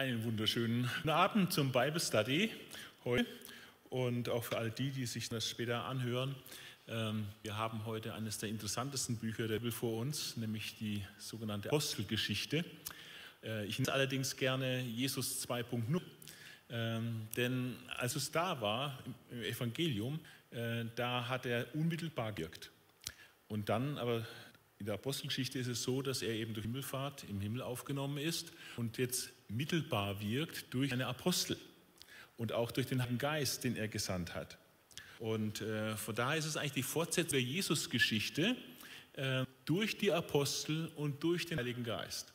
Einen wunderschönen Abend zum Bible Study heute und auch für all die, die sich das später anhören. Ähm, wir haben heute eines der interessantesten Bücher der Bibel vor uns, nämlich die sogenannte Apostelgeschichte. Äh, ich nenne allerdings gerne Jesus 2.0, ähm, denn als es da war im Evangelium, äh, da hat er unmittelbar gewirkt. Und dann aber in der Apostelgeschichte ist es so, dass er eben durch Himmelfahrt im Himmel aufgenommen ist und jetzt mittelbar wirkt durch eine Apostel und auch durch den Heiligen Geist, den er gesandt hat. Und äh, von daher ist es eigentlich die Fortsetzung der Jesusgeschichte äh, durch die Apostel und durch den Heiligen Geist.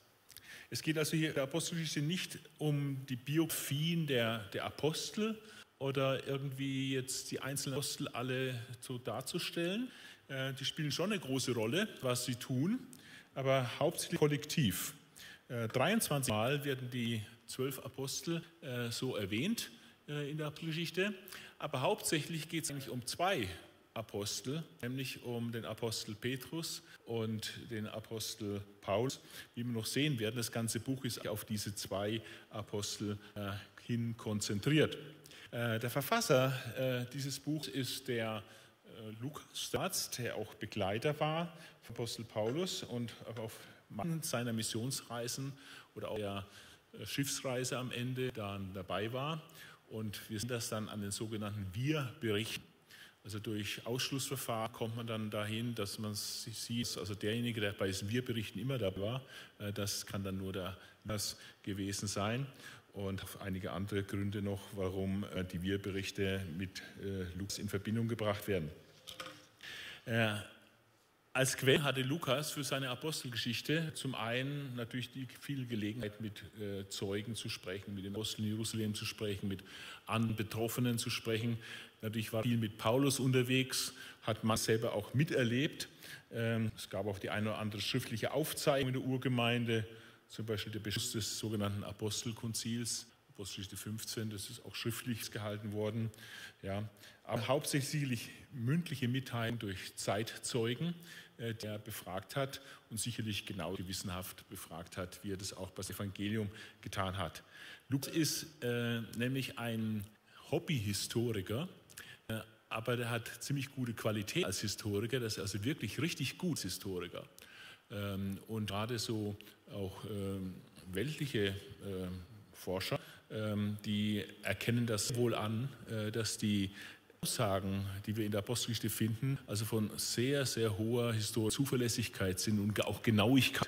Es geht also hier in der Apostelgeschichte nicht um die Biografien der, der Apostel oder irgendwie jetzt die einzelnen Apostel alle so darzustellen. Äh, die spielen schon eine große Rolle, was sie tun, aber hauptsächlich kollektiv. 23 äh, Mal werden die zwölf Apostel äh, so erwähnt in der Apostelgeschichte, aber hauptsächlich geht es eigentlich um zwei Apostel, nämlich um den Apostel Petrus und den Apostel Paulus. Wie wir noch sehen werden, das ganze Buch ist auf diese zwei Apostel hin konzentriert. Der Verfasser dieses Buchs ist der Lukas, der auch Begleiter war von Apostel Paulus und auf seiner Missionsreisen oder auch der äh, Schiffsreise am Ende dann dabei war. Und wir sind das dann an den sogenannten Wir-Berichten. Also durch Ausschlussverfahren kommt man dann dahin, dass man sieht, also derjenige, der bei diesen Wir-Berichten immer dabei war, äh, das kann dann nur der das gewesen sein. Und einige andere Gründe noch, warum äh, die Wir-Berichte mit Lukas in Verbindung gebracht werden. Als Quelle hatte Lukas für seine Apostelgeschichte zum einen natürlich die viel Gelegenheit, mit äh, Zeugen zu sprechen, mit den Aposteln Jerusalem zu sprechen, mit anderen Betroffenen zu sprechen. Natürlich war viel mit Paulus unterwegs, hat man selber auch miterlebt. Ähm, es gab auch die eine oder andere schriftliche Aufzeichnung in der Urgemeinde, zum Beispiel der Beschluss des sogenannten Apostelkonzils Apostelgeschichte 15, das ist auch schriftlich gehalten worden. Ja. Aber hauptsächlich mündliche Mitteilung durch Zeitzeugen, der befragt hat und sicherlich genau gewissenhaft befragt hat, wie er das auch bei das Evangelium getan hat. Lukas ist äh, nämlich ein Hobbyhistoriker, äh, aber der hat ziemlich gute Qualität als Historiker, das ist also wirklich richtig gut Historiker. Ähm, und gerade so auch ähm, weltliche ähm, Forscher ähm, die erkennen das wohl an, äh, dass die Aussagen, die wir in der Apostelgeschichte finden, also von sehr, sehr hoher historischer Zuverlässigkeit sind und auch Genauigkeit.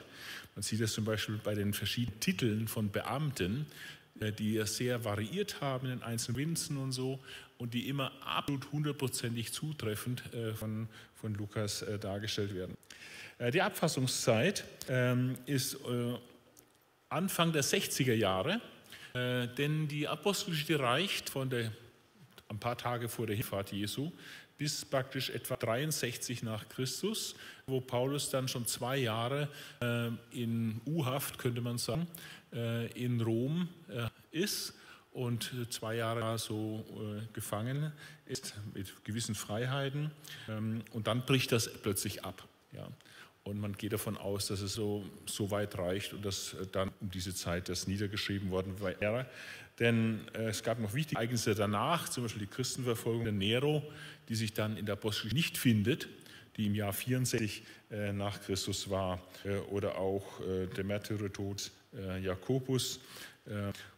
Man sieht das zum Beispiel bei den verschiedenen Titeln von Beamten, äh, die ja sehr variiert haben in einzelnen Winzen und so und die immer absolut hundertprozentig zutreffend äh, von, von Lukas dargestellt werden. Die Abfassungszeit ähm, ist Anfang der 60er Jahre äh, denn die Apostelgeschichte reicht von der, ein paar Tage vor der Hinfahrt Jesu bis praktisch etwa 63 nach Christus, wo Paulus dann schon zwei Jahre äh, in U-Haft, könnte man sagen, äh, in Rom äh, ist und zwei Jahre so äh, gefangen ist mit gewissen Freiheiten. Ähm, und dann bricht das plötzlich ab. Ja. Und man geht davon aus, dass es so, so weit reicht und dass äh, dann um diese Zeit das niedergeschrieben worden wäre. Denn äh, es gab noch wichtige Ereignisse danach, zum Beispiel die Christenverfolgung der Nero, die sich dann in der Apostel nicht findet, die im Jahr 64 äh, nach Christus war, äh, oder auch der Märtyrertod Jakobus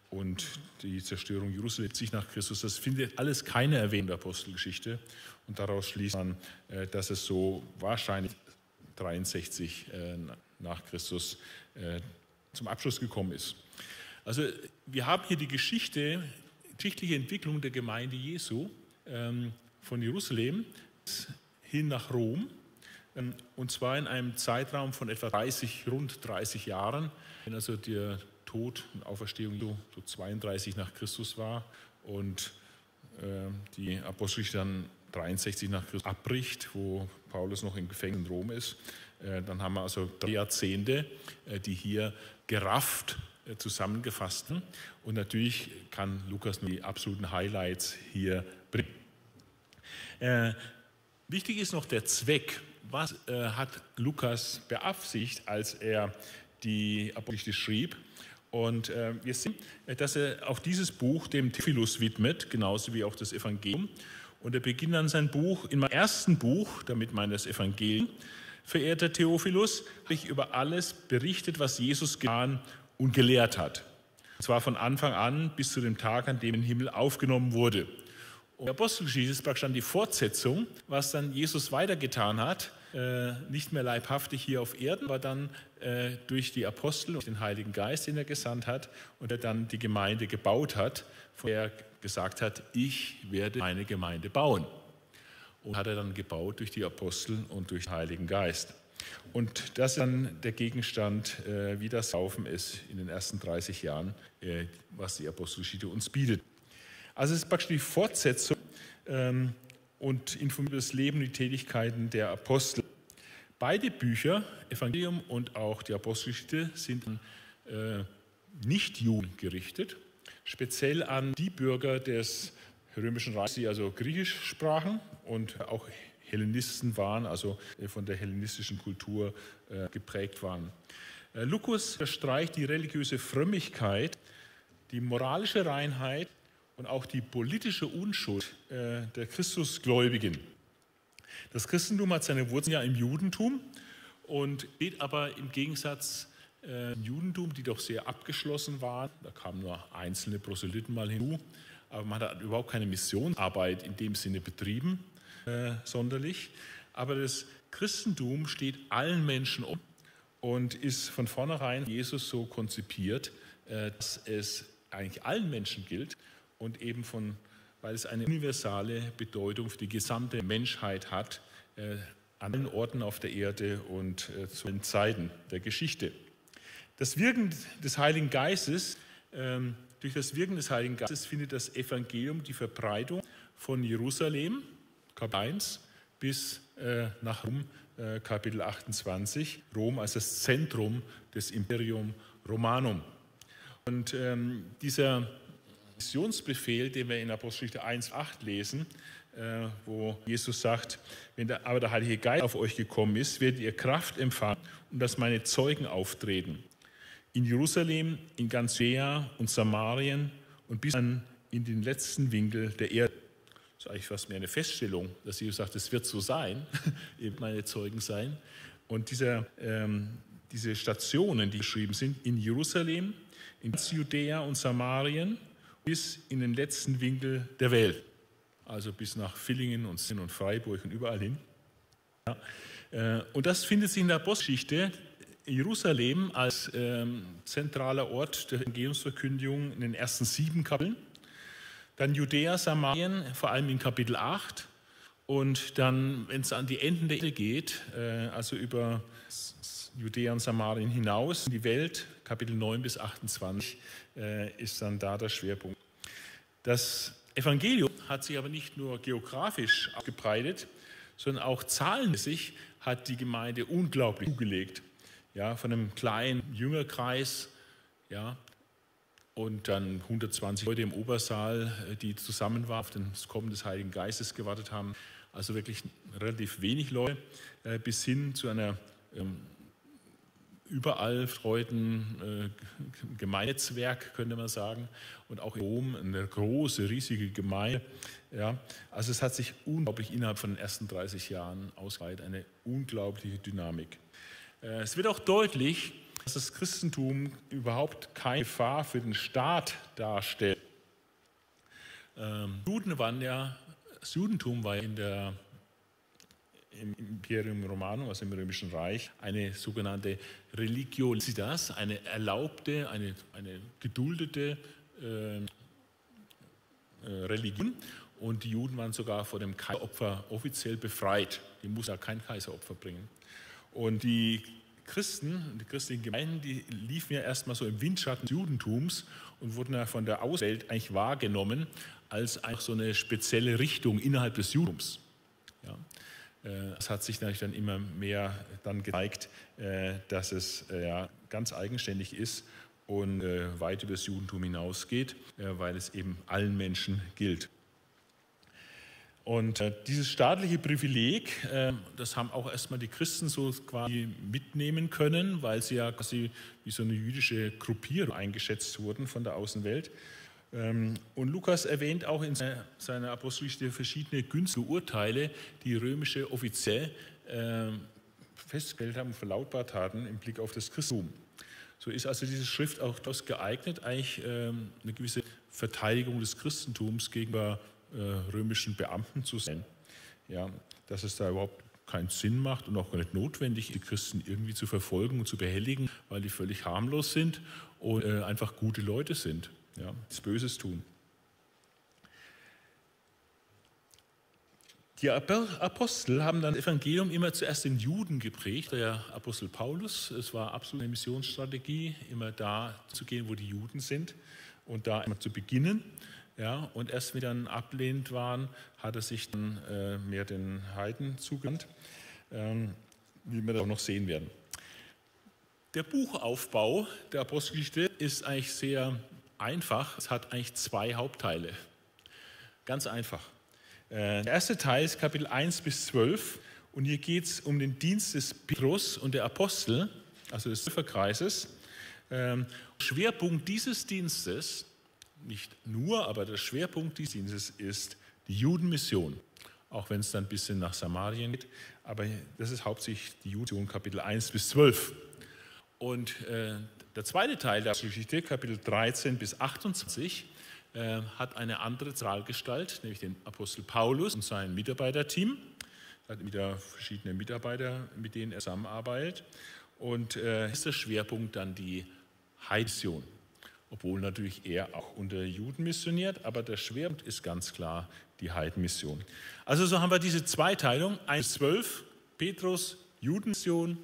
und die Zerstörung Jerusalem sich nach Christus. Das findet alles keine Erwähnung der Apostelgeschichte. Und daraus schließt man, dass es so wahrscheinlich 63 äh, nach Christus zum Abschluss gekommen ist. Also wir haben hier die Geschichte, geschichtliche Entwicklung der Gemeinde Jesu ähm, von Jerusalem hin nach Rom ähm, und zwar in einem Zeitraum von etwa 30, rund 30 Jahren, wenn also der Tod und Auferstehung so 32 nach Christus war und ähm, die Apostel dann 63 nach Christus abbricht, wo Paulus noch im Gefängnis in Rom ist. Äh, dann haben wir also drei Jahrzehnte, äh, die hier gerafft äh, zusammengefasst sind. Und natürlich kann Lukas nur die absoluten Highlights hier bringen. wichtig ist noch der Zweck. Was hat Lukas beabsichtigt, als er die Apostel schrieb? Und äh, wir sehen, dass er auch dieses Buch dem Theophilus widmet, genauso wie auch das Evangelium. Und er beginnt dann sein Buch, in meinem ersten Buch, damit meine das Evangelium, verehrter Theophilus, habe ich über alles berichtet, was Jesus getan und gelehrt hat. Und zwar von Anfang an bis zu dem Tag, an dem in den Himmel aufgenommen wurde. Und die Apostelgeschichte ist praktisch dann die Fortsetzung, was dann Jesus weitergetan hat, äh, nicht mehr leibhaftig hier auf Erden, aber dann äh, durch die Apostel und den Heiligen Geist, den er gesandt hat und er dann die Gemeinde gebaut hat, von der er gesagt hat, ich werde meine Gemeinde bauen. Und hat er dann gebaut durch die Apostel und durch den Heiligen Geist. Und das ist dann der Gegenstand, äh, wie das Laufen ist in den ersten 30 Jahren, äh, was die Apostelgeschichte uns bietet. Also es ist praktisch die Fortsetzung ähm, und informiert das Leben und die Tätigkeiten der Apostel. Beide Bücher, Evangelium und auch die Apostelgeschichte, sind an äh, Nicht-Juden gerichtet, speziell an die Bürger des Römischen Reichs, die also Griechisch sprachen und auch Hellenisten waren, also äh, von der hellenistischen Kultur äh, geprägt waren. Äh, Lukas verstreicht die religiöse Frömmigkeit, die moralische Reinheit und auch die politische Unschuld der Christusgläubigen. Das Christentum hat seine Wurzeln ja im Judentum und geht aber im Gegensatz zum Judentum, die doch sehr abgeschlossen waren, da kamen nur einzelne Proselyten mal hinzu, aber man hat überhaupt keine Missionsarbeit in dem Sinne betrieben äh, sonderlich. Aber das Christentum steht allen Menschen um und ist von vornherein Jesus so konzipiert, äh, dass es eigentlich allen Menschen gilt und eben von, weil es eine universale Bedeutung für die gesamte Menschheit hat, äh, an allen Orten auf der Erde und äh, zu den Zeiten der Geschichte. Das Wirken des Heiligen Geistes, ähm, durch das Wirken des Heiligen Geistes findet das Evangelium die Verbreitung von Jerusalem, Kapitel 1 bis äh, nach Rom, äh, Kapitel 28, Rom als das Zentrum des Imperium Romanum. Und ähm, dieser Missionsbefehl, den wir in Apostelgeschichte 1,8 lesen, äh, wo Jesus sagt, wenn der, aber der Heilige Geist auf euch gekommen ist, werdet ihr Kraft empfangen und dass meine Zeugen auftreten. In Jerusalem, in ganz Judäa und Samarien und bis an in den letzten Winkel der Erde. Das ist eigentlich fast mehr eine Feststellung, dass Jesus sagt, es wird so sein, eben meine Zeugen sein. Und dieser, ähm, diese Stationen, die geschrieben sind, in Jerusalem, in Judäa und Samarien bis in den letzten Winkel der Welt, also bis nach Villingen und Sinn und Freiburg und überall hin. Ja, äh, und das findet sich in der Apostelgeschichte. Jerusalem als ähm, zentraler Ort der Evangeliumsverkündigung in den ersten sieben Kapiteln. Dann Judäa, Samarien, vor allem in Kapitel 8. Und dann, wenn es an die Enden der Erde geht, äh, also über Judäa und Samarien hinaus, in die Welt, Kapitel 9 bis 28, äh, ist dann da der Schwerpunkt. Das Evangelium hat sich aber nicht nur geografisch ausgebreitet, sondern auch zahlenmäßig hat die Gemeinde unglaublich zugelegt. Ja, von einem kleinen Jüngerkreis, ja, und dann 120 Leute im Obersaal, äh, die zusammen waren, auf das Kommen des Heiligen Geistes gewartet haben. Also wirklich relativ wenig Leute, äh, bis hin zu einer ähm, überall freuten äh, Gemeindenetzwerk, könnte man sagen, und auch in Rom eine große, riesige Gemeinde. Ja, also es hat sich unglaublich innerhalb von den ersten 30 Jahren ausgeweitet, eine unglaubliche Dynamik. Es wird auch deutlich, dass das Christentum überhaupt keine Gefahr für den Staat darstellt. Ähm, Juden waren ja, das Judentum war in der, im Imperium Romanum, also im Römischen Reich, eine sogenannte Religiositas, eine erlaubte, eine, eine geduldete äh, Religion. Und die Juden waren sogar vor dem Kaiseropfer offiziell befreit. Die mussten ja kein Kaiseropfer bringen. Und die Christen, die christlichen Gemeinden, die liefen ja erstmal so im Windschatten des Judentums und wurden ja von der Außenwelt eigentlich wahrgenommen als einfach so eine spezielle Richtung innerhalb des Judentums. Ja. Äh, es hat sich natürlich dann immer mehr dann gezeigt, äh, dass es äh, ja, ganz eigenständig ist und weit über das Judentum hinausgeht, weil es eben allen Menschen gilt. Und äh, dieses staatliche Privileg, äh, das haben auch erstmal die Christen so quasi mitnehmen können, weil sie ja quasi wie so eine jüdische Gruppierung eingeschätzt wurden von der Außenwelt. Ähm, und Lukas erwähnt auch in seiner Apostelgeschichte verschiedene günstige Urteile, die römische Offizielle äh, festgestellt haben und verlautbart hatten im Blick auf das Christentum. So ist also diese Schrift auch daraus geeignet, eigentlich ähm, eine gewisse Verteidigung des Christentums gegenüber römischen Beamten zu sein. Ja, dass es da überhaupt keinen Sinn macht und auch gar nicht notwendig, die Christen irgendwie zu verfolgen und zu behelligen, weil die völlig harmlos sind und äh, einfach gute Leute sind, ja, nichts Böses tun. Die Apostel haben dann das Evangelium immer zuerst den Juden geprägt, der Apostel Paulus. Es war absolut eine Missionsstrategie, immer da zu gehen, wo die Juden sind und da immer zu beginnen. Ja, und erst wenn dann ablehnend waren, hat er sich dann äh, mehr den Heiden zugewandt, ähm, wie wir das auch noch sehen werden. Der Buchaufbau der Apostelgeschichte ist eigentlich sehr einfach. Es hat eigentlich zwei Hauptteile. Ganz einfach. Äh, der erste Teil ist Kapitel 1 bis 12 und hier geht es um den Dienst des Petrus und der Apostel, also des Zwölferkreises. Ähm, Schwerpunkt dieses Dienstes, nicht nur, aber der Schwerpunkt dieses Dienstes ist die Judenmission, auch wenn es dann ein bisschen nach Samarien geht, aber das ist hauptsächlich die Judenmission, Kapitel 1 bis 12. Und äh, der zweite Teil der Geschichte, Kapitel 13 bis 28, äh, hat eine andere Zahlgestalt, nämlich den Apostel Paulus und sein Mitarbeiterteam. Er hat wieder verschiedene Mitarbeiter, mit denen er zusammenarbeitet. Und äh, ist der Schwerpunkt dann die Heilsion. Obwohl natürlich er auch unter Juden missioniert, aber der Schwerpunkt ist ganz klar die Heidenmission. Also so haben wir diese Zweiteilung, 1 bis 12, Petrus, Judenmission,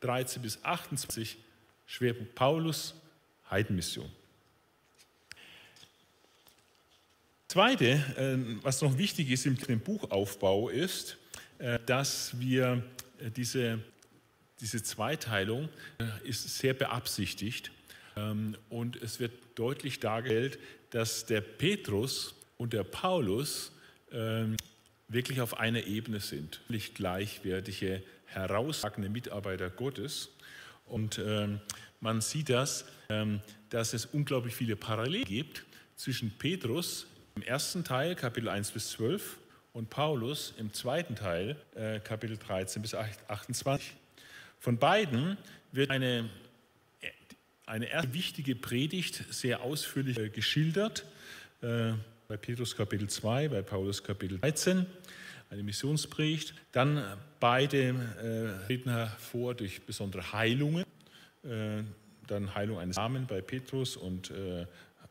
13 bis 28, Schwerpunkt Paulus, Heidenmission. Zweite, äh, was noch wichtig ist im Buchaufbau, ist, äh, dass wir äh, diese, diese Zweiteilung ist sehr beabsichtigt ähm, und es wird deutlich dargestellt, dass der Petrus und der Paulus ähm, wirklich auf einer Ebene sind, wirklich gleichwertige, herausragende Mitarbeiter Gottes. Und ähm, man sieht das, dass es unglaublich viele Parallelen gibt zwischen Petrus, im ersten Teil, Kapitel 1 bis 12, und Paulus im zweiten Teil, äh, Kapitel 13 bis 28. Von beiden wird eine, eine erste wichtige Predigt sehr ausführlich äh, geschildert. Äh, bei Petrus Kapitel 2, bei Paulus Kapitel 13, eine Missionspredigt. Dann beide treten hervor durch besondere Heilungen. Dann Heilung eines Samen bei Petrus und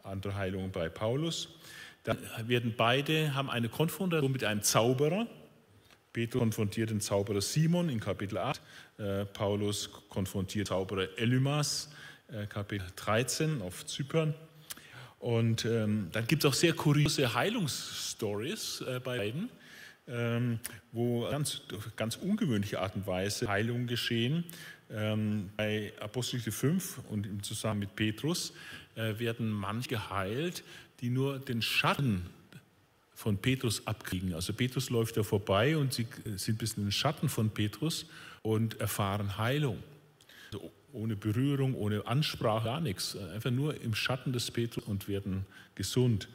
andere Heilungen bei Paulus. Dann werden beide, haben eine Konfrontation mit einem Zauberer. Petrus konfrontiert den Zauberer Simon in Kapitel 8, äh, Paulus konfrontiert Zauberer Elymas, äh, Kapitel 13 auf Zypern. Und ähm, dann gibt es auch sehr kuriose Heilungsstories äh, bei beiden, ähm, wo ganz, ganz ungewöhnliche Art und Weise Heilungen geschehen. Ähm, bei Apostel 5 und im Zusammenhang mit Petrus äh, werden manche geheilt, die nur den Schatten von Petrus abkriegen. Also Petrus läuft da vorbei und sie sind bis in den Schatten von Petrus und erfahren Heilung. Also ohne Berührung, ohne Ansprache, gar nichts. Einfach nur im Schatten des Petrus und werden gesund.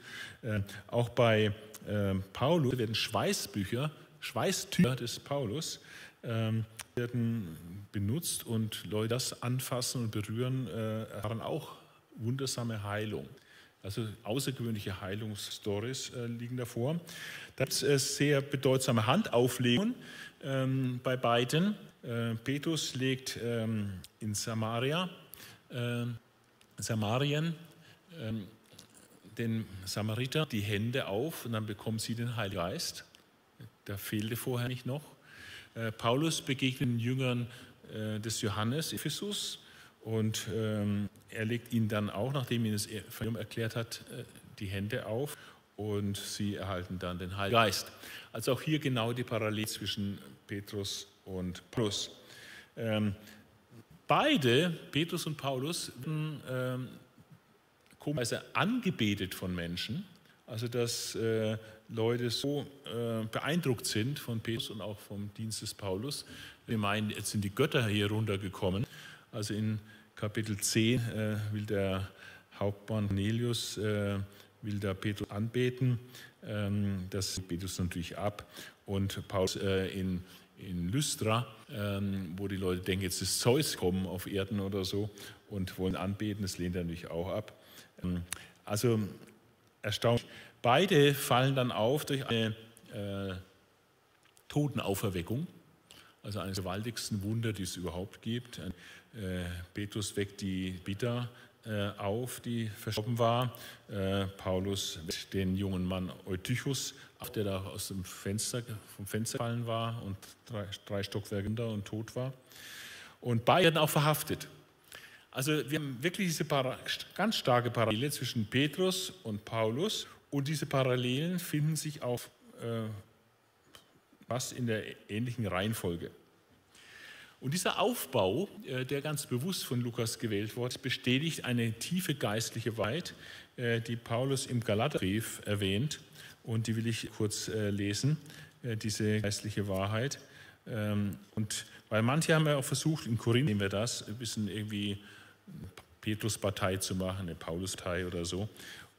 Äh, auch bei äh, Paulus werden Schweißbücher, Schweißtücher des Paulus ähm, werden benutzt und Leute das anfassen und berühren, äh, erfahren auch wundersame Heilung. Also außergewöhnliche Heilungsstories äh, liegen davor. Da gibt es äh, sehr bedeutsame Handauflegungen ähm, bei beiden. Äh, Petrus legt ähm, in Samaria, ähm, Samarien, ähm, den Samariter die Hände auf und dann bekommen sie den Heiligen Geist. Da fehlte vorher nicht noch. Äh, Paulus begegnet den Jüngern äh, des Johannes, Ephesus, und er legt ihnen dann auch, nachdem er das Evangelium erklärt hat, die Hände auf und sie erhalten dann den Heiligen Geist. Also auch hier genau die Parallele zwischen Petrus und Paulus. Ähm, beide, Petrus und Paulus, werden ähm, komischerweise angebetet von Menschen. Also dass äh, Leute so äh, beeindruckt sind von Petrus und auch vom Dienst des Paulus. Wir meinen, jetzt sind die Götter hier runtergekommen. Also in Kapitel 10 äh, will der Hauptmann Cornelius äh, will da Petrus anbeten. Ähm, das Petrus natürlich ab. Und Paulus äh, in, in Lystra, ähm, wo die Leute denken, jetzt ist Zeus kommen auf Erden oder so und wollen anbeten, das lehnt er natürlich auch ab. Ähm, also erstaunlich. Beide fallen dann auf durch eine äh, Totenauferweckung, also eines der gewaltigsten Wunder, die es überhaupt gibt. Äh, Petrus weckt die Bitter äh, auf, die verstorben war. Äh, Paulus weckt den jungen Mann Eutychus, der da aus dem Fenster, vom Fenster gefallen war und drei, drei Stockwerke unter und tot war. Und beide werden auch verhaftet. Also wir haben wirklich diese ganz starke Parallele zwischen Petrus und Paulus und diese Parallelen finden sich auch äh, fast in der ähnlichen Reihenfolge. Und dieser Aufbau, äh, der ganz bewusst von Lukas gewählt wird, bestätigt eine tiefe geistliche Wahrheit, äh, die Paulus im Galaterbrief erwähnt. Und die will ich kurz äh, lesen, äh, diese geistliche Wahrheit. Ähm, und weil manche haben ja auch versucht, in Korinth nehmen wir das, ein bisschen irgendwie Petrus-Partei zu machen, eine Paulus-Partei oder so.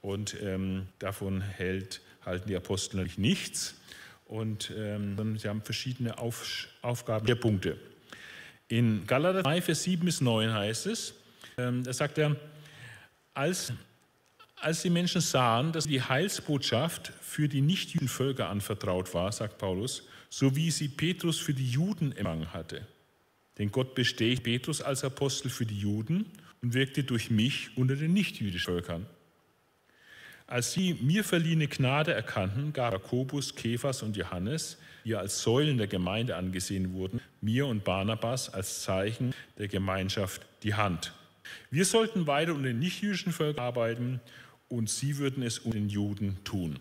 Und ähm, davon hält, halten die Apostel natürlich nichts. Und ähm, sie haben verschiedene Auf, Aufgaben, vier Punkte. In Galater 3, Vers 7 bis 9 heißt es, ähm, da sagt er, als, als die Menschen sahen, dass die Heilsbotschaft für die nichtjüdischen Völker anvertraut war, sagt Paulus, so wie sie Petrus für die Juden empfangen hatte. Denn Gott besteht Petrus als Apostel für die Juden und wirkte durch mich unter den nichtjüdischen Völkern. Als sie mir verliehene Gnade erkannten, gab Jakobus, Kephas und Johannes, die als Säulen der Gemeinde angesehen wurden, mir und Barnabas als Zeichen der Gemeinschaft die Hand. Wir sollten weiter unter den nichtjüdischen Völkern arbeiten und sie würden es unter den Juden tun.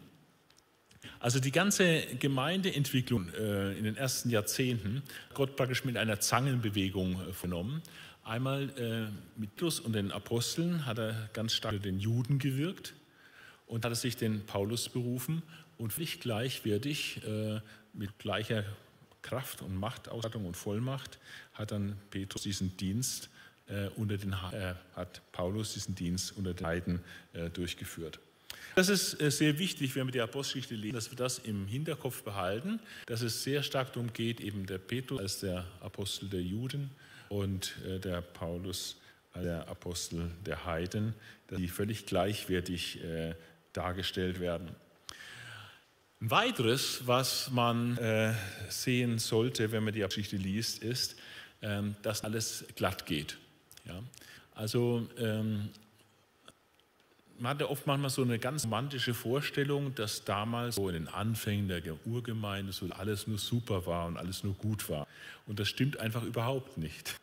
Also die ganze Gemeindeentwicklung äh, in den ersten Jahrzehnten Gott praktisch mit einer Zangenbewegung äh, vernommen. Einmal äh, mit Petrus und den Aposteln hat er ganz stark den Juden gewirkt und hat er sich den Paulus berufen und völlig gleichwertig mit gleicher Kraft und Machtausstattung und Vollmacht hat dann Petrus diesen Dienst unter den hat Paulus diesen Dienst unter den Heiden durchgeführt. Das ist äh, sehr wichtig, wenn wir die Apostelgeschichte lesen, dass wir das im Hinterkopf behalten, dass es sehr stark darum geht, eben der Petrus als der Apostel der Juden und äh, der Paulus als der Apostel der Heiden, dass die völlig gleichwertig äh, dargestellt werden. Ein weiteres, was man sehen sollte, wenn man die Geschichte liest, ist, ähm, dass alles glatt geht. Also ähm, man hatte oft manchmal so eine ganz romantische Vorstellung, dass damals so in den Anfängen der Urgemeinde so alles nur super war und alles nur gut war. Und das stimmt einfach überhaupt nicht.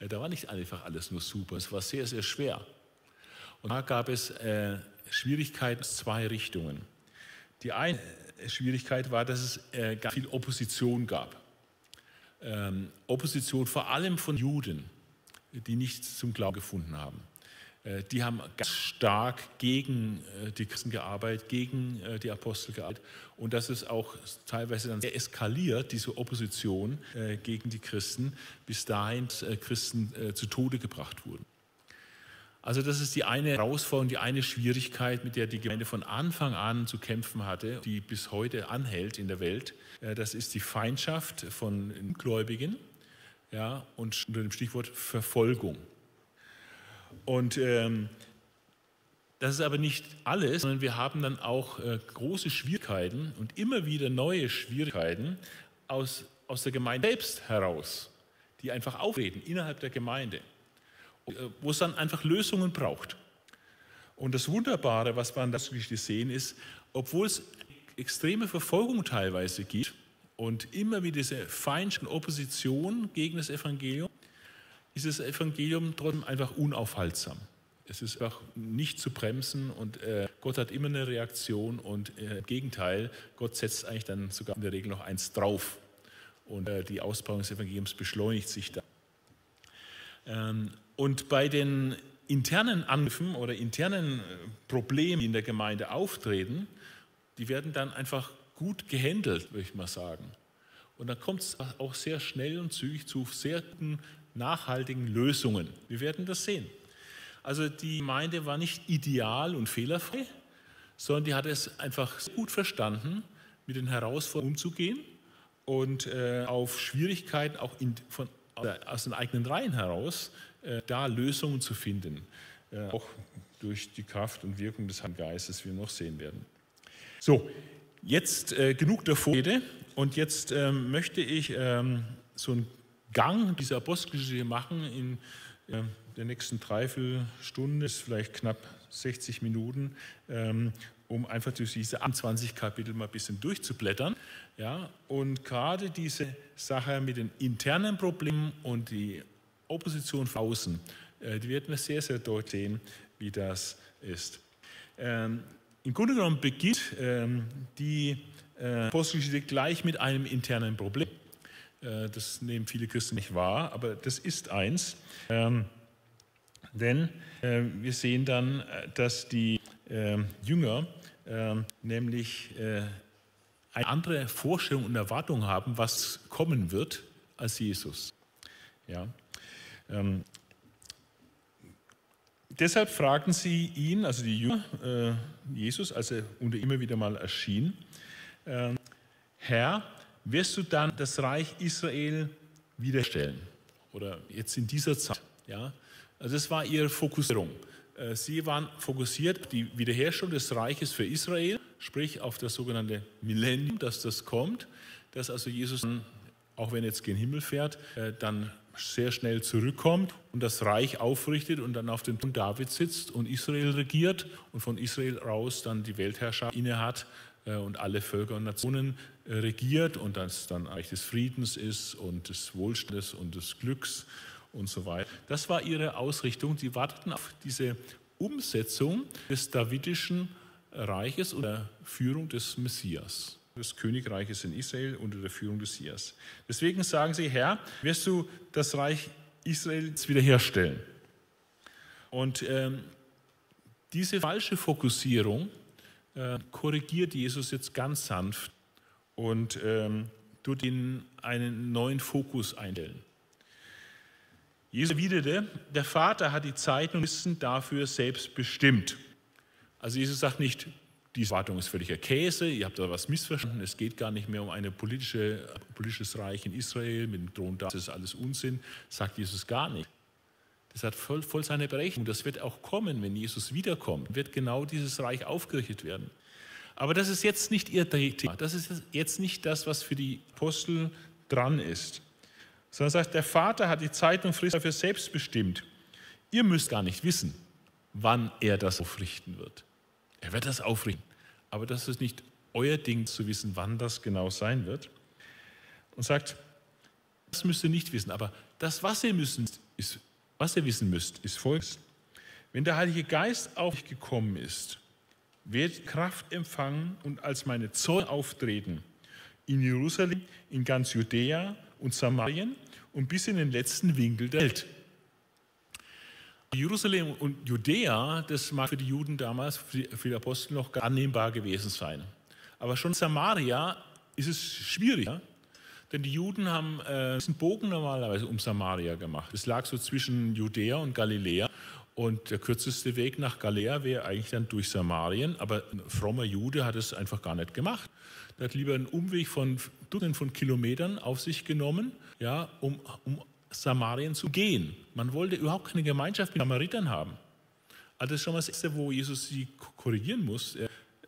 Äh, da war nicht einfach alles nur super, es war sehr, sehr schwer. Und da gab es äh, Schwierigkeiten in zwei Richtungen. Die eine Schwierigkeit war, dass es äh, ganz viel Opposition gab. Ähm, Opposition vor allem von Juden, die nichts zum Glauben gefunden haben. Äh, die haben ganz stark gegen äh, die Christen gearbeitet, gegen äh, die Apostel gearbeitet. Und das ist auch teilweise dann sehr eskaliert, diese Opposition gegen die Christen, bis dahin Christen zu Tode gebracht wurden. Also das ist die eine Herausforderung, die eine Schwierigkeit, mit der die Gemeinde von Anfang an zu kämpfen hatte, die bis heute anhält in der Welt. Das ist die Feindschaft von Gläubigen ja, und unter dem Stichwort Verfolgung. Und ähm, das ist aber nicht alles, sondern wir haben dann auch äh, große Schwierigkeiten und immer wieder neue Schwierigkeiten aus, aus der Gemeinde selbst heraus, die einfach auftreten innerhalb der Gemeinde, äh, wo es dann einfach Lösungen braucht. Und das Wunderbare, was wir an der Geschichte sehen, ist, obwohl es extreme Verfolgung teilweise gibt und immer wieder diese Feindschaft und Opposition gegen das Evangelium, ist das Evangelium trotzdem einfach unaufhaltsam. Es ist einfach nicht zu bremsen und äh, Gott hat immer eine Reaktion und äh, im Gegenteil, Gott setzt eigentlich dann sogar in der Regel noch eins drauf und äh, die Ausbauung des Evangeliums beschleunigt sich da. Ähm, und bei den internen Angriffen oder internen äh, Problemen, die in der Gemeinde auftreten, die werden dann einfach gut gehandelt, würde ich mal sagen. Und dann kommt es auch sehr schnell und zügig zu sehr guten, nachhaltigen Lösungen. Wir werden das sehen. Also die Gemeinde war nicht ideal und fehlerfrei, sondern die hat es einfach gut verstanden, mit den Herausforderungen umzugehen und äh, auf Schwierigkeiten auch in, von, aus den eigenen Reihen heraus äh, da Lösungen zu finden. Äh, auch durch die Kraft und Wirkung des Heiligen Geistes, wie wir noch sehen werden. So, jetzt äh, genug der Vorrede und jetzt ähm, möchte ich ähm, so einen Gang dieser Apostelgeschichte machen in äh, der nächsten Dreiviertelstunde, ist vielleicht knapp 60 Minuten, ähm, um einfach durch diese 21 Kapitel mal ein bisschen durchzublättern. Ja, und gerade diese Sache mit den internen Problemen und die Opposition von außen, äh, die werden wir sehr, sehr deutlich sehen, wie das ist. Ähm, Im Grunde genommen beginnt ähm, die äh, Apostelgeschichte gleich mit einem internen Problem. Äh, das nehmen viele Christen nicht wahr, aber das ist eins. Ähm, denn äh, wir sehen dann, äh, dass die äh, Jünger ähm, nämlich äh, eine andere Vorstellung und Erwartung haben, was kommen wird, als Jesus. Ja. Ähm, deshalb fragen sie ihn, also die Jünger, äh, Jesus, als er unter immer wieder mal erschien, äh, Herr, wirst du dann das Reich Israel wiederstellen? Oder jetzt in dieser Zeit? Ja? Also das war ihre Fokussierung. Äh, sie waren fokussiert auf die Wiederherstellung des Reiches für Israel, sprich auf das sogenannte Millennium, dass das kommt, dass also Jesus, auch wenn er jetzt gen Himmel fährt, äh, dann sehr schnell zurückkommt und das Reich aufrichtet und dann auf dem Thron David sitzt und Israel regiert und von Israel raus dann die Weltherrschaft innehat äh, und alle Völker und Nationen regiert und das dann Reich des Friedens ist und des Wohlstandes und des Glücks und so weiter. Das war ihre Ausrichtung. Sie warteten auf diese Umsetzung des davidischen Reiches unter Führung des Messias, des Königreiches in Israel unter der Führung des Messias. Deswegen sagen sie, Herr, wirst du das Reich Israels wiederherstellen? Und ähm, diese falsche Fokussierung äh, korrigiert Jesus jetzt ganz sanft und ähm, tut ihnen einen neuen Fokus einstellen. Jesus erwiderte, der Vater hat die Zeiten und Wissen dafür selbst bestimmt. Also Jesus sagt nicht, die Wartung ist völliger Käse, ihr habt da was missverstanden, es geht gar nicht mehr um ein politische, politisches Reich in Israel mit dem Thron da, das ist alles Unsinn, sagt Jesus gar nicht. Das hat voll, voll seine Berechnung. Das wird auch kommen, wenn Jesus wiederkommt, wird genau dieses Reich aufgerichtet werden. Aber das ist jetzt nicht ihr Thema. Das ist jetzt nicht das, was für die Apostel dran ist sondern sagt, der Vater hat die Zeit und Frist dafür selbst bestimmt. Ihr müsst gar nicht wissen, wann er das aufrichten wird. Er wird das aufrichten. Aber das ist nicht euer Ding zu wissen, wann das genau sein wird. Und sagt, das müsst ihr nicht wissen. Aber das, was ihr, müssen, ist, was ihr wissen müsst, ist folgendes. Wenn der Heilige Geist auf euch gekommen ist, werdet Kraft empfangen und als meine Zeugen auftreten. In Jerusalem, in ganz Judäa und Samarien und bis in den letzten Winkel der Welt. Jerusalem und Judäa, das mag für die Juden damals, für die Apostel noch annehmbar gewesen sein. Aber schon Samaria ist es schwieriger, denn die Juden haben äh, diesen Bogen normalerweise um Samaria gemacht. Es lag so zwischen Judäa und Galiläa und der kürzeste Weg nach Galiläa wäre eigentlich dann durch Samarien, aber ein frommer Jude hat es einfach gar nicht gemacht. Er hat lieber einen Umweg von Dutzenden von Kilometern auf sich genommen, ja, um, um Samarien zu gehen. Man wollte überhaupt keine Gemeinschaft mit Samaritern haben. Also das ist schon mal das Erste, wo Jesus sie korrigieren muss.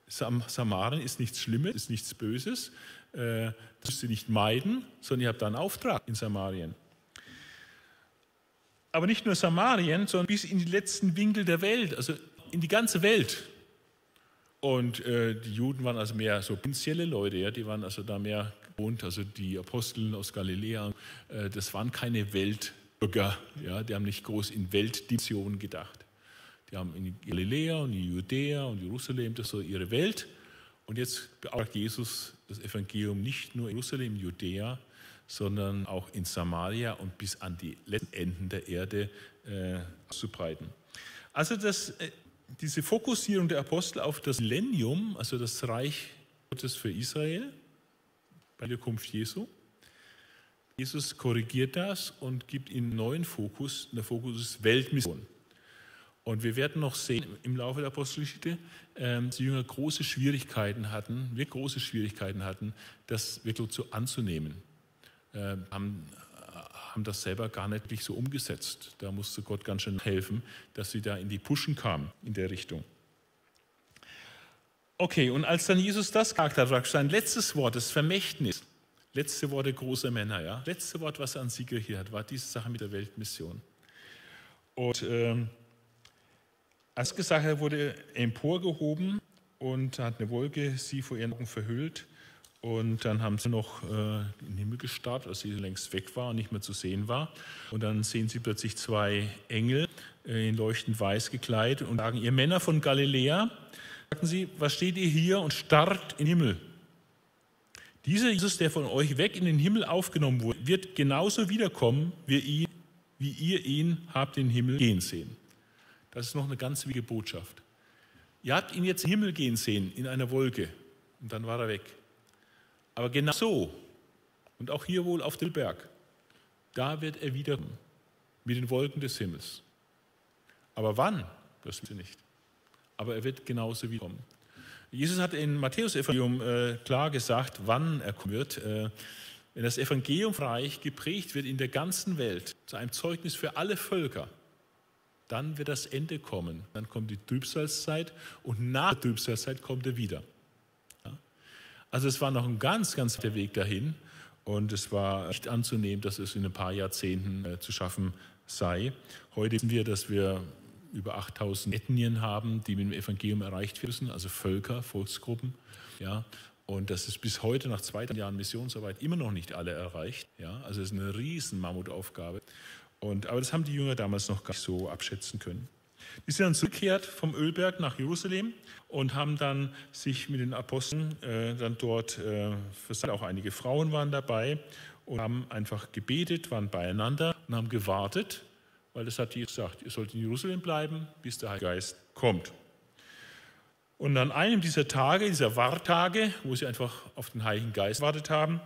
Sam Samarien ist nichts Schlimmes, ist nichts Böses. Äh, das müsst ihr nicht meiden, sondern ihr habt da einen Auftrag in Samarien. Aber nicht nur Samarien, sondern bis in die letzten Winkel der Welt, also in die ganze Welt. Und äh, die Juden waren also mehr so provinzielle Leute, ja, die waren also da mehr gewohnt, also die Apostel aus Galiläa, äh, das waren keine Weltbürger, ja, die haben nicht groß in Weltdimensionen gedacht. Die haben in Galiläa und in Judäa und Jerusalem, das so ihre Welt. Und jetzt beauftragt Jesus das Evangelium nicht nur in Jerusalem, Judäa, sondern auch in Samaria und bis an die letzten Enden der Erde äh, auszubreiten. Also das, äh, diese Fokussierung der Apostel auf das Millennium, also das Reich Gottes für Israel, bei der Kunft Jesu, Jesus korrigiert das und gibt ihnen einen neuen Fokus. Der Fokus ist Weltmission. Und wir werden noch sehen im Laufe der Apostelgeschichte, ähm, dass die Jünger große Schwierigkeiten hatten, wir große Schwierigkeiten hatten, das wirklich so anzunehmen. Ähm, haben, haben das selber gar nicht so umgesetzt. Da musste Gott ganz schön helfen, dass sie da in die Puschen kamen in der Richtung. Okay, und als dann Jesus das gesagt hat, sein letztes Wort, das Vermächtnis, letzte Worte großer Männer, ja, letzte Wort, was er an sie gerichtet hat, war diese Sache mit der Weltmission. Und ähm, als gesagt er wurde emporgehoben und hat eine Wolke sie vor ihren Augen verhüllt. Und dann haben sie noch äh, in den Himmel gestarrt, als sie längst weg war und nicht mehr zu sehen war. Und dann sehen sie plötzlich zwei Engel äh, in leuchtend weiß gekleidet und sagen, ihr Männer von Galiläa, sagten sie, was steht ihr hier und starrt in den Himmel? Dieser Jesus, der von euch weg in den Himmel aufgenommen wurde, wird genauso wiederkommen, wie ihr, wie ihr ihn habt in den Himmel gehen sehen. Das ist noch eine ganz wichtige Botschaft. Ihr habt ihn jetzt in den Himmel gehen sehen, in einer Wolke, und dann war er weg. Aber genau so, und auch hier wohl auf dem Berg, da wird er wiederkommen, mit den Wolken des Himmels. Aber wann, das wissen wir nicht. Aber er wird genauso wiederkommen. Jesus hat in Matthäus-Evangelium äh, klar gesagt, wann er kommen wird. Äh, wenn das Evangeliumreich geprägt wird in der ganzen Welt, zu einem Zeugnis für alle Völker, dann wird das Ende kommen. Dann kommt die Trübsalzeit und nach der Trübsalzeit kommt er wieder. Ja? Also es war noch ein ganz, ganz der Weg dahin und es war nicht anzunehmen, dass es in ein paar Jahrzehnten äh, zu schaffen sei. Heute wissen wir, dass wir über 8000 Ethnien haben, die mit dem Evangelium erreicht werden, also Völker, Volksgruppen. Ja, und das ist bis heute nach zwei Jahren Missionsarbeit immer noch nicht alle erreicht. Ja, also es ist eine riesen Mammutaufgabe. Und, aber das haben die Jünger damals noch gar nicht so abschätzen können. Die sind dann zurückgekehrt vom Ölberg nach Jerusalem und haben dann sich mit den Aposteln äh, dann dort äh, versammelt. Auch einige Frauen waren dabei und haben einfach gebetet, waren beieinander und haben gewartet, weil das hat Jesus gesagt, ihr sollt in Jerusalem bleiben, bis der Heilige Geist kommt. Und an einem dieser Tage, dieser Wartage, wo sie einfach auf den Heiligen Geist wartet haben,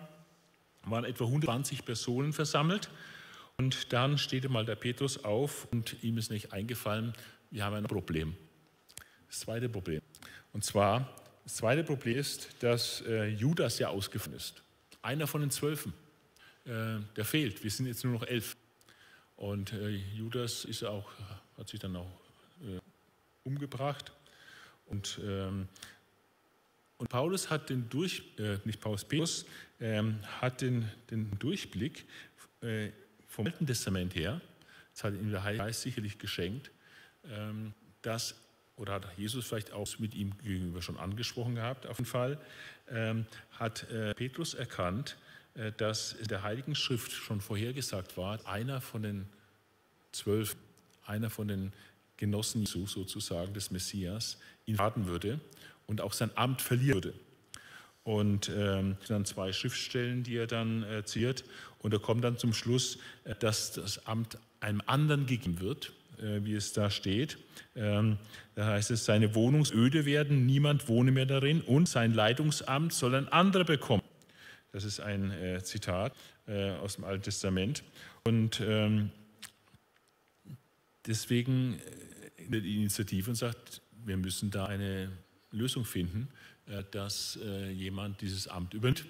waren etwa 120 Personen versammelt und dann steht einmal der Petrus auf und ihm ist nicht eingefallen, wir haben ein Problem. Das zweite Problem. Und zwar, das zweite Problem ist, dass äh, Judas ja ausgefallen ist. Einer von den Zwölfen. Äh, der fehlt. Wir sind jetzt nur noch elf. Und äh, Judas ist auch, hat sich dann auch äh, umgebracht. Und, ähm, und Paulus hat den Durch, äh, nicht Paulus, Petrus, ähm, hat den, den Durchblick äh, vom Alten Testament her, das hat ihm der Heilige Geist sicherlich geschenkt, ähm, dass, oder hat Jesus vielleicht auch mit ihm gegenüber schon angesprochen gehabt, auf jeden Fall, ähm, hat äh, Petrus erkannt, dass in der Heiligen Schrift schon vorhergesagt war, einer von den zwölf, einer von den Genossen Jesu sozusagen, des Messias, ihn warten würde und auch sein Amt verlieren würde. Und ähm, dann zwei Schriftstellen, die er dann äh, ziert. Und er kommt dann zum Schluss, äh, dass das Amt einem anderen gegeben wird, äh, wie es da steht. Ähm, da heißt es, seine Wohnung öde werden, niemand wohne mehr darin und sein Leitungsamt soll ein anderer bekommen. Das ist ein äh, Zitat äh, aus dem Alten Testament. Und ähm, deswegen äh, die Initiative und sagt, wir müssen da eine Lösung finden äh, dass äh, jemand dieses Amt übernimmt.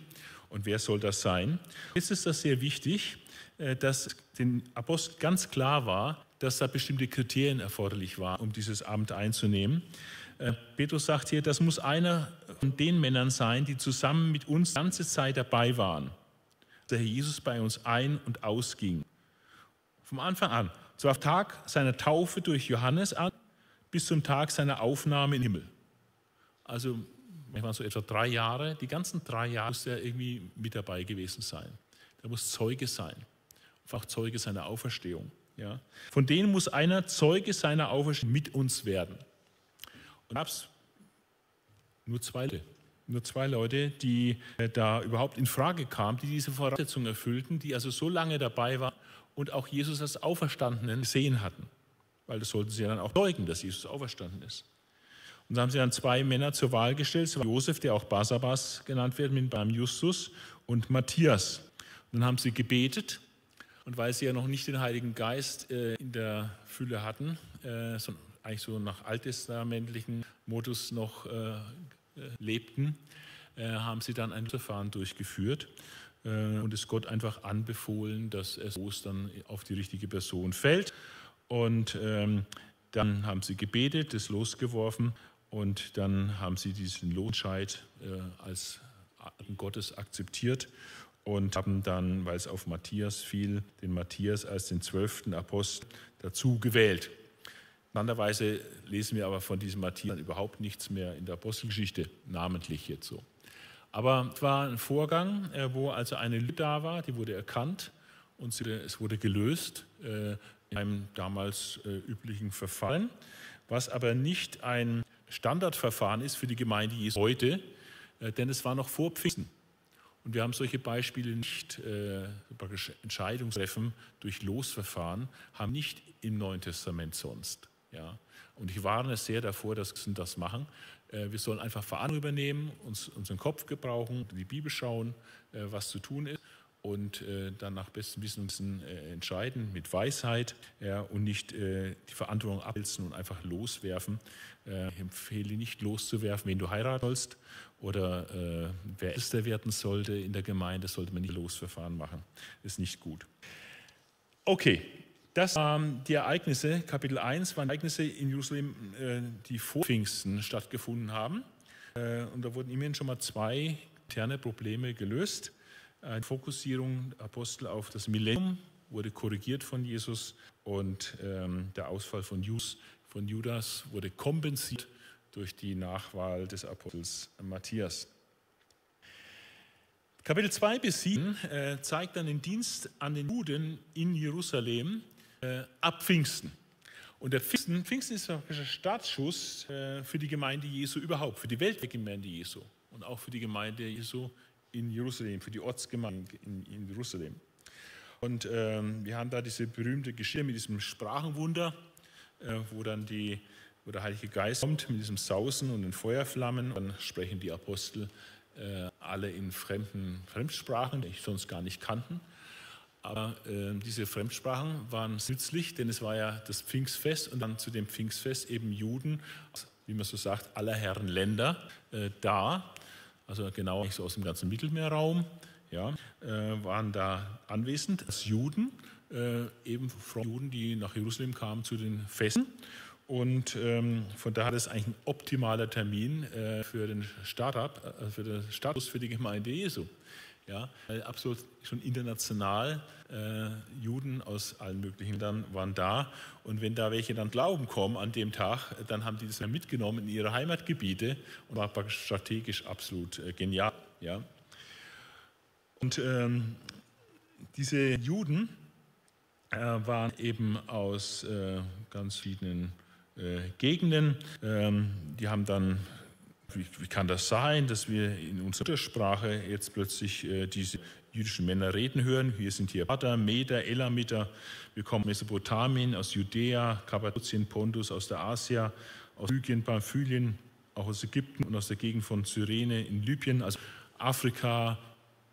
Und wer soll das sein? Jetzt ist das sehr wichtig, äh, dass den Apostel ganz klar war, dass da bestimmte Kriterien erforderlich waren, um dieses Amt einzunehmen. Petrus sagt hier, das muss einer von den Männern sein, die zusammen mit uns die ganze Zeit dabei waren. Der Herr Jesus bei uns ein- und ausging. Vom Anfang an, so auf Tag seiner Taufe durch Johannes an, bis zum Tag seiner Aufnahme im Himmel. Also manchmal so etwa drei Jahre, die ganzen drei Jahre muss er irgendwie mit dabei gewesen sein. Er muss Zeuge sein, einfach Zeuge seiner Auferstehung. Ja. Von denen muss einer Zeuge seiner Auferstehung mit uns werden. Gab es nur zwei Leute, nur zwei Leute, die äh, da überhaupt in Frage kamen, die diese Voraussetzungen erfüllten, die also so lange dabei waren und auch Jesus als Auferstandenen gesehen hatten. weil das sollten sie dann auch zeugen, dass Jesus auferstanden ist. Und da haben sie dann zwei Männer zur Wahl gestellt, Josef, der auch Basabas genannt wird, mit beim Justus und Matthias. Und dann haben sie gebetet und weil sie ja noch nicht den Heiligen Geist äh, in der Fülle hatten, äh, sondern eigentlich so nach alttestamentlichen Modus noch äh, lebten, äh, haben sie dann ein Verfahren durchgeführt äh, und es Gott einfach anbefohlen, dass es Ostern auf die richtige Person fällt. Und ähm, dann haben sie gebetet, das losgeworfen und dann haben sie diesen Lohnscheid äh, als Gottes akzeptiert und haben dann, weil es auf Matthias fiel, den Matthias als den zwölften Apostel dazu gewählt. Andererweise lesen wir aber von diesem Matthias überhaupt nichts mehr in der Apostelgeschichte, namentlich jetzt so. Aber es war ein Vorgang, äh, wo also eine Lüge da war, die wurde erkannt und es wurde gelöst äh, in einem damals äh, üblichen Verfahren, was aber nicht ein Standardverfahren ist für die Gemeinde Jesu heute, denn es war noch vor Pfingsten. Und wir haben solche Beispiele nicht, äh, Entscheidungstreffen durch Losverfahren, haben nicht im Neuen Testament sonst. Ja. Und ich warne sehr davor, dass wir das machen. Äh, wir sollen einfach Verantwortung übernehmen, uns unseren Kopf gebrauchen, die Bibel schauen, äh, was zu tun ist und äh, dann nach bestem Wissen und Wissen entscheiden mit Weisheit und nicht die Verantwortung abwälzen und einfach loswerfen. Ich empfehle nicht loszuwerfen, wen du heiraten sollst oder wer Ältester werden sollte in der Gemeinde, sollte man nicht Losverfahren machen. Ist nicht gut. Okay, das waren die Ereignisse, Kapitel 1 waren Ereignisse in Jerusalem, äh, die vor Pfingsten stattgefunden haben. Äh, und da wurden immerhin schon mal zwei interne Probleme gelöst. Eine Fokussierung der Apostel auf das Millennium wurde korrigiert von Jesus und ähm, der Ausfall von, Judas wurde kompensiert durch die Nachwahl des Apostels Matthias. Kapitel 2 bis 7 äh, zeigt dann den Dienst an den Juden in Jerusalem äh, ab Pfingsten. Und der Pfingsten, Pfingsten ist der Startschuss äh, für die Gemeinde Jesu überhaupt, für die Weltgemeinde Jesu und auch für die Gemeinde Jesu in Jerusalem, für die Ortsgemeinde in, in Jerusalem. Und ähm, wir haben da diese berühmte Geschichte mit diesem Sprachenwunder, äh, wo dann die, wo der Heilige Geist kommt mit diesem Sausen und den Feuerflammen. Dann sprechen die Apostel äh, alle in fremden Fremdsprachen, die ich sonst gar nicht kannten. Aber äh, diese Fremdsprachen waren nützlich, denn es war ja das Pfingstfest und dann zu dem Pfingstfest eben Juden, wie man so sagt, aller Herren Länder äh, da, also genau so aus dem ganzen Mittelmeerraum, ja, äh, waren da anwesend als Juden, äh, eben Juden, die nach Jerusalem kamen zu den Festen. Und ähm, von daher ist es eigentlich ein optimaler Termin äh, für den Startup, äh, für den Status für die Gemeinde Jesu. Ja, absolut schon international. Äh, Juden aus allen möglichen Ländern waren da. Und wenn da welche dann Glauben kommen an dem Tag, dann haben die das mitgenommen in ihre Heimatgebiete und war strategisch absolut äh, genial. Ja. Und ähm, diese Juden äh, waren eben aus äh, ganz verschiedenen äh, Gegenden. Ähm, die haben dann wie, wie, kann das sein, dass wir in unserer Sprache jetzt plötzlich äh, diese jüdischen Männer reden hören? Wir sind hier Pater, Meder, Elamiter. Wir kommen aus Mesopotamien, aus Judäa, Kappadokien, Pontus, aus der Asia, aus Lykien, Pamphylien, auch aus Ägypten und aus der Gegend von Cyrene in Libyen, also Afrika,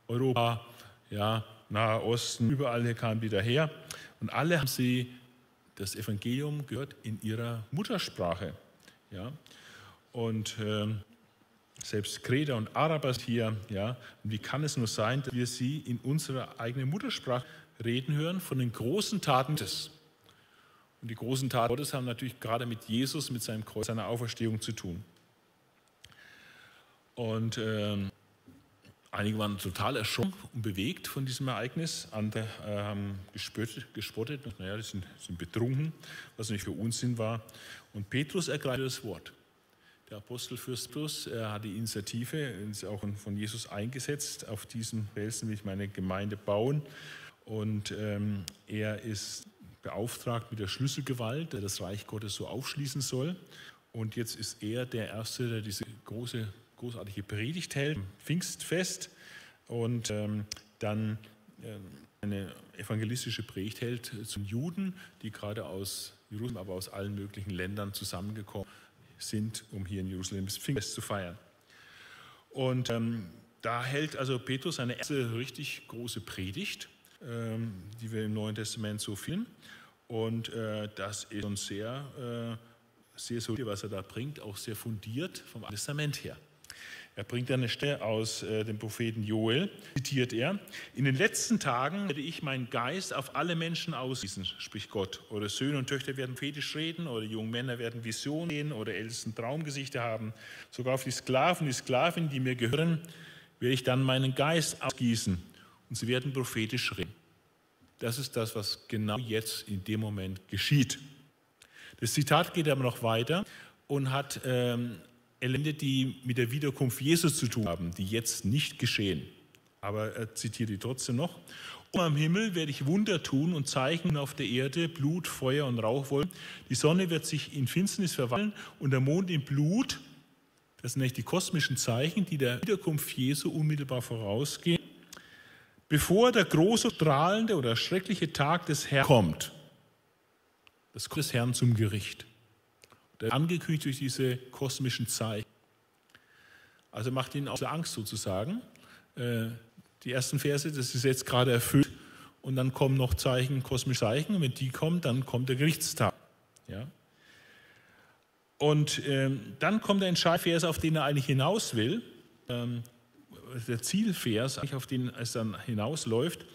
Europa, ja, Nahe Osten, überall hier kamen die daher. Und alle haben sie das Evangelium gehört in ihrer Muttersprache. Ja. Und äh, selbst Kreta und Araber hier, ja, wie kann es nur sein, dass wir sie in unserer eigenen Muttersprache reden hören von den großen Taten Gottes? Und die großen Taten Gottes haben natürlich gerade mit Jesus, mit seinem Kreuz, seiner Auferstehung zu tun. Und äh, einige waren total erschrocken und bewegt von diesem Ereignis, andere äh, haben gespottet, gespottet naja, die sind, sind betrunken, was nicht für Unsinn war. Und Petrus ergreift das Wort. Der Apostel Fürstus er hat die Initiative, ist auch von Jesus eingesetzt. Auf diesem Felsen will ich meine Gemeinde bauen. Und ähm, er ist beauftragt mit der Schlüsselgewalt, der das Reich Gottes so aufschließen soll. Und jetzt ist er der Erste, der diese große, großartige Predigt hält, Pfingstfest, und ähm, dann ähm, eine evangelistische Predigt hält zu Juden, die gerade aus Jerusalem, aber aus allen möglichen Ländern zusammengekommen sind, um hier in Jerusalem das Pfingstfest zu feiern. Und ähm, da hält also Petrus eine erste richtig große Predigt, ähm, die wir im Neuen Testament so finden. Und äh, das ist uns sehr, äh, sehr solide, was er da bringt, auch sehr fundiert vom Testament her. Er bringt eine Stelle aus äh, dem Propheten Joel, zitiert er, in den letzten Tagen werde ich meinen Geist auf alle Menschen ausgießen, spricht Gott. Oder Söhne und Töchter werden fetisch reden, oder junge Männer werden Visionen sehen, oder Ältesten Traumgesichter haben. Sogar auf die Sklaven die Sklavinnen, die mir gehören, werde ich dann meinen Geist ausgießen und sie werden prophetisch reden. Das ist das, was genau jetzt in dem Moment geschieht. Das Zitat geht aber noch weiter und hat ähm, Elemente, die mit der Wiederkunft Jesus zu tun haben, die jetzt nicht geschehen. Aber er zitiert die trotzdem noch. Und am Himmel werde ich Wunder tun und Zeichen auf der Erde, Blut, Feuer und Rauchwolken. Die Sonne wird sich in Finsternis verwandeln und der Mond in Blut. Das sind nicht die kosmischen Zeichen, die der Wiederkunft Jesu unmittelbar vorausgehen. Bevor der große, strahlende oder schreckliche Tag des Herrn kommt, das kommt des Herrn zum Gericht angekündigt durch diese kosmischen Zeichen. Also macht ihnen auch Angst sozusagen. Äh, die ersten Verse, das ist jetzt gerade erfüllt und dann kommen noch Zeichen, kosmische Zeichen und wenn die kommen, dann kommt der Gerichtstag. Ja? Und ähm, dann kommt der Entscheidvers, auf den er eigentlich hinaus will, ähm, der Zielvers, auf den es dann hinausläuft,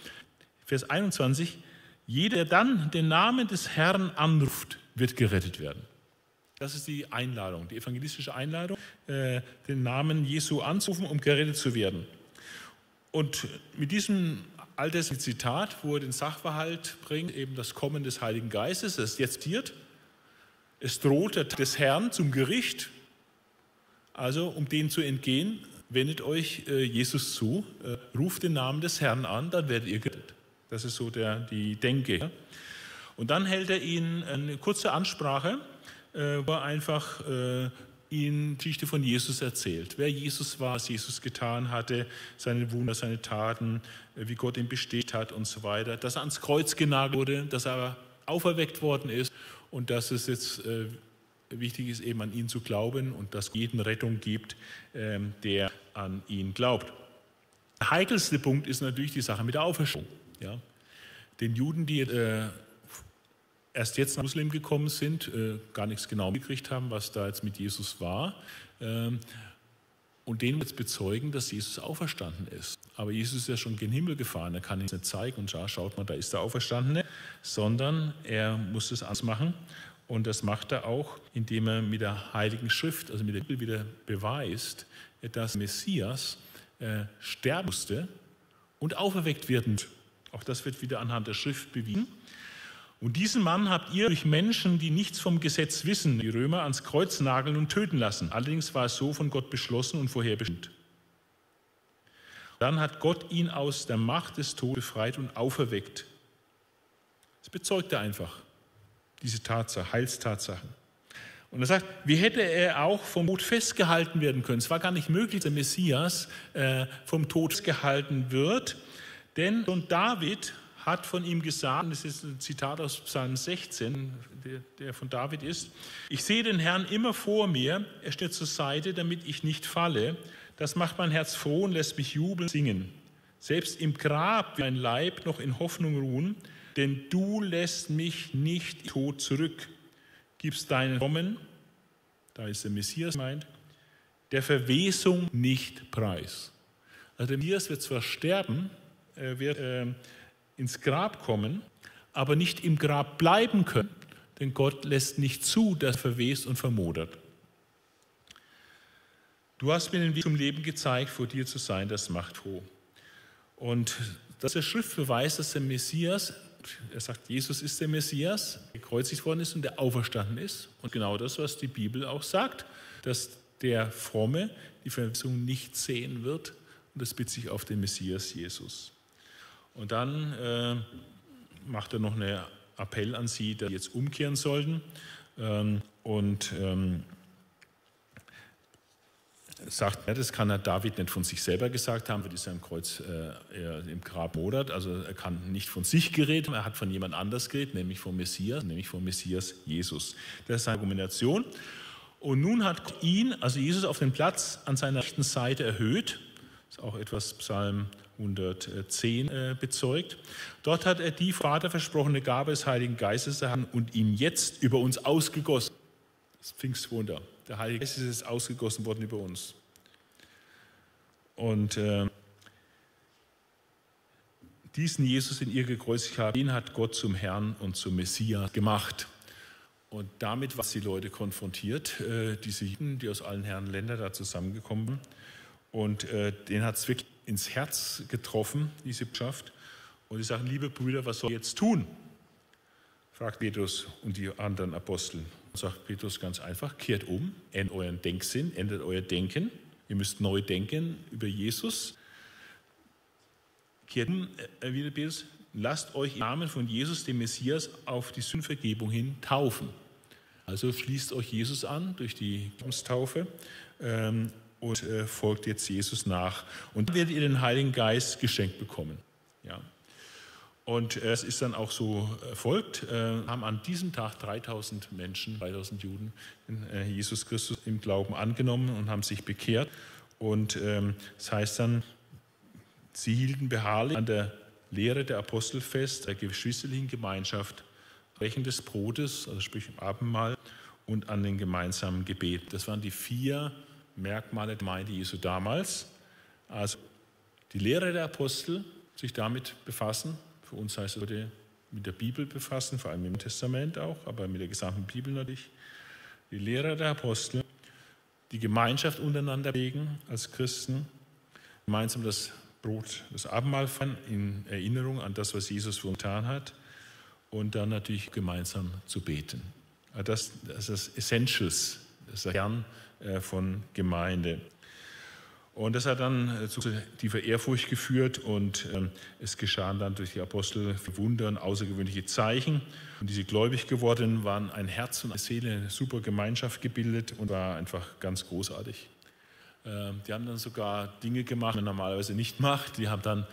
Vers 21, jeder, der dann den Namen des Herrn anruft, wird gerettet werden. Das ist die Einladung, die evangelistische Einladung, äh, den Namen Jesu anzurufen, um gerettet zu werden. Und mit diesem altes Zitat, wo er den Sachverhalt bringt, eben das Kommen des Heiligen Geistes, das jetzt wird, es droht der Tag des Herrn zum Gericht. Also, um dem zu entgehen, wendet euch äh, Jesus zu, äh, ruft den Namen des Herrn an, dann werdet ihr gerettet. Das ist so der, die Denke. Und dann hält er ihnen eine kurze Ansprache äh, wo er einfach äh, ihnen Geschichte von Jesus erzählt. Wer Jesus war, was Jesus getan hatte, seine Wunder, seine Taten, äh, wie Gott ihn besteht hat und so weiter. Dass er ans Kreuz genagelt wurde, dass er auferweckt worden ist und dass es jetzt äh, wichtig ist, eben an ihn zu glauben und dass jeden Rettung gibt, ähm, der an ihn glaubt. Der heikelste Punkt ist natürlich die Sache mit der Auferstehung. Ja? Den Juden, die äh, erst jetzt nach Muslim gekommen sind, äh, gar nichts genau mitgekriegt haben, was da jetzt mit Jesus war. Ähm, und denen jetzt bezeugen, dass Jesus auferstanden ist. Aber Jesus ist ja schon gen Himmel gefahren, er kann es nicht zeigen und schaut mal, da ist der Auferstandene, sondern er muss es anders machen. Und das macht er auch, indem er mit der Heiligen Schrift, also mit der Bibel wieder beweist, dass Messias äh, sterben musste und auferweckt werden. Auch das wird wieder anhand der Schrift bewiesen. Und diesen Mann habt ihr durch Menschen, die nichts vom Gesetz wissen, die Römer, ans Kreuz nageln und töten lassen. Allerdings war es so von Gott beschlossen und vorherbestimmt. Dann hat Gott ihn aus der Macht des Todes befreit und auferweckt. Das bezeugt er einfach, diese Tatsache, Heilstatsachen. Und er sagt, wie hätte er auch vom Tod festgehalten werden können? Es war gar nicht möglich, dass der Messias äh, vom Tod gehalten wird, denn schon David hat von ihm gesagt, das ist ein Zitat aus Psalm 16, der, der, von David ist, ich sehe den Herrn immer vor mir, er steht zur Seite, damit ich nicht falle. Das macht mein Herz froh und lässt mich jubeln singen. Selbst im Grab wird mein Leib noch in Hoffnung ruhen, denn du lässt mich nicht tot zurück, gibst deinen Kommen, da ist der Messias meint, der Verwesung nicht preis. Also der Messias wird zwar sterben, er wird äh, ins Grab kommen, aber nicht im Grab bleiben können, denn Gott lässt nicht zu, dass er verwest und vermodert. Du hast mir den Weg zum Leben gezeigt, vor dir zu sein, das macht froh. Und dass der Schriftbeweis, dass der Messias, er sagt, Jesus ist der Messias, gekreuzigt worden ist und der auferstanden ist. Und genau das, was die Bibel auch sagt, dass der Fromme die Verwechslung nicht sehen wird. Und das bezieht sich auf den Messias Jesus. Und dann äh, macht er noch einen Appell an sie, dass sie jetzt umkehren sollten. Ähm, und ähm, sagt, ja, das kann David nicht von sich selber gesagt haben, wird ist er im Kreuz äh, im Grab modert. Also er kann nicht von sich geredet haben, er hat von jemand anders geredet, nämlich vom Messias, nämlich vom Messias Jesus. Das ist seine Argumentation. Und nun hat ihn, also Jesus, auf den Platz an seiner rechten Seite erhöht. Das ist auch etwas Psalm 110 äh, bezeugt. Dort hat er die vaterversprochene Gabe des Heiligen Geistes erhalten und ihn jetzt über uns ausgegossen. Das Pfingstwunder. Der Heilige Geist ist ausgegossen worden über uns. Und äh, diesen Jesus, den ihr gekreuzigt habt, den hat Gott zum Herrn und zum Messias gemacht. Und damit waren die Leute konfrontiert, äh, diese Juden, die aus allen Herren Ländern da zusammengekommen sind. Und äh, den hat es wirklich ins Herz getroffen, diese Botschaft. Und sie sagen, liebe Brüder, was soll ich jetzt tun? fragt Petrus und die anderen Apostel. Und sagt Petrus ganz einfach, kehrt um, ändert euren Denksinn, ändert euer Denken. Ihr müsst neu denken über Jesus. Kehrt um, äh, wieder Petrus, lasst euch im Namen von Jesus, dem Messias, auf die Sündvergebung hin taufen. Also schließt euch Jesus an durch die Taufe und äh, folgt jetzt Jesus nach. Und dann werdet ihr den Heiligen Geist geschenkt bekommen. Ja. Und äh, es ist dann auch so erfolgt, äh, haben an diesem Tag 3000 Menschen, 3000 Juden, äh, Jesus Christus im Glauben angenommen und haben sich bekehrt. Und ähm, das heißt dann, sie hielten beharrlich an der Lehre der Apostel fest, der geschwisterlichen Gemeinschaft, Brechen des Brotes, also sprich im Abendmahl, und an den gemeinsamen Gebet. Das waren die vier Merkmale der Gemeinde Jesu damals. Also die Lehre der Apostel, sich damit befassen. Für uns heißt es heute mit der Bibel befassen, vor allem im Testament auch, aber mit der gesamten Bibel natürlich. Die Lehre der Apostel, die Gemeinschaft untereinander pflegen als Christen, gemeinsam das Brot, das Abendmahl feiern in Erinnerung an das, was Jesus für uns getan hat und dann natürlich gemeinsam zu beten. Das, das ist das Essentials, das ist der Kern von Gemeinde. Und das hat dann äh, zu tiefer Ehrfurcht geführt und ähm, es geschahen dann durch die Apostel Wunder und außergewöhnliche Zeichen. Und diese gläubig geworden waren ein Herz und eine Seele, eine super Gemeinschaft gebildet und war einfach ganz großartig. Ähm, die haben dann sogar Dinge gemacht, die man normalerweise nicht macht. Die haben dann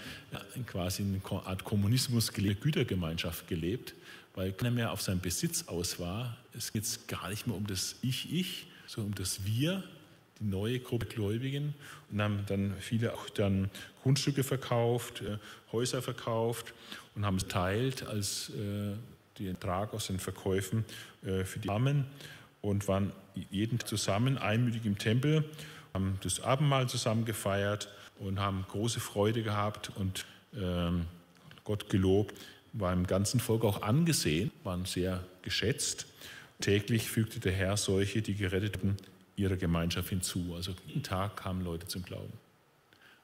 quasi eine Art Kommunismus gelebt, Gütergemeinschaft gelebt, weil keiner mehr auf seinen Besitz aus war. Es geht gar nicht mehr um das Ich-Ich, so um das Wir, die neue Gruppe Gläubigen und haben dann viele auch dann Grundstücke verkauft, äh, Häuser verkauft und haben es teilt als äh, den Ertrag aus den Verkäufen äh, für die Armen und waren jeden zusammen einmütig im Tempel, haben das Abendmahl zusammen gefeiert und haben große Freude gehabt und ähm, Gott gelobt, war im ganzen Volk auch angesehen, waren sehr geschätzt. Täglich fügte der Herr solche, die Geretteten, ihrer Gemeinschaft hinzu. Also jeden Tag kamen Leute zum Glauben.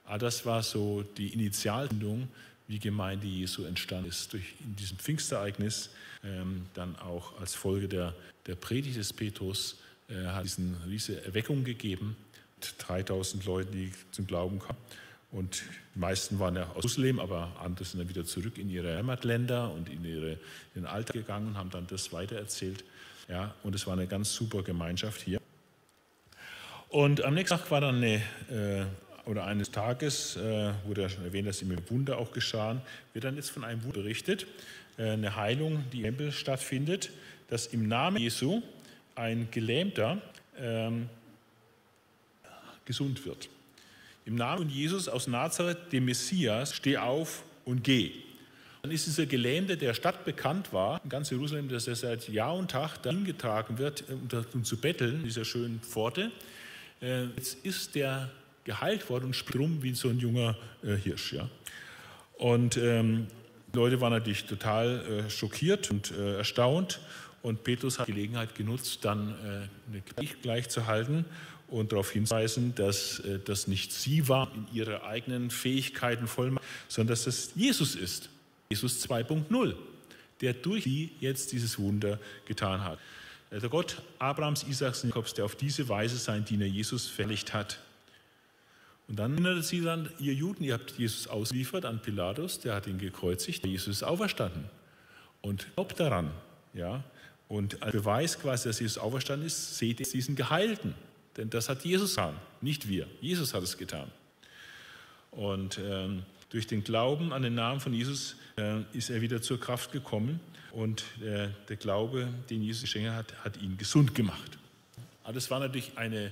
Aber ah, das war so die Initialsendung, wie Gemeinde Jesu entstanden ist. Durch in diesem Pfingstereignis, ähm, dann auch als Folge der, der Predigt des Petrus, äh, hat es eine riesige Erweckung gegeben. 3000 Leute, die zum Glauben kamen. Und die meisten waren ja aus Jerusalem, aber andere sind dann wieder zurück in ihre Heimatländer und in, ihre, in den Alltag gegangen und haben dann das weitererzählt. Ja, und es war eine ganz super Gemeinschaft hier. Und am nächsten Tag war dann eine, äh, oder eines Tages, äh, wurde ja schon erwähnt, dass immer Wunder auch geschahen, wird dann jetzt von einem Wunder berichtet, äh, eine Heilung, die im Tempel stattfindet, dass im Namen Jesu ein Gelähmter ähm, gesund wird. Im Namen Jesus aus Nazareth, dem Messias, steh auf und geh. Dann ist dieser Gelähmte, der Stadt bekannt war, in ganz Jerusalem, dass er seit Jahr und Tag dahin getragen wird, um zu betteln, dieser schönen Pforte. Äh, jetzt ist der geheilt worden und rum wie so ein junger äh, Hirsch. Ja? Und ähm, die Leute waren natürlich total äh, schockiert und äh, erstaunt. Und Petrus hat die Gelegenheit genutzt, dann äh, eine Gleich, gleich zu und darauf hinweisen, dass äh, das nicht sie war in ihrer eigenen Fähigkeiten Vollmacht, sondern dass das Jesus ist. Jesus 2.0, der durch sie jetzt dieses Wunder getan hat. Der Gott Abrahams, Isaaks und Jakobs, der auf diese Weise seinen Diener Jesus verherrlicht hat. Und dann erinnerte sie dann, ihr Juden, ihr habt Jesus ausgeliefert an Pilatus, der hat ihn gekreuzigt, Jesus ist auferstanden. Und glaubt daran, ja. Und als Beweis quasi, dass Jesus auferstanden ist, seht ihr diesen Geheilten. Denn das hat Jesus getan, nicht wir. Jesus hat es getan. Und ähm, durch den Glauben an den Namen von Jesus äh, ist er wieder zur Kraft gekommen und äh, der Glaube, den Jesus geschenkt hat, hat ihn gesund gemacht. Aber das war natürlich eine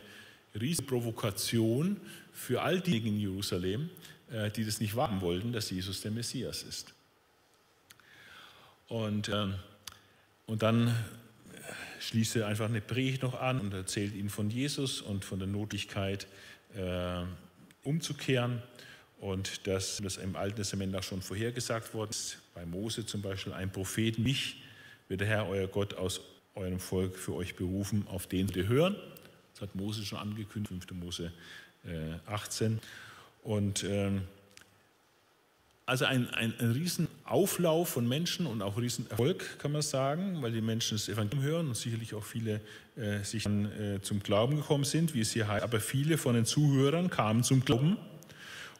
riesige Provokation für all diejenigen in Jerusalem, äh, die das nicht wagen wollten, dass Jesus der Messias ist. Und, ähm, und dann schließt er einfach eine Predigt noch an und erzählt ihnen von Jesus und von der Notwendigkeit, äh, umzukehren. Und dass das im Alten Testament auch schon vorhergesagt worden ist, bei Mose zum Beispiel, ein Prophet, mich wird der Herr, euer Gott, aus eurem Volk für euch berufen, auf den wir hören. Das hat Mose schon angekündigt, 5. Mose 18. Äh, und ähm, also ein, ein, ein Riesenauflauf von Menschen und auch Riesenerfolg, kann man sagen, weil die Menschen das Evangelium hören und sicherlich auch viele äh, sich dann, äh, zum Glauben gekommen sind, wie es hier heißt. Aber viele von den Zuhörern kamen zum Glauben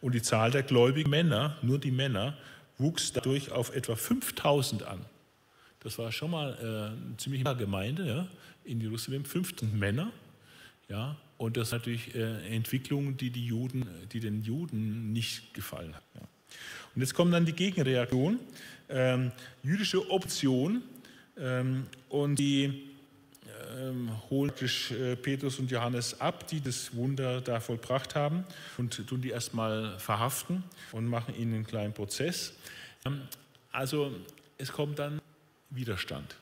und die Zahl der gläubigen Männer, nur die Männer, wuchs dadurch auf etwa 5000 an. Das war schon mal äh, eine ziemlich Gemeinde ja, in Jerusalem, 5000 Männer. Ja, und das ist natürlich äh, Entwicklung, die, die, Juden, die den Juden nicht gefallen hat. Ja. Und jetzt kommt dann die Gegenreaktion, ähm, jüdische Option ähm, und die ähm, holen äh, Petrus und Johannes ab, die das Wunder da vollbracht haben und tun die erstmal verhaften und machen ihnen einen kleinen Prozess. Ähm, also es kommt dann Widerstand.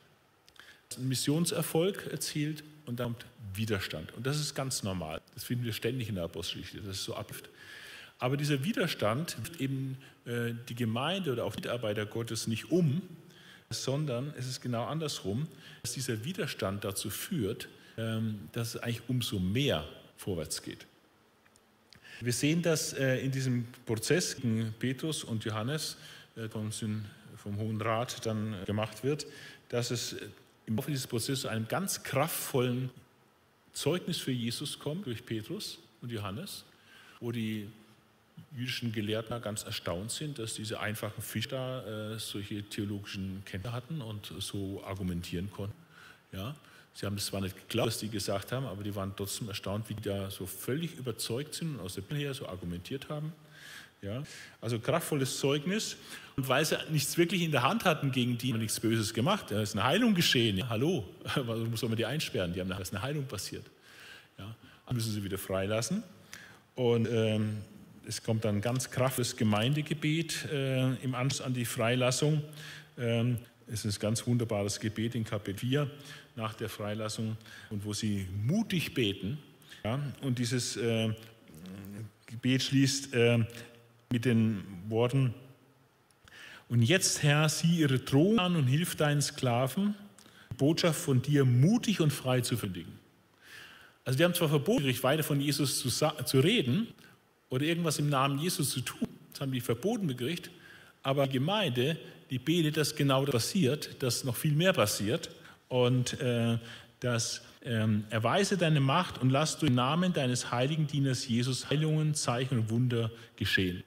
Ein Missionserfolg erzielt und dann kommt Widerstand. Und das ist ganz normal. Das finden wir ständig in der Apostelgeschichte, das ist so abläuft. Aber dieser Widerstand wird eben äh, die Gemeinde oder auch Mitarbeiter Gottes nicht um, sondern es ist genau andersrum, dass dieser Widerstand dazu führt, ähm, dass es eigentlich umso mehr vorwärts geht. Wir sehen das äh, in diesem Prozess gegen Petrus und Johannes äh, vom, vom Hohen Rat dann gemacht wird, dass es im Laufe dieses Prozesses zu einem ganz kraftvollen Zeugnis für Jesus kommt durch Petrus und Johannes, wo die jüdischen Gelehrten ganz erstaunt sind, dass diese einfachen Fischer äh, solche theologischen Kenntnisse hatten und so argumentieren konnten. Ja, sie haben das zwar nicht geglaubt, was die gesagt haben, aber die waren trotzdem erstaunt, wie die da so völlig überzeugt sind und aus der Bibel her so argumentiert haben. Ja, also kraftvolles Zeugnis. Und weil sie nichts wirklich in der Hand hatten gegen die, haben nichts Böses gemacht. Da ist eine Heilung geschehen. Ja, hallo, warum soll man die einsperren? Die haben da eine Heilung passiert. Ja, müssen sie wieder freilassen. Und ähm, es kommt dann ganz kraftes Gemeindegebet äh, im Anschluss an die Freilassung. Ähm, es ist ein ganz wunderbares Gebet in Kapitel 4 nach der Freilassung und wo sie mutig beten. Ja, und dieses äh, Gebet schließt äh, mit den Worten, und jetzt, Herr, sieh ihre Drohung an und hilf deinen Sklaven, die Botschaft von dir mutig und frei zu verkündigen. Also die haben zwar verboten, weiter von Jesus zu, zu reden, oder irgendwas im Namen Jesus zu tun. Das haben die verboten begricht. Aber die Gemeinde, die betet, dass genau das passiert, dass noch viel mehr passiert und äh, dass ähm, erweise deine Macht und lass durch den Namen deines heiligen Dieners Jesus Heilungen, Zeichen und Wunder geschehen.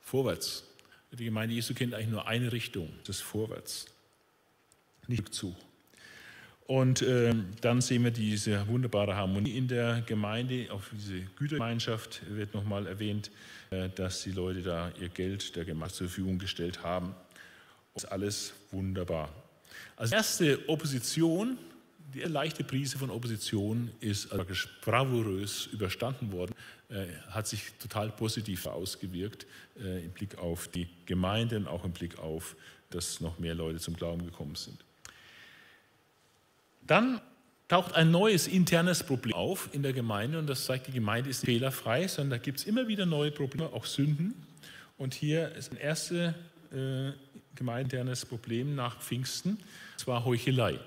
Vorwärts. Die Gemeinde Jesu kennt eigentlich nur eine Richtung, das Vorwärts, nicht Rückzug. Und äh, dann sehen wir diese wunderbare Harmonie in der Gemeinde. Auch diese Gütergemeinschaft wird nochmal erwähnt, äh, dass die Leute da ihr Geld der Gemeinde zur Verfügung gestellt haben. Das ist alles wunderbar. Als erste Opposition, die leichte Prise von Opposition ist praktisch bravourös überstanden worden, äh, hat sich total positiv ausgewirkt äh, im Blick auf die Gemeinde und auch im Blick auf, dass noch mehr Leute zum Glauben gekommen sind. Dann taucht ein neues internes Problem auf in der Gemeinde und das zeigt, die Gemeinde ist fehlerfrei, sondern da gibt es immer wieder neue Probleme, auch Sünden. Und hier ist ein erstes äh, gemeindeinternes Problem nach Pfingsten, und zwar Heuchelei.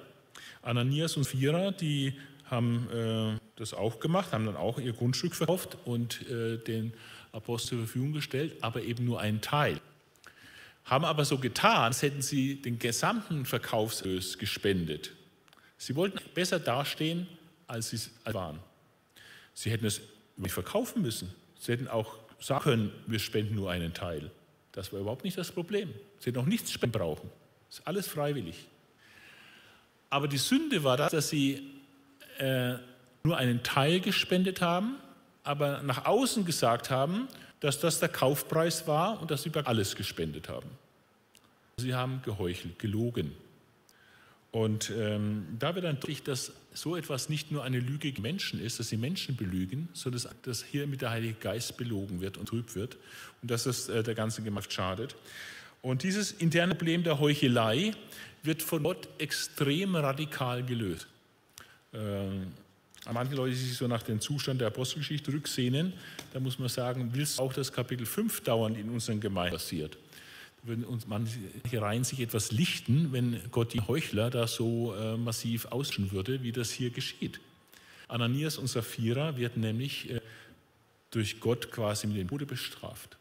Ananias und Vierer, die haben äh, das auch gemacht, haben dann auch ihr Grundstück verkauft und äh, den Apostel zur Verfügung gestellt, aber eben nur einen Teil. Haben aber so getan, als hätten sie den gesamten Verkaufserlös gespendet. Sie wollten besser dastehen, als sie waren. Sie hätten es nicht verkaufen müssen. Sie hätten auch sagen können, wir spenden nur einen Teil. Das war überhaupt nicht das Problem. Sie hätten auch nichts spenden brauchen. Das ist alles freiwillig. Aber die Sünde war das, dass sie äh, nur einen Teil gespendet haben, aber nach außen gesagt haben, dass das der Kaufpreis war und dass sie über alles gespendet haben. Sie haben geheuchelt, gelogen. Und ähm, da wird dann deutlich, dass so etwas nicht nur eine Lüge Menschen ist, dass sie Menschen belügen, sondern dass, dass hier mit der Heilige Geist belogen wird und trüb wird und dass es äh, der ganzen Gemeinschaft schadet. Und dieses interne Problem der Heuchelei wird von Gott extrem radikal gelöst. Ähm, manche Leute, die sich so nach dem Zustand der Apostelgeschichte rücksehnen, da muss man sagen, will es auch das Kapitel 5 dauernd in unseren Gemeinden passiert. Würden uns manche Reihen sich etwas lichten, wenn Gott die Heuchler da so äh, massiv auslöschen würde, wie das hier geschieht. Ananias und Sapphira werden nämlich äh, durch Gott quasi mit dem Tode bestraft.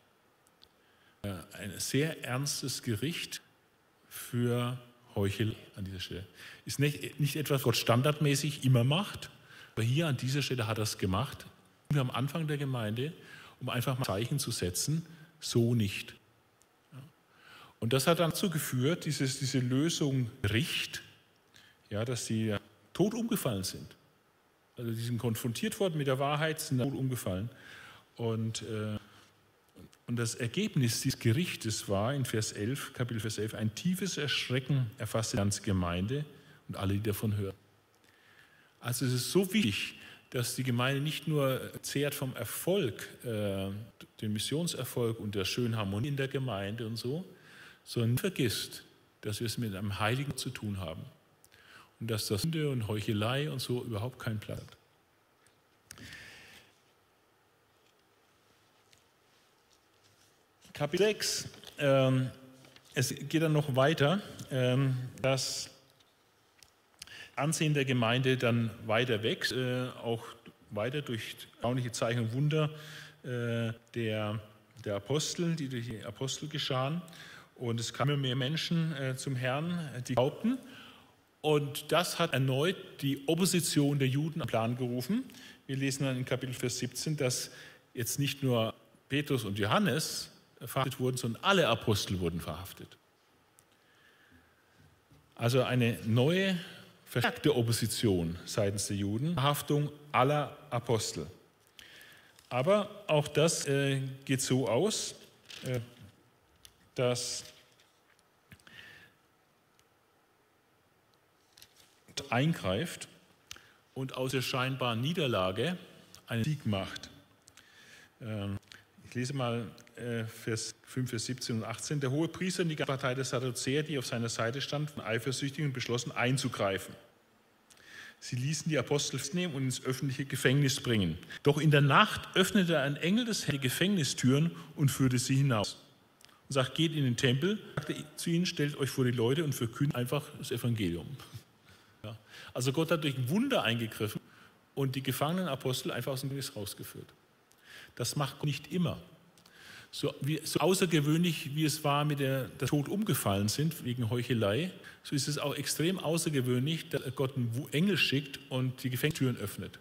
Äh, ein sehr ernstes Gericht für Heuchelei an dieser Stelle. Ist nicht, nicht etwas, was Gott standardmäßig immer macht, aber hier an dieser Stelle hat er es gemacht, wir am Anfang der Gemeinde, um einfach mal Zeichen zu setzen, so nicht. Und das hat dann dazu geführt, dieses, diese Lösung Richt, ja, dass sie tot umgefallen sind. Also die sind konfrontiert worden mit der Wahrheit, sind tot umgefallen. Und, äh, und das Ergebnis dieses Gerichtes war in Vers 11, Kapitel Vers 11, ein tiefes Erschrecken erfasste die ganze Gemeinde und alle, die davon hören. Also es ist so wichtig, dass die Gemeinde nicht nur zehrt vom Erfolg, äh, den Missionserfolg und der schönen Harmonie in der Gemeinde und so, sondern vergisst, dass wir es mit einem Heiligen zu tun haben und dass das Sünde und Heuchelei und so überhaupt keinen Platz hat. Kapitel 6, ähm, es geht dann noch weiter, ähm, dass Ansehen der Gemeinde dann weiter wächst, äh, auch weiter durch erstaunliche Zeichen und Wunder äh, der, der Apostel, die durch die Apostel geschahen. Und es kamen mehr Menschen äh, zum Herrn, die glaubten. Und das hat erneut die Opposition der Juden am Plan gerufen. Wir lesen dann in Kapitel Vers 17, dass jetzt nicht nur Petrus und Johannes verhaftet wurden, sondern alle Apostel wurden verhaftet. Also eine neue verstärkte Opposition seitens der Juden, Verhaftung aller Apostel. Aber auch das äh, geht so aus, äh, dass eingreift und aus der scheinbaren Niederlage einen Sieg macht. Ähm, ich lese mal äh, Vers 5, Vers 17 und 18. Der hohe Priester und die Partei der Sadduzäer, die auf seiner Seite standen, eifersüchtig und beschlossen einzugreifen. Sie ließen die Apostel nehmen und ins öffentliche Gefängnis bringen. Doch in der Nacht öffnete ein Engel des Herrn die Gefängnistüren und führte sie hinaus. Und sagt, geht in den Tempel, sagte zu ihnen, stellt euch vor die Leute und verkündet einfach das Evangelium. Ja. Also Gott hat durch ein Wunder eingegriffen und die gefangenen Apostel einfach aus dem Gefängnis rausgeführt. Das macht Gott nicht immer. So, wie, so, außergewöhnlich, wie es war, mit der, der Tod umgefallen sind wegen Heuchelei, so ist es auch extrem außergewöhnlich, dass Gott einen Engel schickt und die Gefängnistüren öffnet.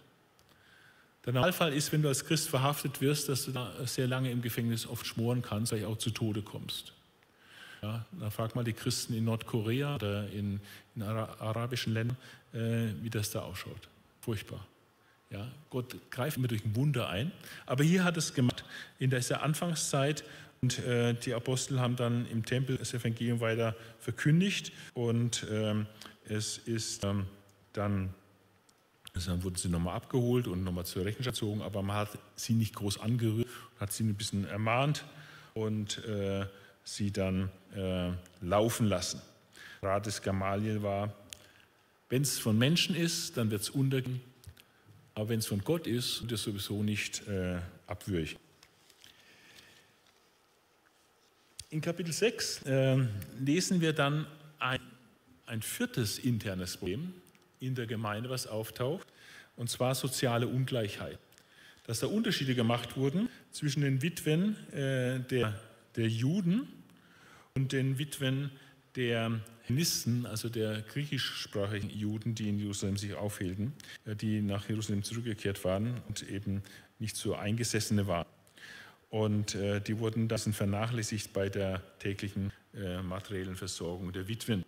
Der Normalfall ist, wenn du als Christ verhaftet wirst, dass du da sehr lange im Gefängnis oft schmoren kannst, weil du auch zu Tode kommst. Ja, dann frag mal die Christen in Nordkorea oder in, in arabischen Ländern, äh, wie das da ausschaut. Furchtbar. Ja, Gott greift immer durch ein Wunder ein. Aber hier hat es gemacht in dieser Anfangszeit. Und äh, die Apostel haben dann im Tempel das Evangelium weiter verkündigt. Und ähm, es ist ähm, dann, also dann wurden sie nochmal abgeholt und nochmal zur Rechenschaft gezogen. Aber man hat sie nicht groß angerührt, hat sie ein bisschen ermahnt und äh, sie dann äh, laufen lassen. Rat des Gamaliel war, wenn es von Menschen ist, dann wird es untergehen aber wenn es von Gott ist, wird es sowieso nicht äh, abwürgen. In Kapitel 6 äh, lesen wir dann ein, ein viertes internes Problem in der Gemeinde, was auftaucht, und zwar soziale Ungleichheit. Dass da Unterschiede gemacht wurden zwischen den Witwen äh, der, der Juden und den Witwen der Hellenisten, also der griechischsprachigen Juden, die in Jerusalem sich aufhielten, äh, die nach Jerusalem zurückgekehrt waren und eben nicht so eingesessene waren. Und äh, die wurden das vernachlässigt bei der täglichen äh, materiellen Versorgung der Witwen.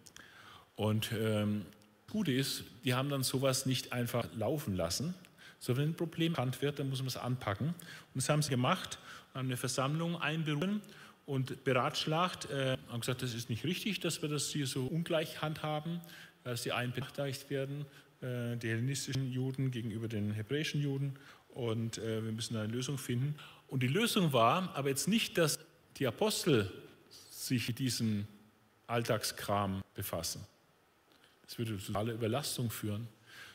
Und ähm, Gute ist, die haben dann sowas nicht einfach laufen lassen, So, wenn ein Problem erkannt wird, dann muss man es anpacken. Und das haben sie gemacht, haben eine Versammlung einberufen und beratschlagt, äh, haben gesagt, das ist nicht richtig, dass wir das hier so ungleich handhaben, dass die einen benachteiligt werden, äh, die hellenistischen Juden gegenüber den hebräischen Juden und äh, wir müssen eine Lösung finden. Und die Lösung war aber jetzt nicht, dass die Apostel sich mit diesem Alltagskram befassen. Das würde zu totale Überlastung führen,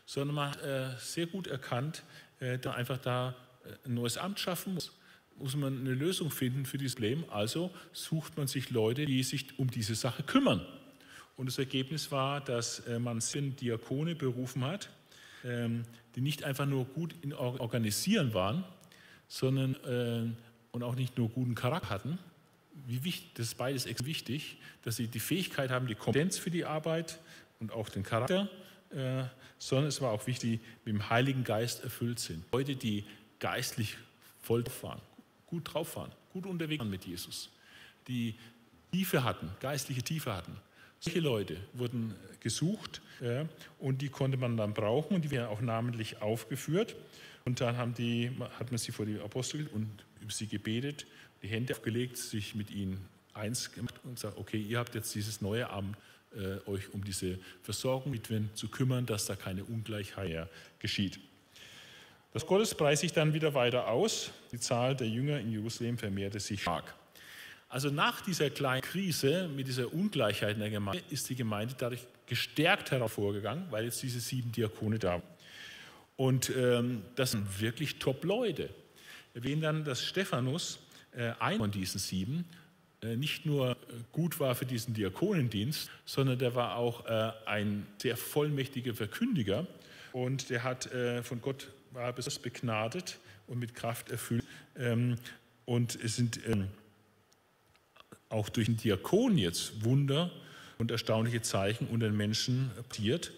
sondern man hat äh, sehr gut erkannt, äh, da einfach da äh, ein neues Amt schaffen muss muss man eine Lösung finden für dieses Problem. Also sucht man sich Leute, die sich um diese Sache kümmern. Und das Ergebnis war, dass äh, man sieben Diakone berufen hat, ähm, die nicht einfach nur gut in organisieren waren, sondern äh, und auch nicht nur guten Charakter hatten. Wie wichtig, das ist beides extrem wichtig, dass sie die Fähigkeit haben, die Kompetenz für die Arbeit und auch den Charakter, äh, sondern es war auch wichtig, mit dem Heiligen Geist erfüllt sind. Leute, die geistlich voll waren gut drauf waren, gut unterwegs waren mit Jesus, die Tiefe hatten, geistliche Tiefe hatten. Solche Leute wurden gesucht ja, und die konnte man dann brauchen und die werden auch namentlich aufgeführt. Und dann haben die, hat man sie vor die Apostel und über sie gebetet, die Hände aufgelegt, sich mit ihnen eins gemacht und sagt, okay, ihr habt jetzt dieses neue Amt, äh, euch um diese Versorgung zu kümmern, dass da keine Ungleichheit geschieht. Das Gottes breitete sich dann wieder weiter aus. Die Zahl der Jünger in Jerusalem vermehrte sich stark. Also nach dieser kleinen Krise mit dieser Ungleichheit in der Gemeinde ist die Gemeinde dadurch gestärkt hervorgegangen, weil jetzt diese sieben Diakone da waren. Und ähm, das sind wirklich Top-Leute. Wir erwähnen dann, dass Stephanus, äh, ein von diesen sieben, nicht nur gut war für diesen Diakonendienst, sondern der war auch äh, ein sehr vollmächtiger Verkündiger und der hat äh, von Gott war besonders begnadet und mit Kraft erfüllt. Ähm, und es sind ähm, auch durch den Diakon jetzt Wunder und erstaunliche Zeichen unter den Menschen passiert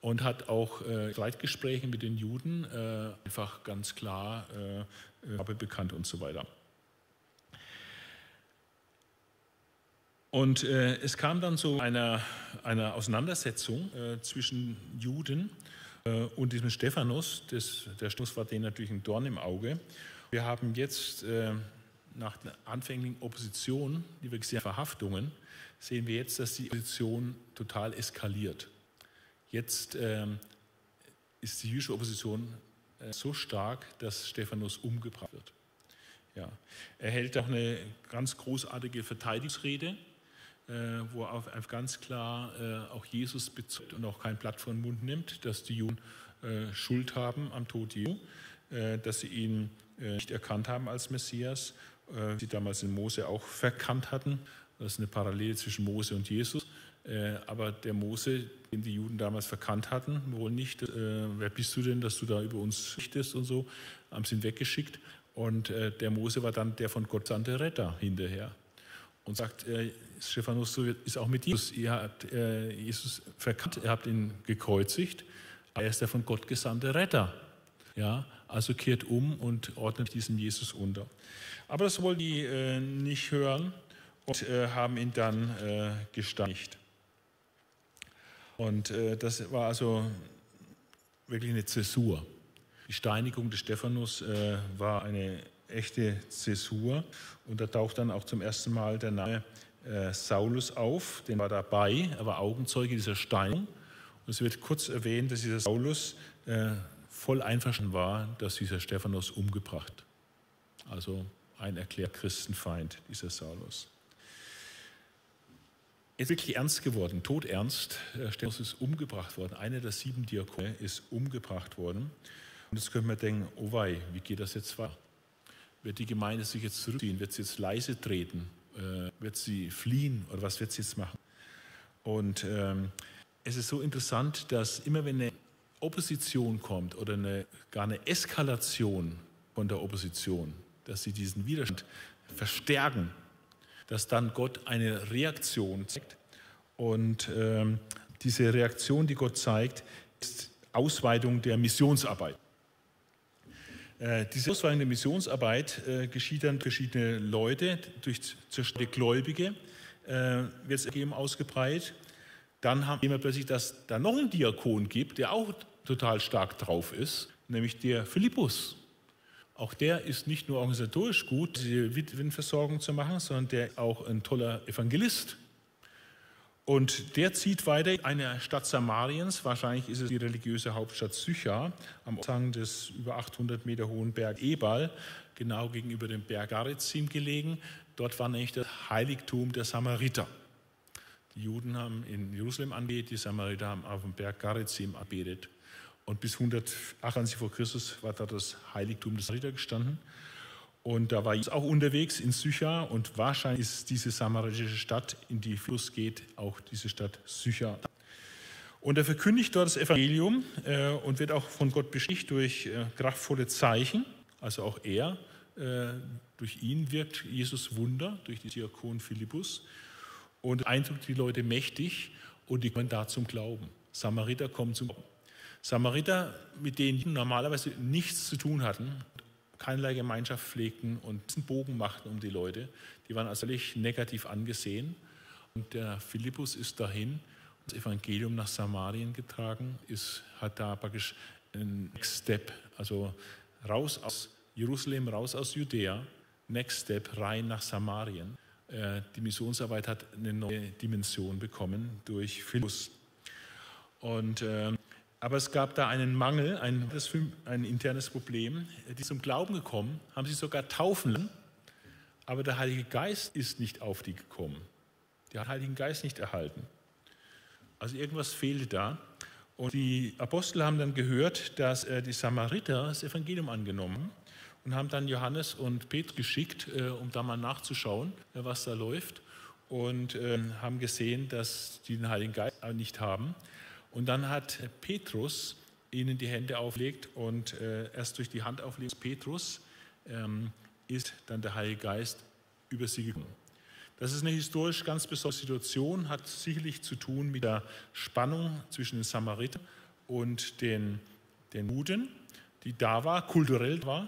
und hat auch äh, Streitgespräche mit den Juden äh, einfach ganz klar äh, bekannt und so weiter. Und äh, es kam dann zu einer, einer Auseinandersetzung äh, zwischen Juden äh, und diesem Stephanus, das, der Stephanus war denen natürlich ein Dorn im Auge. Wir haben jetzt äh, nach der anfänglichen Opposition, die wir gesehen haben, Verhaftungen, sehen wir jetzt, dass die Opposition total eskaliert. Jetzt ähm, ist die jüdische Opposition äh, so stark, dass Stephanus umgebracht wird. Ja. Er hält auch eine ganz großartige Verteidigungsrede wo er auf ganz klar äh, auch Jesus bezeugt und auch kein Blatt vor den Mund nimmt, dass die Juden äh, Schuld haben am Tod Jesu, dass sie ihn nicht erkannt haben als Messias, sie damals in Mose auch verkannt hatten. Das ist eine Parallele zwischen Mose und Jesus. Aber der Mose, den die Juden damals verkannt hatten, wohl nicht, wer bist du denn, dass du da über uns richtest und so, haben sie ihn weggeschickt. Und der Mose war dann der von Gott sandte Retter hinterher und sagt, Stephanus, so ist auch mit Jesus. Ihr habt äh, Jesus verkannt, ihr habt ihn gekreuzigt. Er ist der von Gott gesandte Retter. Ja, also kehrt um und ordnet diesen Jesus unter. Aber das wollen die äh, nicht hören und äh, haben ihn dann äh, gesteinigt. Und äh, das war also wirklich eine Zäsur. Die Steinigung des Stephanus äh, war eine echte Zäsur. Und da taucht dann auch zum ersten Mal der Name äh, Saulus auf, den war dabei, er war Augenzeuge dieser Steinung. Und es wird kurz erwähnt, dass dieser Saulus äh, voll einverstanden war, dass dieser Stephanus umgebracht. Also ein erklärt Christenfeind, dieser Saulus. Es ist wirklich ernst geworden, todernst. Stephanus ist umgebracht worden. Einer der sieben Diakone ist umgebracht worden. Und jetzt könnte man denken, oh wei, wie geht das jetzt weiter? Wird die Gemeinde sich jetzt zurückziehen? Wird sie jetzt leise treten? Äh, wird sie fliehen oder was wird sie jetzt machen? Und ähm, es ist so interessant, dass immer wenn eine Opposition kommt oder eine, gar eine Eskalation von der Opposition, dass sie diesen Widerstand verstärken, dass dann Gott eine Reaktion zeigt. Und ähm, diese Reaktion, die Gott zeigt, ist Ausweitung der Missionsarbeit. Äh, diese Ausweitung der Missionsarbeit äh, geschieht dann durch verschiedene Leute, durch zerstörte Gläubige, äh, wird es eben ausgebreitet. Dann haben wir plötzlich, dass da noch einen Diakon gibt, der auch total stark drauf ist. nämlich der Philippus. Auch der ist nicht nur organisatorisch gut, die Witwenversorgung zu machen, sondern der auch ein toller Evangelist. Und der zieht weiter eine Stadt Samariens, wahrscheinlich ist es die religiöse Hauptstadt Sychar, am Aushang des über 800 Meter hohen Berg Ebal, genau gegenüber dem Berg Garizim gelegen. Dort war nämlich das Heiligtum der Samariter. Die Juden haben in Jerusalem angebetet, die Samariter haben auf dem Berg Garizim abetet. Und bis 128 vor Christus war da das Heiligtum des Samariter gestanden. Und da war Jesus auch unterwegs in Sychar und wahrscheinlich ist diese samaritische Stadt, in die Fluss geht, auch diese Stadt Sychar. Und er verkündigt dort das Evangelium äh, und wird auch von Gott beschickt durch äh, kraftvolle Zeichen. Also auch er, äh, durch ihn wirkt Jesus Wunder, durch den Diakon Philippus und eindrückt die Leute mächtig und die kommen da zum Glauben. Samariter kommen zum Glauben. Samariter, mit denen die normalerweise nichts zu tun hatten, keinerlei Gemeinschaft pflegten und einen Bogen machten um die Leute. Die waren also völlig negativ angesehen. Und der Philippus ist dahin, das Evangelium nach Samarien getragen, ist, hat da praktisch einen Next Step, also raus aus Jerusalem, raus aus Judäa, Next Step rein nach Samarien. Äh, die Missionsarbeit hat eine neue Dimension bekommen durch Philippus. Und ähm, aber es gab da einen Mangel, ein, ein internes Problem. Die zum Glauben gekommen, haben sich sogar taufen lassen, aber der Heilige Geist ist nicht auf die gekommen. Die hat den Heiligen Geist nicht erhalten. Also irgendwas fehlte da. Und die Apostel haben dann gehört, dass die Samariter das Evangelium angenommen und haben dann Johannes und Petrus geschickt, äh, um da mal nachzuschauen, äh, was da läuft. Und ähm, haben gesehen, dass die den Heiligen Geist nicht haben. Und dann hat Petrus ihnen die Hände aufgelegt und äh, erst durch die Handauflegung Petrus ähm, ist dann der Heilige Geist über sie gekommen. Das ist eine historisch ganz besondere Situation, hat sicherlich zu tun mit der Spannung zwischen den Samaritern und den, den Juden, die da war, kulturell war.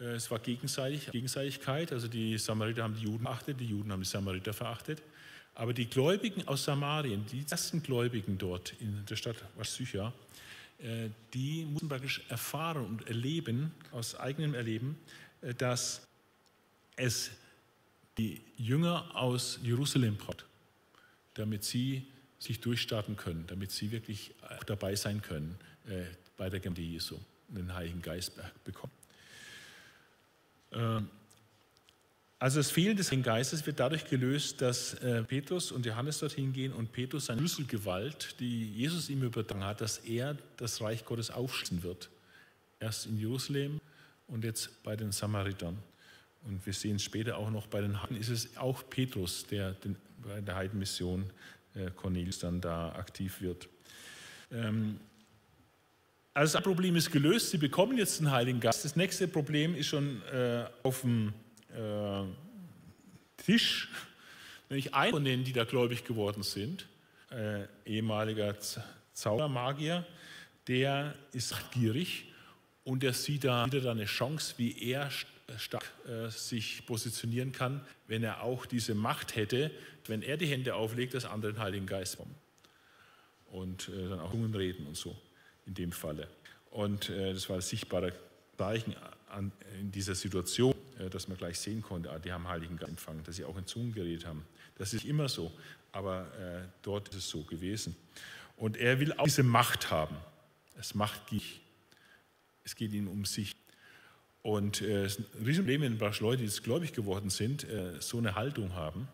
Äh, es war gegenseitig, Gegenseitigkeit, also die Samariter haben die Juden verachtet, die Juden haben die Samariter verachtet. Aber die Gläubigen aus Samarien, die ersten Gläubigen dort in der Stadt Psycha, äh, die mussten praktisch erfahren und erleben, aus eigenem Erleben, äh, dass es die Jünger aus Jerusalem braucht, damit sie sich durchstarten können, damit sie wirklich auch dabei sein können äh, bei der Gemeinde Jesu und den Heiligen Geist bekommen. Also das Fehlen des Heiligen Geistes wird dadurch gelöst, dass äh, Petrus und Johannes dorthin gehen und Petrus seine Schlüsselgewalt, die Jesus ihm übertragen hat, dass er das Reich Gottes aufschließen wird. Erst in Jerusalem und jetzt bei den Samaritern. Und wir sehen es später auch noch bei den Heiden, ist es auch Petrus, der den, bei der Heidenmission äh, Cornelius dann da aktiv wird. Ähm, also das Problem ist gelöst, sie bekommen jetzt den Heiligen Geist. Das nächste Problem ist schon äh, auf dem äh, Tisch, nämlich ein von denen, die da gläubig geworden sind, äh, ehemaliger Zaubermagier, der ist gierig und der sieht da wieder eine Chance, wie er stark äh, sich positionieren kann, wenn er auch diese Macht hätte, wenn er die Hände auflegt, dass andere den Heiligen Geist kommen. Und äh, dann auch Zungen reden und so, in dem Falle. Und äh, das war das sichtbare Zeichen an, in dieser Situation. Äh, dass man gleich sehen konnte, ah, die haben Heiligen Geist empfangen, dass sie auch in Zungen geredet haben. Das ist immer so, aber äh, dort ist es so gewesen. Und er will auch diese Macht haben. Es macht dich. Es geht ihm um sich. Und äh, es ist ein Riesenproblem, wenn Leute, die jetzt gläubig geworden sind, äh, so eine Haltung haben.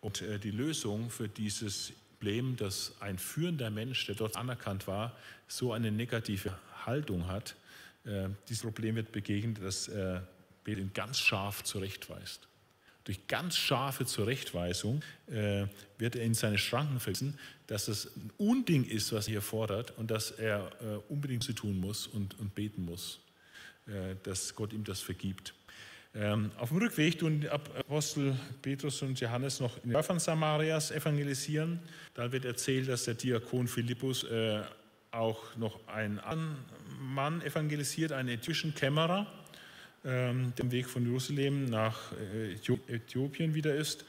Und äh, die Lösung für dieses Problem, dass ein führender Mensch, der dort anerkannt war, so eine negative Haltung hat, äh, dieses Problem wird begegnet, dass äh, ihn ganz scharf zurechtweist. Durch ganz scharfe Zurechtweisung äh, wird er in seine Schranken versetzen, dass es ein Unding ist, was er hier fordert und dass er äh, unbedingt zu tun muss und, und beten muss, äh, dass Gott ihm das vergibt. Ähm, auf dem Rückweg tun die Apostel Petrus und Johannes noch in den Dörfern Samarias evangelisieren. Dann wird erzählt, dass der Diakon Philippus äh, auch noch einen anderen Mann evangelisiert, einen äthiopischen Kämmerer ähm, dem Weg von Jerusalem nach äh, Äthiopien wieder ist.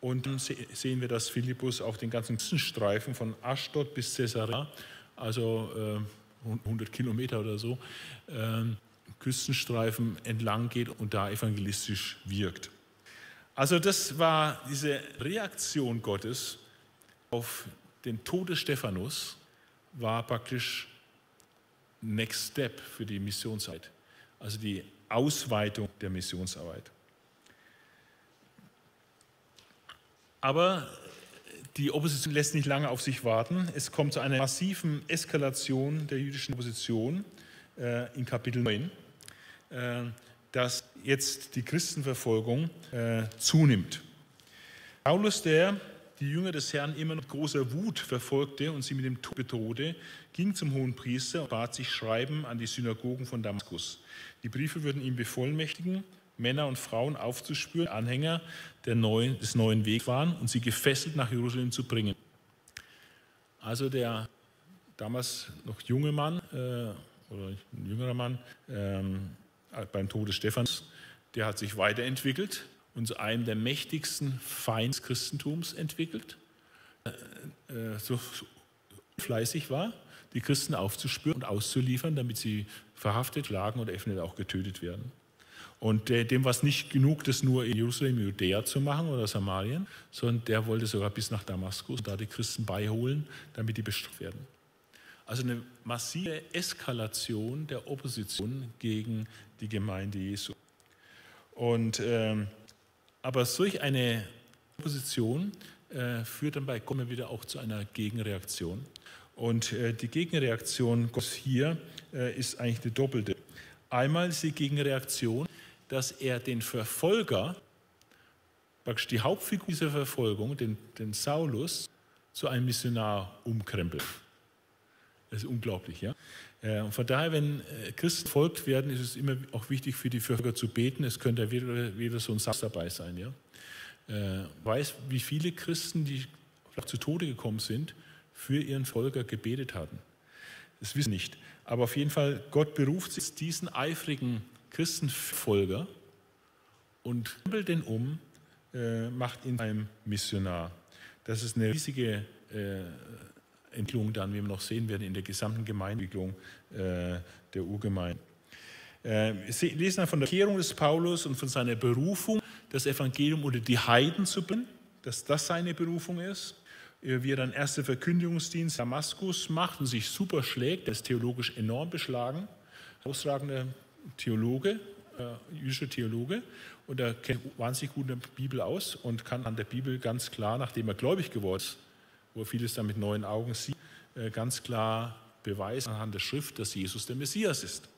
Und dann sehen wir, dass Philippus auch den ganzen Streifen von Aschdod bis Caesarea, also äh, 100 Kilometer oder so, ähm, Küstenstreifen entlang geht und da evangelistisch wirkt. Also das war diese Reaktion Gottes auf den Tod des Stephanus, war praktisch Next Step für die Missionszeit, also die Ausweitung der Missionsarbeit. Aber die Opposition lässt nicht lange auf sich warten. Es kommt zu einer massiven Eskalation der jüdischen Opposition äh, in Kapitel 9, äh, dass jetzt die Christenverfolgung äh, zunimmt. Paulus, der die Jünger des Herrn immer mit großer Wut verfolgte und sie mit dem Tod bedrohte, ging zum hohen Priester und bat sich Schreiben an die Synagogen von Damaskus. Die Briefe würden ihm bevollmächtigen, Männer und Frauen aufzuspüren, Anhänger neuen, des neuen Wegs waren und sie gefesselt nach Jerusalem zu bringen. Also der damals noch junge Mann äh, oder ein jüngerer Mann ähm, beim Tode Stephans, der hat sich weiterentwickelt und zu einem der mächtigsten Feind des Christentums entwickelt, äh, äh, so fleißig war, die Christen aufzuspüren und auszuliefern, damit sie verhaftet, schlagen oder eventuell auch getötet werden. Und dem war es nicht genug, das nur in Jerusalem, Judäa zu machen oder Samarien, sondern der wollte sogar bis nach Damaskus da die Christen beiholen, damit die bestraft werden. Also eine massive Eskalation der Opposition gegen die Gemeinde Jesu. Und, ähm, aber solch eine Opposition äh, führt dann bei Gott wieder auch zu einer Gegenreaktion. Und äh, die Gegenreaktion Gottes hier äh, ist eigentlich die doppelte. Einmal ist die Gegenreaktion, dass er den Verfolger, praktisch die Hauptfigur dieser Verfolgung, den, den Saulus, zu einem Missionar umkrempelt. Das ist unglaublich, ja. Äh, und von daher, wenn äh, Christen folgt werden, ist es immer auch wichtig für die Verfolger zu beten. Es könnte wieder, wieder so ein Satz dabei sein, ja. Äh, weiß, wie viele Christen, die zu Tode gekommen sind, für ihren Folger gebetet hatten. Das wissen wir nicht. Aber auf jeden Fall, Gott beruft sich diesen eifrigen Christenfolger und krempelt den um, macht ihn einem Missionar. Das ist eine riesige äh, Entwicklung dann, wie wir noch sehen werden, in der gesamten Gemeindeentwicklung äh, der Urgemeinde. Äh, wir lesen dann von der Kehrung des Paulus und von seiner Berufung, das Evangelium unter die Heiden zu bringen, dass das seine Berufung ist. Äh, wie er dann erste Verkündigungsdienst Damaskus macht und sich super schlägt, er ist theologisch enorm beschlagen, herausragender Theologe, äh, jüdischer Theologe, und er kennt wahnsinnig gut in der Bibel aus und kann an der Bibel ganz klar, nachdem er gläubig geworden ist, wo vieles dann mit neuen Augen sieht, äh, ganz klar beweisen anhand der Schrift, dass Jesus der Messias ist.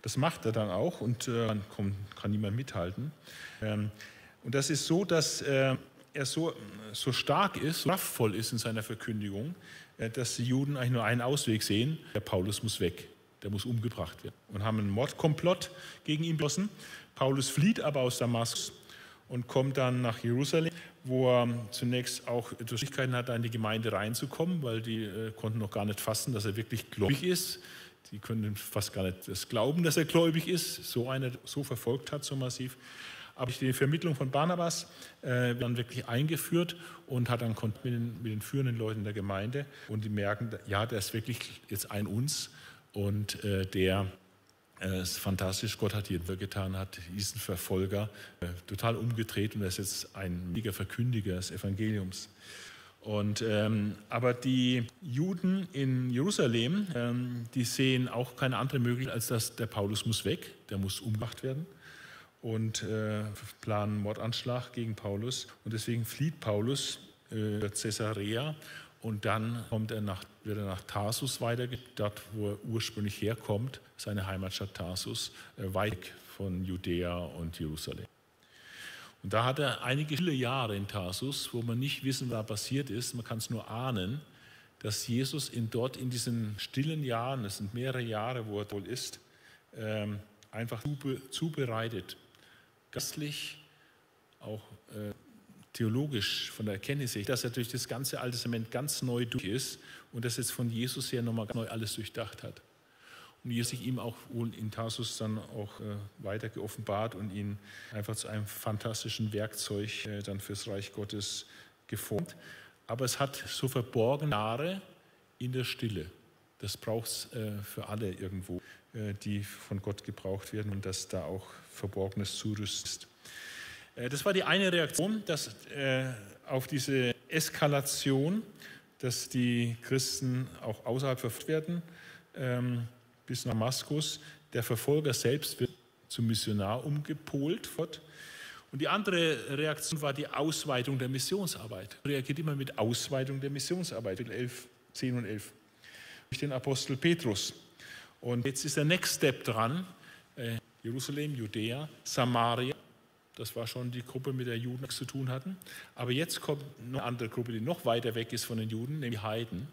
Das macht er dann auch und äh, kann, kann niemand mithalten. Ähm, und das ist so, dass äh, er so, so stark ist, so kraftvoll ist in seiner Verkündigung, dass die Juden eigentlich nur einen Ausweg sehen, der Paulus muss weg, der muss umgebracht werden. Und haben einen Mordkomplott gegen ihn beschlossen. Paulus flieht aber aus Damaskus und kommt dann nach Jerusalem, wo er zunächst auch Schwierigkeiten hat, in die Gemeinde reinzukommen, weil die äh, konnten noch gar nicht fassen, dass er wirklich gläubig ist. Die können fast gar nicht das glauben, dass er gläubig ist, so einer so verfolgt hat, so massiv. Aber die Vermittlung von Barnabas äh, dann wirklich eingeführt und hat dann Kontakt mit den, mit den, führenden Leuten der Gemeinde. Und die merken, ja, der ist wirklich jetzt ein uns und äh, der äh, ist fantastisch. Gott hat hier getan, hat diesen Verfolger äh, total umgedreht und er ist jetzt ein mega Verkündiger des Evangeliums. Und, ähm, aber die Juden in Jerusalem, ähm, die sehen auch keine andere Möglichkeit, als dass der Paulus muss weg, der muss umgebracht werden und äh, planen Mordanschlag gegen Paulus. Und deswegen flieht Paulus äh, Caesarea und dann kommt er nach, wird er nach Tarsus weitergegeben, dort wo er ursprünglich herkommt, seine Heimatstadt Tarsus, äh, weit von Judäa und Jerusalem. Und da hat er einige viele Jahre in Tarsus, wo man nicht wissen, was passiert ist. Man kann es nur ahnen, dass Jesus ihn dort in diesen stillen Jahren, es sind mehrere Jahre, wo er wohl ist, ähm, einfach zubereitet geistlich, auch äh, theologisch von der Erkenntnis her, dass er durch das ganze Alte Testament ganz neu durch ist und das jetzt von Jesus her nochmal neu alles durchdacht hat. Und Jesus sich ihm auch wohl in Tarsus dann auch äh, weiter geoffenbart und ihn einfach zu einem fantastischen Werkzeug äh, dann fürs Reich Gottes geformt. Aber es hat so verborgene Jahre in der Stille Das braucht es äh, für alle irgendwo, äh, die von Gott gebraucht werden und dass da auch Verborgenes zurüstet das war die eine Reaktion dass, äh, auf diese Eskalation, dass die Christen auch außerhalb verfolgt werden ähm, bis nach Damaskus. Der Verfolger selbst wird zum Missionar umgepolt. Fort. Und die andere Reaktion war die Ausweitung der Missionsarbeit. Reagiert immer mit Ausweitung der Missionsarbeit, 11, 10 und 11. Durch den Apostel Petrus. Und jetzt ist der Next Step dran. Äh, Jerusalem, Judäa, Samaria. Das war schon die Gruppe, mit der Juden nichts zu tun hatten. Aber jetzt kommt eine andere Gruppe, die noch weiter weg ist von den Juden, nämlich die Heiden,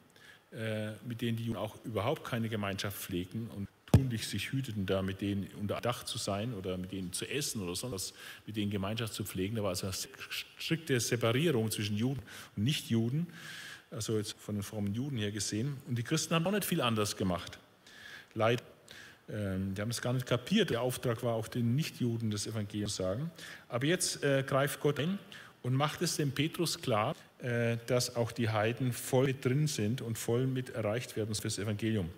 äh, mit denen die Juden auch überhaupt keine Gemeinschaft pflegten und tunlich sich hüteten, da mit denen unter Dach zu sein oder mit denen zu essen oder sonst mit denen Gemeinschaft zu pflegen. Da war also eine strikte Separierung zwischen Juden und Nichtjuden, also jetzt von den frommen Juden her gesehen. Und die Christen haben auch nicht viel anders gemacht. Leider. Ähm, die haben es gar nicht kapiert. Der Auftrag war auch den Nichtjuden das Evangelium zu sagen. Aber jetzt äh, greift Gott ein und macht es dem Petrus klar, äh, dass auch die Heiden voll mit drin sind und voll mit erreicht werden für das Evangelium.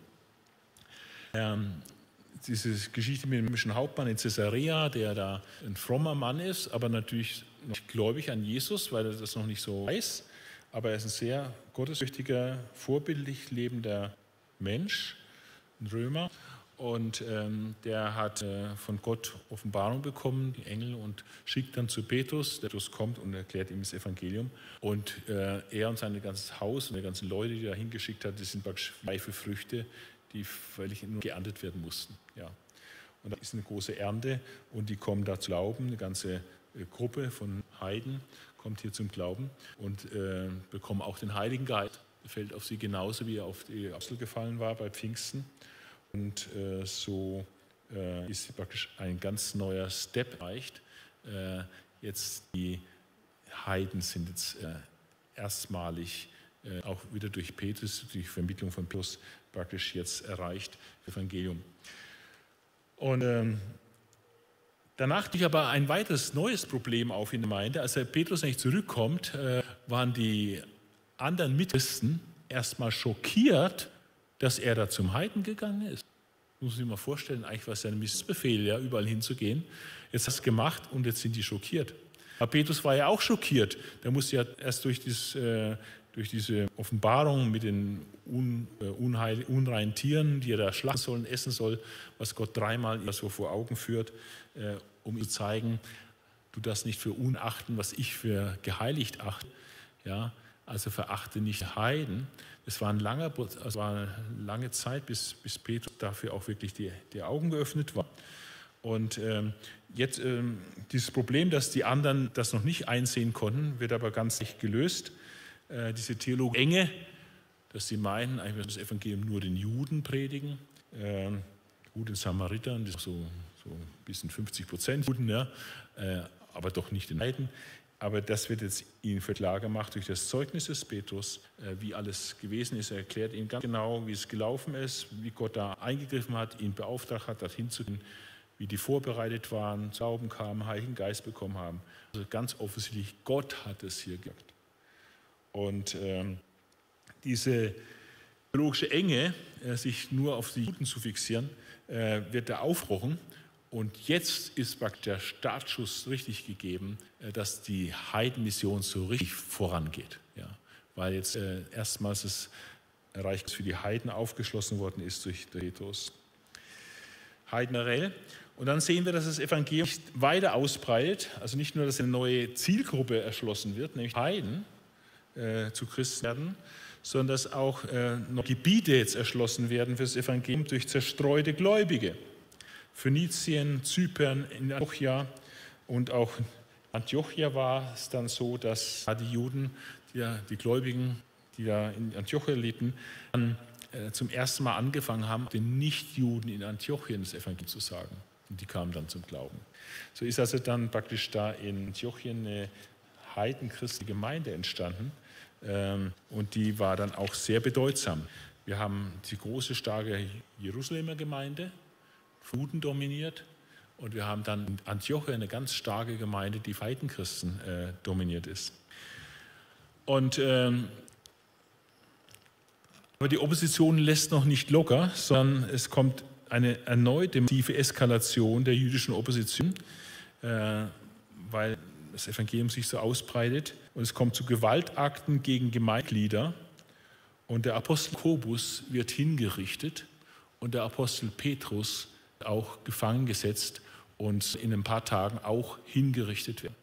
Ähm, diese Geschichte mit dem römischen Hauptmann in Caesarea, der da ein frommer Mann ist, aber natürlich nicht gläubig an Jesus, weil er das noch nicht so weiß. Aber er ist ein sehr gottesfürchtiger, vorbildlich lebender Mensch, ein Römer. Und ähm, der hat äh, von Gott Offenbarung bekommen, die Engel, und schickt dann zu Petrus. Der Petrus kommt und erklärt ihm das Evangelium. Und äh, er und sein ganzes Haus und die ganzen Leute, die er hingeschickt hat, das sind praktisch reife Früchte, die völlig nur geerntet werden mussten. Ja. Und da ist eine große Ernte und die kommen da zu Glauben. Eine ganze äh, Gruppe von Heiden kommt hier zum Glauben und äh, bekommen auch den Heiligen Geist. Fällt auf sie genauso, wie er auf die Apostel gefallen war bei Pfingsten. Und äh, so äh, ist praktisch ein ganz neuer Step erreicht. Äh, jetzt die Heiden sind jetzt äh, erstmalig auch wieder durch Petrus, durch Vermittlung von Petrus, praktisch jetzt erreicht, Evangelium. Und ähm, danach durch aber ein weiteres neues Problem auf in der Gemeinde. Als der Petrus nicht zurückkommt, äh, waren die anderen Mitchristen erstmal schockiert, dass er da zum Heiden gegangen ist. Muss sich mal vorstellen, eigentlich war es ja ein Missbefehl, ja, überall hinzugehen. Jetzt hat es gemacht und jetzt sind die schockiert. Aber Petrus war ja auch schockiert. Der musste ja erst durch das, äh, durch diese Offenbarung mit den un, äh, unheil, unreinen Tieren, die er da schlachten soll, essen soll, was Gott dreimal so vor Augen führt, äh, um zu zeigen, du das nicht für unachten, was ich für geheiligt achte. Ja, also verachte nicht Heiden. Es war, ein langer, also war eine lange Zeit, bis, bis Petrus dafür auch wirklich die, die Augen geöffnet war. Und ähm, jetzt ähm, dieses Problem, dass die anderen das noch nicht einsehen konnten, wird aber ganz leicht gelöst. Äh, diese Theologie Enge, dass sie meinen, eigentlich müssen das Evangelium nur den Juden predigen, äh, gut den Samaritern, das so, so ein bisschen 50 Prozent Juden, ja, äh, aber doch nicht den Heiden. Aber das wird jetzt ihnen für klar gemacht durch das Zeugnis des Petrus, äh, wie alles gewesen ist. Er erklärt ihnen ganz genau, wie es gelaufen ist, wie Gott da eingegriffen hat, ihn beauftragt hat, dorthin zu gehen, wie die vorbereitet waren, Glauben kamen, Heiligen Geist bekommen haben. Also ganz offensichtlich, Gott hat es hier gewirkt. Und ähm, diese theologische Enge, äh, sich nur auf die Juden zu fixieren, äh, wird da aufbrochen. Und jetzt ist der Startschuss richtig gegeben, äh, dass die Heidenmission so richtig vorangeht. Ja, weil jetzt äh, erstmals das Reich für die Heiden aufgeschlossen worden ist durch Petrus. Heidenarell. Und dann sehen wir, dass das Evangelium weiter ausbreitet. Also nicht nur, dass eine neue Zielgruppe erschlossen wird, nämlich Heiden, äh, zu Christen werden, sondern dass auch äh, Gebiete jetzt erschlossen werden für das Evangelium durch zerstreute Gläubige. Phönizien, Zypern, in Antiochia und auch Antiochia war es dann so, dass die Juden, die, die Gläubigen, die da in Antiochia lebten, dann äh, zum ersten Mal angefangen haben, den Nichtjuden in Antiochien das Evangelium zu sagen. Und die kamen dann zum Glauben. So ist also dann praktisch da in Antiochien eine heidenchristliche Gemeinde entstanden, ähm, und die war dann auch sehr bedeutsam. Wir haben die große, starke Jerusalemer Gemeinde, Juden dominiert. Und wir haben dann in Antiochia eine ganz starke Gemeinde, die Heidenchristen äh, dominiert ist. Und ähm, Aber die Opposition lässt noch nicht locker, sondern es kommt eine erneute tiefe Eskalation der jüdischen Opposition, äh, weil das Evangelium sich so ausbreitet. Und es kommt zu Gewaltakten gegen Gemeinglieder. Und der Apostel Kobus wird hingerichtet und der Apostel Petrus auch gefangen gesetzt und in ein paar Tagen auch hingerichtet wird.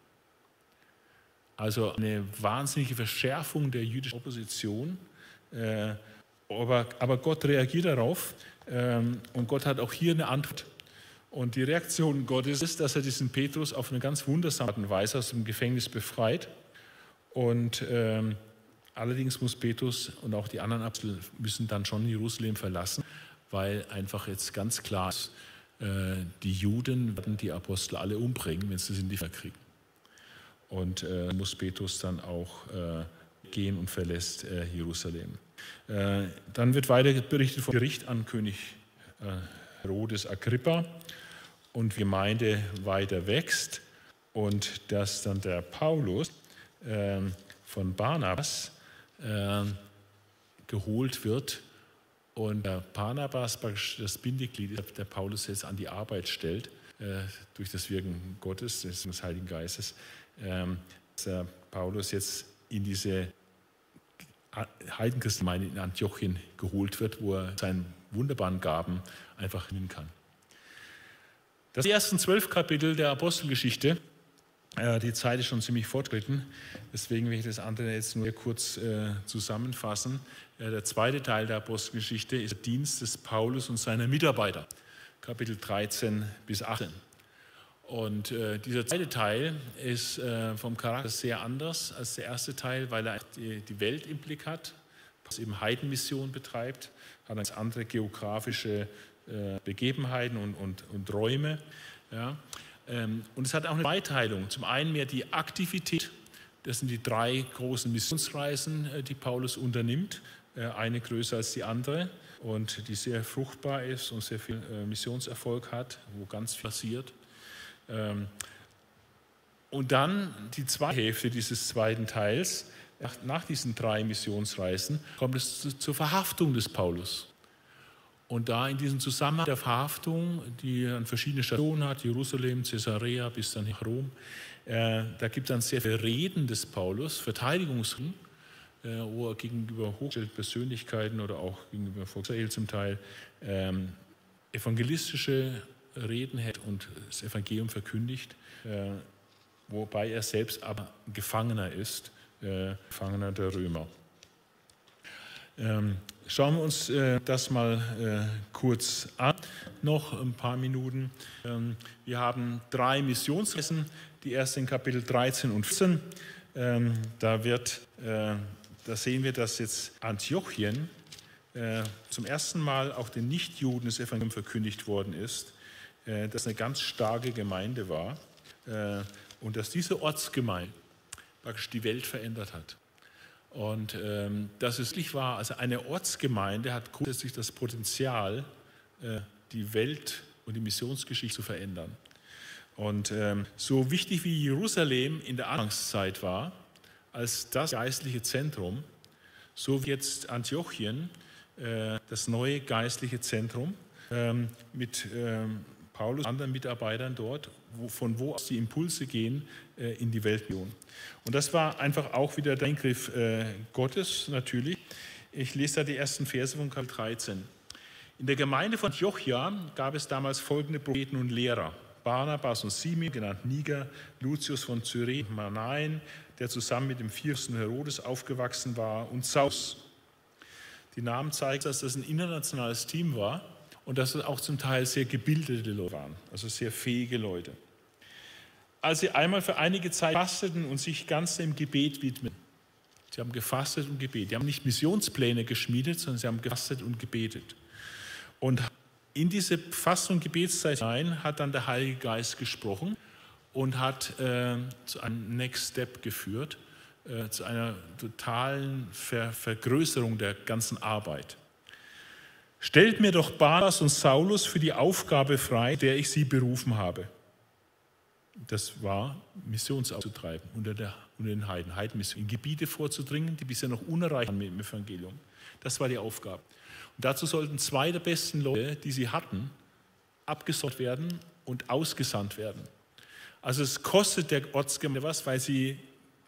Also eine wahnsinnige Verschärfung der jüdischen Opposition. Äh, aber, Gott reagiert darauf ähm, und Gott hat auch hier eine Antwort. Und die Reaktion Gottes ist, dass er diesen Petrus auf eine ganz wundersame Art und Weise aus dem Gefängnis befreit. Und ähm, allerdings muss Petrus und auch die anderen Apostel müssen dann schon Jerusalem verlassen, weil einfach jetzt ganz klar ist, die Juden werden die Apostel alle umbringen, wenn sie es in die Finger kriegen. Und äh, muss Petrus dann auch äh, gehen und verlässt äh, Jerusalem. Äh, dann wird weiter berichtet vom Gericht an König äh, Herodes Agrippa und Gemeinde weiter wächst und dass dann der Paulus äh, von Barnabas äh, geholt wird und der Barnabas das Bindeglied der Paulus jetzt an die Arbeit stellt äh, durch das Wirken Gottes, des Heiligen Geistes, ähm, dass der Paulus jetzt in diese Heidenchristgemeinde in Antiochien geholt wird, wo er seinen wunderbaren Gaben einfach nehmen kann. Das die ersten zwölf Kapitel der Apostelgeschichte. Äh, die Zeit ist schon ziemlich fortgeschritten, deswegen will ich das andere jetzt nur kurz äh, zusammenfassen. Äh, der zweite Teil der Apostelgeschichte ist der Dienst des Paulus und seiner Mitarbeiter, Kapitel 13 bis 18. Und äh, dieser zweite Teil ist äh, vom Charakter sehr anders als der erste Teil, weil er die, die Welt im Blick hat, was eben Heidenmission betreibt, hat ganz andere geografische äh, Begebenheiten und, und, und Räume. Ja. Ähm, und es hat auch eine Zweiteilung. Zum einen mehr die Aktivität, das sind die drei großen Missionsreisen, äh, die Paulus unternimmt, eine größer als die andere und die sehr fruchtbar ist und sehr viel äh, Missionserfolg hat, wo ganz viel passiert. Ähm, und dann die zweite Hälfte dieses zweiten Teils, nach diesen drei Missionsreisen, kommt es zur Verhaftung des Paulus. Und da in diesem Zusammenhang der Verhaftung, die an verschiedene Stationen hat, Jerusalem, Caesarea bis dann nach Rom, äh, da gibt es dann sehr viele Reden des Paulus, Verteidigungsreden, äh, er gegenüber hochgestellten Persönlichkeiten oder auch gegenüber Volk Israel zum Teil ähm, evangelistische Reden hält und das Evangelium verkündigt, äh, wobei er selbst aber Gefangener ist, äh, Gefangener der Römer. Ähm, schauen wir uns äh, das mal kurz an, noch ein paar Minuten. Ähm, wir haben drei Missionsreisen, die erste in Kapitel 13 und 14. Ähm, da, wird, da sehen wir, dass jetzt Antiochien zum ersten Mal auch den Nichtjuden das Evangelium verkündigt worden ist. Äh, das eine ganz starke Gemeinde war äh, und dass diese Ortsgemeinde praktisch die Welt verändert hat. Und ähm, dass es nicht war, also eine Ortsgemeinde hat grundsätzlich das Potenzial, äh, die Welt und die Missionsgeschichte zu verändern. Und ähm, so wichtig wie Jerusalem in der Anfangszeit war, als das geistliche Zentrum, so wie jetzt Antiochien das neue geistliche Zentrum ähm, mit Paulus und anderen Mitarbeitern dort, wo, von wo aus die Impulse gehen äh, in die Weltunion. Und das war einfach auch wieder der Eingriff äh, Gottes natürlich. Ich lese da die ersten Verse von Kapitel 13. In der Gemeinde von Jochia gab es damals folgende Propheten und Lehrer. Barnabas und Simeon, genannt Niger, Lucius von Cyrene, Manaen, der zusammen mit dem Fürsten Herodes aufgewachsen war, und Saus. Die Namen zeigen, dass das ein internationales Team war und dass es auch zum Teil sehr gebildete Leute waren, also sehr fähige Leute. Als sie einmal für einige Zeit fasteten und sich ganz dem Gebet widmeten, sie haben gefastet und gebetet, die haben nicht Missionspläne geschmiedet, sondern sie haben gefastet und gebetet. Und in diese Fasten- und Gebetszeit hinein hat dann der Heilige Geist gesprochen und hat äh, zu einem Next Step geführt, äh, zu einer totalen Ver Vergrößerung der ganzen Arbeit. Stellt mir doch Barnabas und Saulus für die Aufgabe frei, der ich sie berufen habe. Das war, Missions auszutreiben unter, der, unter den Heiden, Heidenmission, in Gebiete vorzudringen, die bisher noch unerreicht waren mit dem Evangelium. Das war die Aufgabe. Und dazu sollten zwei der besten Leute, die sie hatten, abgesorgt werden und ausgesandt werden. Also es kostet der Ortsgemeinde was, weil sie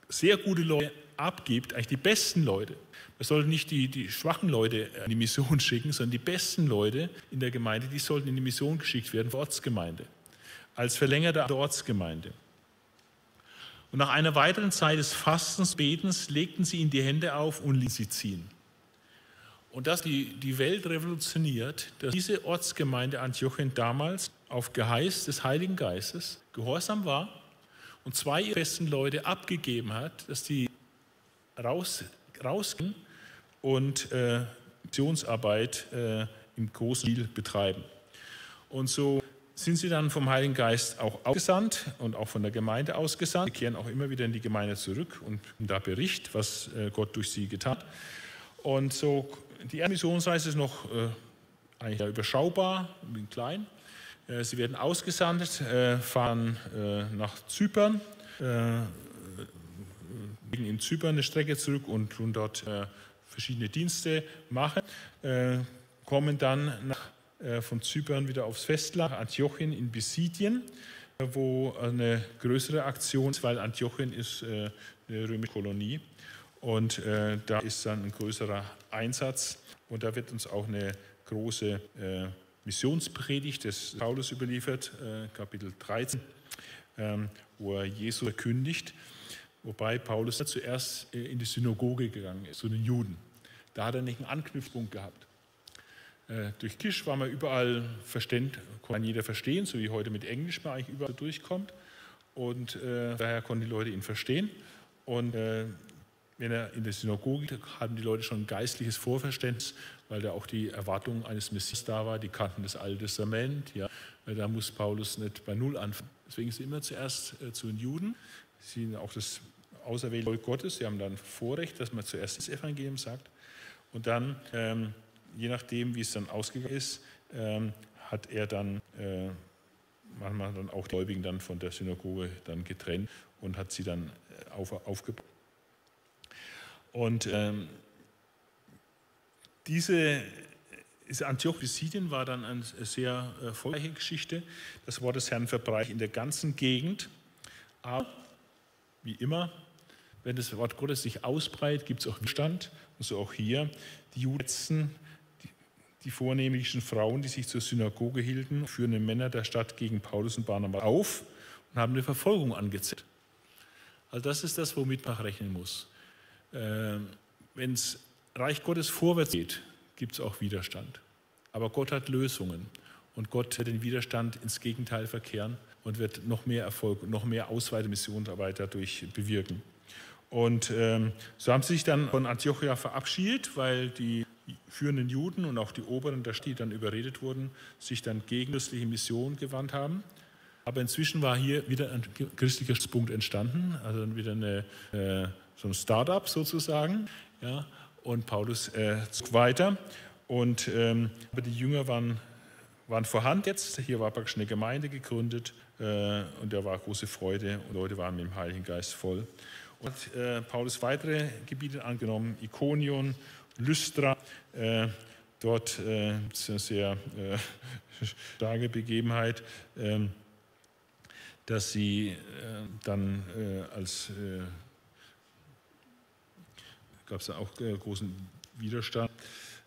sehr gute Leute abgibt, eigentlich die besten Leute. Wir sollten nicht die, die schwachen Leute in die Mission schicken, sondern die besten Leute in der Gemeinde, die sollten in die Mission geschickt werden, für Ortsgemeinde, als Verlängerter der Ortsgemeinde. Und nach einer weiteren Zeit des Fastens, Betens, legten sie ihnen die Hände auf und ließen sie ziehen. Und das die, die Welt revolutioniert, dass diese Ortsgemeinde Antiochien damals auf Geheiß des Heiligen Geistes gehorsam war und zwei ihrer besten Leute abgegeben hat, dass die raus, rausgehen und äh, Missionsarbeit äh, im großen Stil betreiben. Und so sind sie dann vom Heiligen Geist auch ausgesandt und auch von der Gemeinde ausgesandt. Sie kehren auch immer wieder in die Gemeinde zurück und da Bericht, was äh, Gott durch sie getan hat. Und so die erste Missionsreise ist noch äh, eigentlich überschaubar, ein bisschen klein. Äh, sie werden ausgesandt, äh, fahren äh, nach Zypern, äh, legen in Zypern eine Strecke zurück und tun dort verschiedene Dienste machen, kommen dann nach äh, von Zypern wieder aufs Festland, Antiochien in Pisidien, wo eine größere Aktion ist, weil Antiochien ist äh, eine römische Kolonie und äh, da ist dann ein größerer Einsatz und da wird uns auch eine große Missionspredigt des Paulus überliefert, Kapitel 13, ähm, wo er Jesus verkündigt, wobei Paulus zuerst in die Synagoge gegangen ist, zu den Juden. Da hat er nicht einen Anknüpfpunkt gehabt. Äh, durch Kisch war man überall verständ, konnte jeder verstehen, so wie heute mit Englisch man eigentlich überall durchkommt. Und äh, daher konnten die Leute ihn verstehen. Und wenn er in der Synagoge hatten die Leute schon ein geistliches Vorverständnis, weil da auch die Erwartung eines Messias da war. Die kannten das Alte Testament. Ja, da muss Paulus nicht bei Null anfangen. Deswegen sind sie immer zuerst äh, zu den Juden. Sie sind auch das auserwählte Volk Gottes. Sie haben dann Vorrecht, dass man zuerst das Evangelium sagt. Und dann ähm, je nachdem, wie es dann ausgegangen ist, ähm, hat er dann äh, manchmal dann auch die Gläubigen dann von der Synagoge dann getrennt und hat sie dann äh, auf, aufgebaut. Und ähm, diese, diese Antioch-Pisidien war dann eine sehr erfolgreiche Geschichte. Das Wort des Herrn verbreitet in der ganzen Gegend. Aber wie immer, wenn das Wort Gottes sich ausbreitet, gibt es auch Widerstand. Und so auch hier. Die Juden die vornehmlichen Frauen, die sich zur Synagoge hielten, führen Männer der Stadt gegen Paulus und Barnabas auf und haben eine Verfolgung angezettelt. Also das ist das, womit man rechnen muss. Äh, Wenn es Reich Gottes vorwärts geht, gibt es auch Widerstand. Aber Gott hat Lösungen und Gott wird den Widerstand ins Gegenteil verkehren und wird noch mehr Erfolg, noch mehr Ausweitung Missionsarbeit dadurch bewirken. Und ähm, so haben sie sich dann von Antiochia verabschiedet, weil die führenden Juden und auch die Oberen der die dann überredet wurden, sich dann gegen christliche Mission gewandt haben. Aber inzwischen war hier wieder ein christlicher Punkt entstanden, also wieder eine, äh, so ein Start-up sozusagen. Ja, und Paulus äh, zog weiter. Und, ähm, aber die Jünger waren, waren vorhanden jetzt. Hier war praktisch eine Gemeinde gegründet äh, und da war große Freude und Leute waren mit dem Heiligen Geist voll. Und äh, Paulus weitere Gebiete angenommen, Ikonion Lystra. Äh, dort äh, ist eine sehr äh, starke Begebenheit, ähm, dass sie äh, dann äh, als äh, gab es auch großen Widerstand,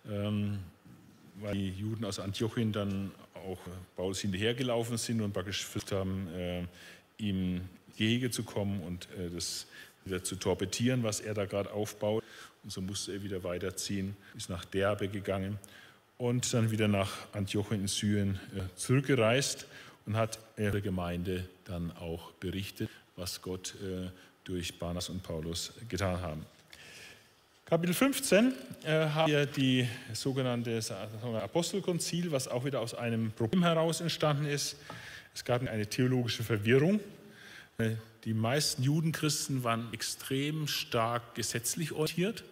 ähm, weil die Juden aus Antiochien dann auch Paulus hinterhergelaufen sind und praktisch versucht haben, ihm Gehege zu kommen und das wieder zu torpedieren, was er da gerade aufbaut. Und so musste er wieder weiterziehen, ist nach Derbe gegangen und dann wieder nach Antiochien in Syrien äh, zurückgereist und hat der Gemeinde dann auch berichtet, was Gott äh, durch Barnas und Paulus getan haben. Kapitel 15 äh, haben wir die sogenannte Apostelkonzil, was auch wieder aus einem Problem heraus entstanden ist. Es gab eine theologische Verwirrung. Die meisten Judenchristen waren extrem stark gesetzlich orientiert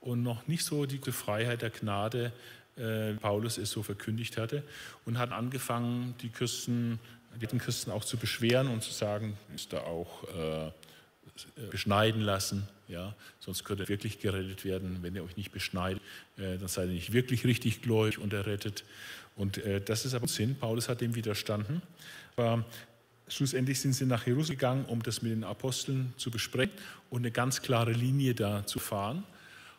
und noch nicht so die Freiheit der Gnade, äh, Paulus es so verkündigt hatte, und hat angefangen, die Christen, die Christen auch zu beschweren und zu sagen, ist da auch äh, äh, beschneiden lassen. Ja, sonst könnt ihr wirklich gerettet werden. Wenn ihr euch nicht beschneidet, äh, dann seid ihr nicht wirklich richtig gläubig und errettet. Und äh, das ist aber Sinn. Paulus hat dem widerstanden. Aber schlussendlich sind sie nach Jerusalem gegangen, um das mit den Aposteln zu besprechen und eine ganz klare Linie da zu fahren.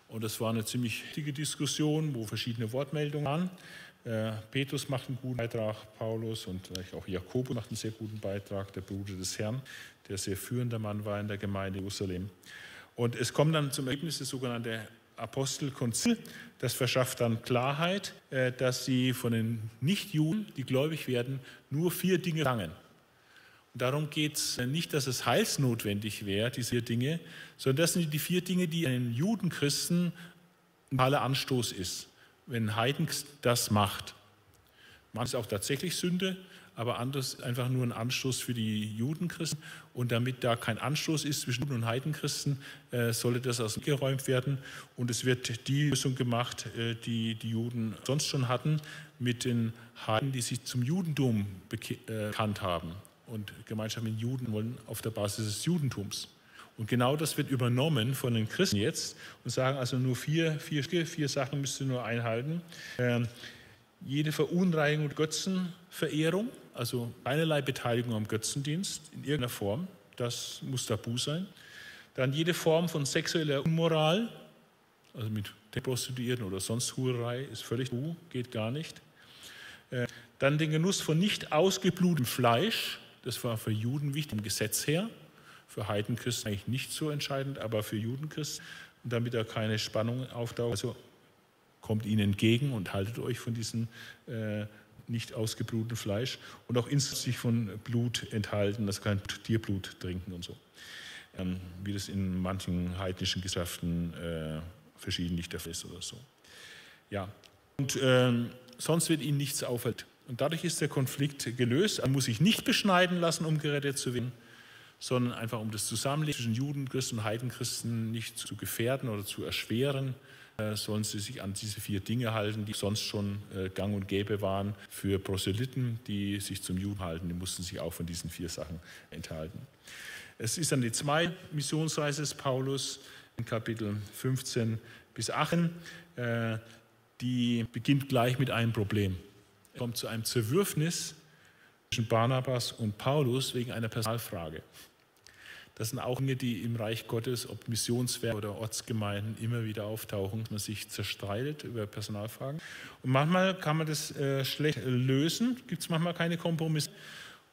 Und das war eine ziemlich wichtige Diskussion, wo verschiedene Wortmeldungen waren. Äh, Petrus macht einen guten Beitrag, Paulus und auch Jakobus macht einen sehr guten Beitrag, der Bruder des Herrn, der sehr führender Mann war in der Gemeinde Jerusalem. Und es kommt dann zum Ergebnis das sogenannte Apostelkonzil. Das verschafft dann Klarheit, äh, dass sie von den Nichtjuden, die gläubig werden, nur vier Dinge verlangen. Und darum geht es nicht, dass es heilsnotwendig wäre, diese vier Dinge, sondern das sind die vier Dinge, die einen Judenchristen ein Anstoß ist wenn Heiden das macht. Manches auch tatsächlich Sünde, aber anders einfach nur ein Anstoß für die Judenchristen. Und damit da kein Anstoß ist zwischen Juden und Heidenchristen, äh, sollte das ausgeräumt werden. Und es wird die Lösung gemacht, äh, die die Juden sonst schon hatten, mit den Heiden, die sich zum Judentum äh, bekannt haben und Gemeinschaft mit Juden wollen auf der Basis des Judentums. Und genau das wird übernommen von den Christen jetzt und sagen also nur vier, vier, vier Sachen müsst ihr nur einhalten. Ähm, jede Verunreinigung und Götzenverehrung, also keinerlei Beteiligung am Götzendienst in irgendeiner Form, das muss tabu sein. Dann jede Form von sexueller Unmoral, also mit Prostituierten oder sonst Hurerei, ist völlig tabu, geht gar nicht. Äh, dann den Genuss von nicht ausgeblutetem Fleisch, das war für Juden wichtig im Gesetz her für Heidenchristen eigentlich nicht so entscheidend, aber für Judenchristen, damit da keine Spannung auftaucht. Also kommt ihnen entgegen und haltet euch von diesem äh, nicht ausgebluteten Fleisch und auch insgesamt von Blut enthalten, das kein Tierblut trinken und so. Ähm, wie das in manchen heidnischen Gesellschaften äh, verschiedentlich der Fall ist oder so. Ja, und äh, sonst wird ihnen nichts auffällt. Und dadurch ist der Konflikt gelöst. Er muss sich nicht beschneiden lassen, um gerettet zu werden sondern einfach um das Zusammenleben zwischen Judenchristen und Heidenchristen nicht zu gefährden oder zu erschweren, äh, sollen sie sich an diese vier Dinge halten, die sonst schon äh, gang und gäbe waren für Proselyten, die sich zum Juden halten. Die mussten sich auch von diesen vier Sachen enthalten. Es ist dann die zweite Missionsreise des Paulus in Kapitel 15 bis 18. Äh, die beginnt gleich mit einem Problem. Er kommt zu einem Zerwürfnis zwischen Barnabas und Paulus wegen einer Personalfrage. Das sind auch Dinge, die im Reich Gottes, ob Missionswerk oder Ortsgemeinden, immer wieder auftauchen, dass man sich zerstreitet über Personalfragen. Und manchmal kann man das äh, schlecht lösen, gibt es manchmal keine Kompromisse.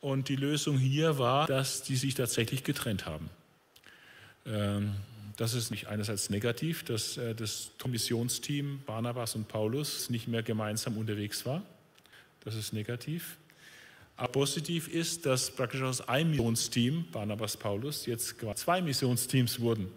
Und die Lösung hier war, dass die sich tatsächlich getrennt haben. Ähm, das ist nicht einerseits negativ, dass äh, das Missionsteam Barnabas und Paulus nicht mehr gemeinsam unterwegs war. Das ist negativ. Aber positiv ist, dass praktisch aus einem Missionsteam, Barnabas Paulus, jetzt zwei Missionsteams wurden.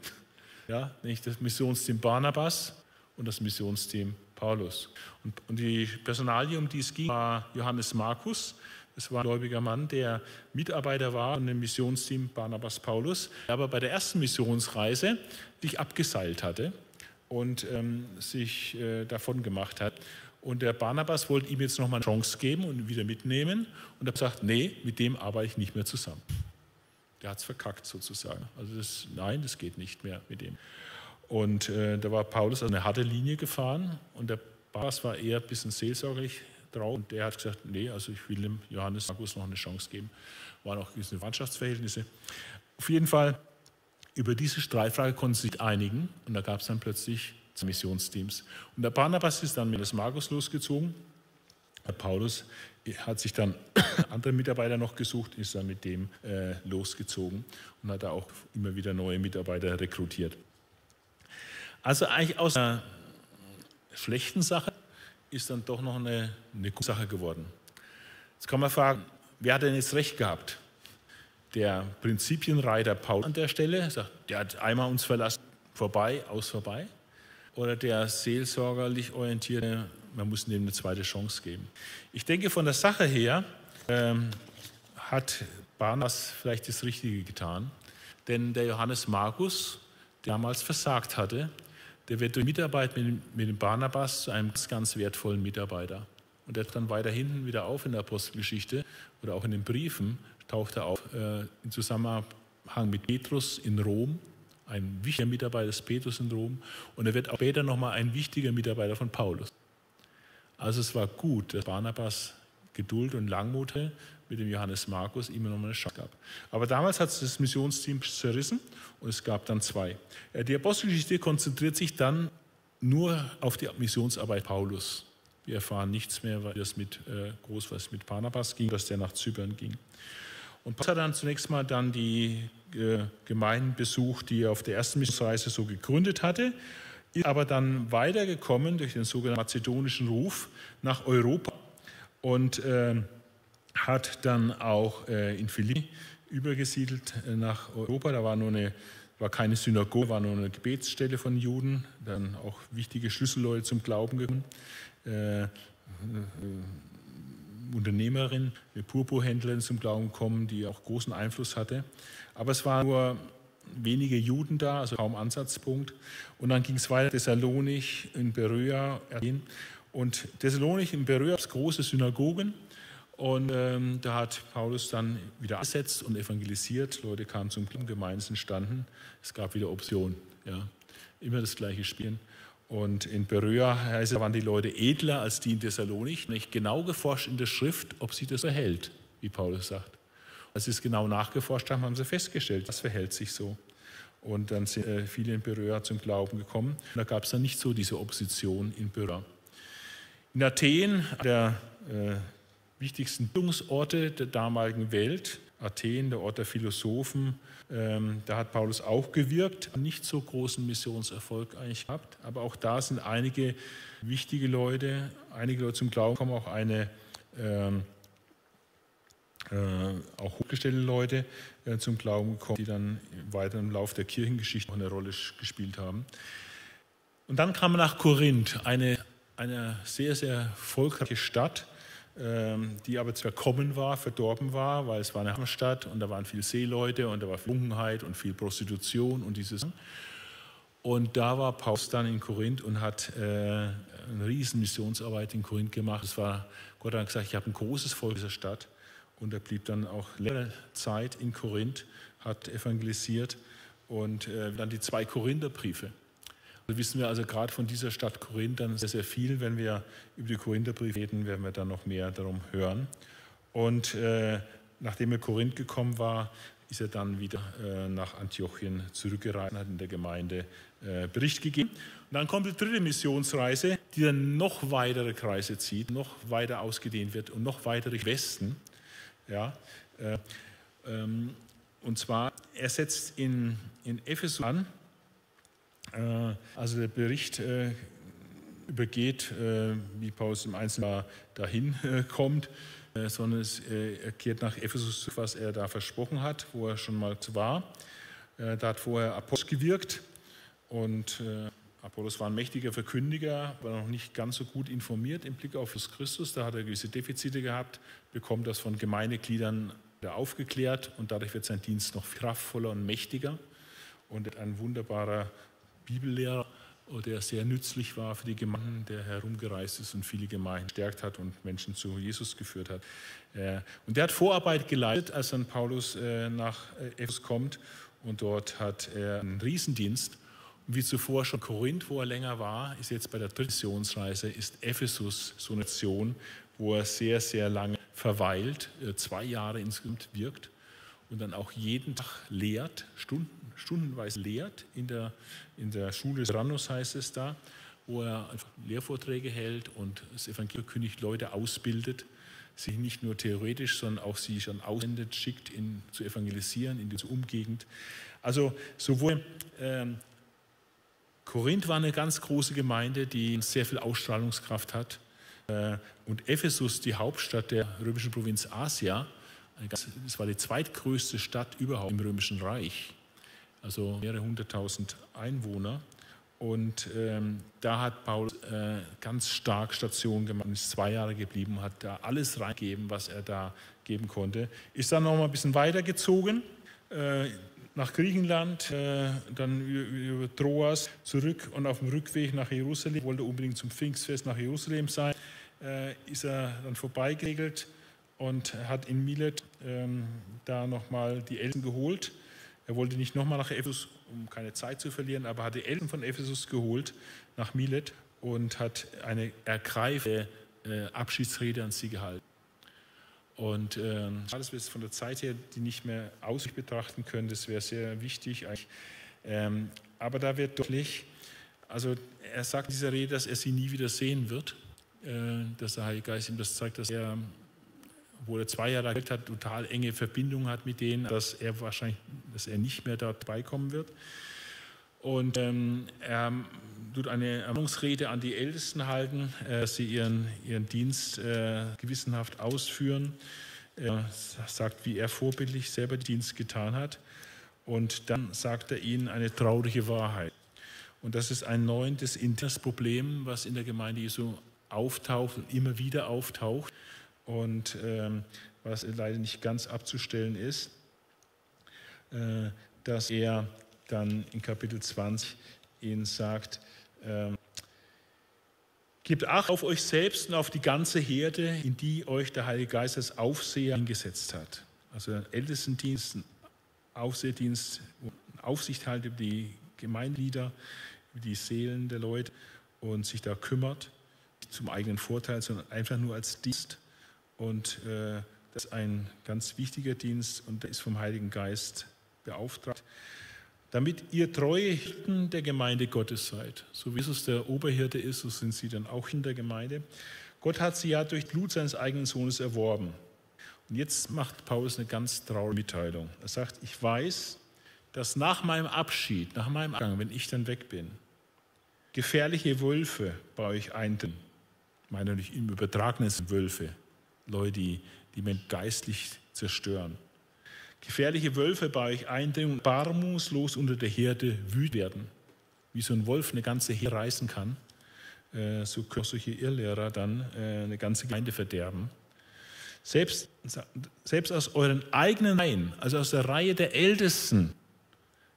Ja, nämlich das Missionsteam Barnabas und das Missionsteam Paulus. Und, und die Personalie, um die es ging, war Johannes Markus. Das war ein gläubiger Mann, der Mitarbeiter war von dem Missionsteam Barnabas Paulus, der aber bei der ersten Missionsreise sich abgeseilt hatte und ähm, sich äh, davon gemacht hat. Und der Barnabas wollte ihm jetzt nochmal eine Chance geben und ihn wieder mitnehmen. Und er gesagt, nee, mit dem arbeite ich nicht mehr zusammen. Der hat es verkackt sozusagen. Also das, nein, das geht nicht mehr mit dem. Und äh, da war Paulus also eine harte Linie gefahren und der Barnabas war eher ein bisschen seelsorglich drauf. Und der hat gesagt, nee, also ich will dem Johannes Markus noch eine Chance geben. Waren auch gewisse Verwandtschaftsverhältnisse. Auf jeden Fall, über diese Streitfrage konnten sie sich einigen und da gab es dann plötzlich Missionsteams. Und der Barnabas ist dann mit des Markus losgezogen. Der Paulus hat sich dann andere Mitarbeiter noch gesucht, ist dann mit dem äh, losgezogen und hat da auch immer wieder neue Mitarbeiter rekrutiert. Also eigentlich aus einer schlechten Sache ist dann doch noch eine, eine gute Sache geworden. Jetzt kann man fragen, wer hat denn jetzt recht gehabt? Der Prinzipienreiter Paul an der Stelle sagt, der hat einmal uns verlassen, vorbei, aus vorbei oder der seelsorgerlich orientierte, man muss ihm eine zweite Chance geben. Ich denke, von der Sache her ähm, hat Barnabas vielleicht das Richtige getan, denn der Johannes Markus, der damals versagt hatte, der wird durch Mitarbeit mit, mit dem Barnabas zu einem ganz wertvollen Mitarbeiter. Und der dann weiter hinten wieder auf in der Apostelgeschichte oder auch in den Briefen taucht er auf äh, Zusammenarbeit Zusammenhang mit Petrus in Rom, ein wichtiger Mitarbeiter des Petrus in Rom, und er wird auch später nochmal ein wichtiger Mitarbeiter von Paulus. Also es war gut, dass Barnabas Geduld und Langmut mit dem Johannes Markus immer noch eine Chance gab. Aber damals hat es das Missionsteam zerrissen und es gab dann zwei. Äh, die Apostelgeschichte konzentriert sich dann nur auf die Missionsarbeit Paulus. Wir erfahren nichts mehr, weil das mit äh, groß was mit Barnabas ging, dass der nach Zypern ging. Und Paulus hat dann zunächst mal dann die äh, Gemeinden besucht, die er auf der ersten Missionsreise so gegründet hatte, ist aber dann weitergekommen durch den sogenannten mazedonischen Ruf nach Europa und äh, hat dann auch äh, in Philippi übergesiedelt äh, nach Europa. Da war nur eine war keine Synagoge, war nur eine Gebetsstelle von Juden, dann auch wichtige Schlüsselleute zum Glauben gekommen. Unternehmerin, eine Purpurhändlerin zum Glauben gekommen, die auch großen Einfluss hatte. Aber es waren nur wenige Juden da, also kaum Ansatzpunkt. Und dann ging es weiter, Thessalonich, in Beröa, und Thessalonich in Beröa gab große Synagogen. Und ähm, da hat Paulus dann wieder ersetzt und evangelisiert. Leute kamen zum Glauben, Gemeinden entstanden. Es gab wieder Optionen. Ja. Immer das gleiche Spielen. Und in Beröa heißt, waren die Leute edler als die in Thessalonich. Nicht genau geforscht in der Schrift, ob sie das verhält, wie Paulus sagt. Als sie es genau nachgeforscht haben, haben sie festgestellt, das verhält sich so. Und dann sind äh, viele in Beröa zum Glauben gekommen. Und da gab es dann nicht so diese Opposition in Beröa. In Athen, der äh, wichtigsten Bildungsorte der damaligen Welt, Athen, der Ort der Philosophen. Ähm, da hat Paulus auch gewirkt, nicht so großen Missionserfolg eigentlich gehabt, aber auch da sind einige wichtige Leute, einige Leute zum Glauben kommen, auch eine ähm, äh, auch hochgestellte Leute äh, zum Glauben gekommen, die dann weiter im Laufe der Kirchengeschichte eine Rolle gespielt haben. Und dann kam man nach Korinth, eine, eine sehr, sehr erfolgreiche Stadt, die aber zwar kommen war, verdorben war, weil es war eine Stadt und da waren viele Seeleute und da war viel Unkenheit und viel Prostitution und dieses. Und da war Paulus dann in Korinth und hat äh, eine riesen Missionsarbeit in Korinth gemacht. Es war, Gott hat gesagt, ich habe ein großes Volk dieser Stadt. Und er blieb dann auch längere Zeit in Korinth, hat evangelisiert und äh, dann die zwei Korintherbriefe. Also wissen wir also gerade von dieser Stadt Korinth dann sehr, sehr viel. Wenn wir über die Korintherbriefe reden, werden wir dann noch mehr darum hören. Und äh, nachdem er Korinth gekommen war, ist er dann wieder äh, nach Antiochien zurückgereist und hat in der Gemeinde äh, Bericht gegeben. Und dann kommt die dritte Missionsreise, die dann noch weitere Kreise zieht, noch weiter ausgedehnt wird und noch weiter durch Westen. Ja, äh, ähm, und zwar, er setzt in, in Ephesus an, also der Bericht äh, übergeht, äh, wie Paulus im Einzelnen dahin kommt, sondern er kehrt nach Ephesus, was er da versprochen hat, wo er schon mal war. Da hat vorher Apollos gewirkt und Apollos war ein mächtiger Verkündiger, war noch nicht ganz so gut informiert im Blick auf Jesus Christus. Da hat er gewisse Defizite gehabt, bekommt das von Gemeindegliedern aufgeklärt und dadurch wird sein Dienst noch kraftvoller und mächtiger und ein wunderbarer Bibellehrer, der sehr nützlich war für die Gemeinden, der herumgereist ist und viele Gemeinden stärkt hat und Menschen zu Jesus geführt hat. Äh, und der hat Vorarbeit geleitet, als dann Paulus äh, nach äh, Ephesus kommt und dort hat er einen Riesendienst. Und wie zuvor schon Korinth, wo er länger war, ist jetzt bei der dritten Missionsreise, ist Ephesus so eine Nation, wo er sehr, sehr lange verweilt, zwei Jahre insgesamt wirkt und dann auch jeden Tag lehrt, Stunden, stundenweise lehrt. In der, in der Schule Ranus heißt es da, wo er Lehrvorträge hält und das Evangelium kündigt, Leute ausbildet, sie nicht nur theoretisch, sondern auch sie schon aussendet, schickt, in, zu evangelisieren in diese Umgegend. Also sowohl ähm, Korinth war eine ganz große Gemeinde, die sehr viel Ausstrahlungskraft hat. Äh, und Ephesus, die Hauptstadt der römischen Provinz Asia, es war die zweitgrößte Stadt überhaupt im Römischen Reich, also mehrere hunderttausend Einwohner. Und ähm, da hat Paulus äh, ganz stark Station gemacht, ist zwei Jahre geblieben, hat da alles reingegeben, was er da geben konnte. Ist dann noch mal ein bisschen weitergezogen äh, nach Griechenland, äh, dann über, über Troas zurück und auf dem Rückweg nach Jerusalem, wollte unbedingt zum Pfingstfest nach Jerusalem sein, äh, ist er dann vorbeigeregelt und hat in Milet ähm, da nochmal die Eltern geholt. Er wollte nicht nochmal nach Ephesus, um keine Zeit zu verlieren, aber hat die Eltern von Ephesus geholt nach Milet und hat eine ergreifende äh, Abschiedsrede an sie gehalten. Und äh, alles, was von der Zeit her, die nicht mehr aus sich betrachten können, das wäre sehr wichtig. Ähm, aber da wird deutlich, also er sagt in dieser Rede, dass er sie nie wieder sehen wird, äh, dass der Heilige Geist ihm das zeigt, dass er, wo er zwei Jahre alt hat, total enge Verbindung hat mit denen, dass er wahrscheinlich, dass er nicht mehr dort beikommen wird. Und ähm, er tut eine Ermahnungsrede an die Ältesten halten, äh, dass sie ihren, ihren Dienst äh, gewissenhaft ausführen. Er sagt, wie er vorbildlich selber den Dienst getan hat. Und dann sagt er ihnen eine traurige Wahrheit. Und das ist ein neues internes Problem, was in der Gemeinde Jesu auftaucht und immer wieder auftaucht und ähm, was leider nicht ganz abzustellen ist, äh, dass er dann in Kapitel 20 ihnen sagt, ähm, Gebt Acht auf euch selbst und auf die ganze Herde, in die euch der Heilige Geist als Aufseher eingesetzt hat. Also Ältestendienst, Aufseherdienst, Aufsicht halt über die Gemeindeglieder, über die Seelen der Leute und sich da kümmert, zum eigenen Vorteil, sondern einfach nur als Dienst. Und äh, das ist ein ganz wichtiger Dienst und der ist vom Heiligen Geist beauftragt damit ihr treue Hirten der Gemeinde Gottes seid. So wie Jesus der Oberhirte ist, so sind sie dann auch in der Gemeinde. Gott hat sie ja durch Blut seines eigenen Sohnes erworben. Und jetzt macht Paulus eine ganz traurige Mitteilung. Er sagt, ich weiß, dass nach meinem Abschied, nach meinem Abgang, wenn ich dann weg bin, gefährliche Wölfe bei euch eindringen. Ich meine nicht im übertragenen Wölfe, Leute, die, Menschen geistlich zerstören gefährliche Wölfe bei euch eindringen und barmutlos unter der Herde wütend werden. Wie so ein Wolf eine ganze Herde reißen kann, äh, so können solche Irrlehrer dann äh, eine ganze Gemeinde verderben. Selbst, selbst aus euren eigenen Reihen, also aus der Reihe der Ältesten,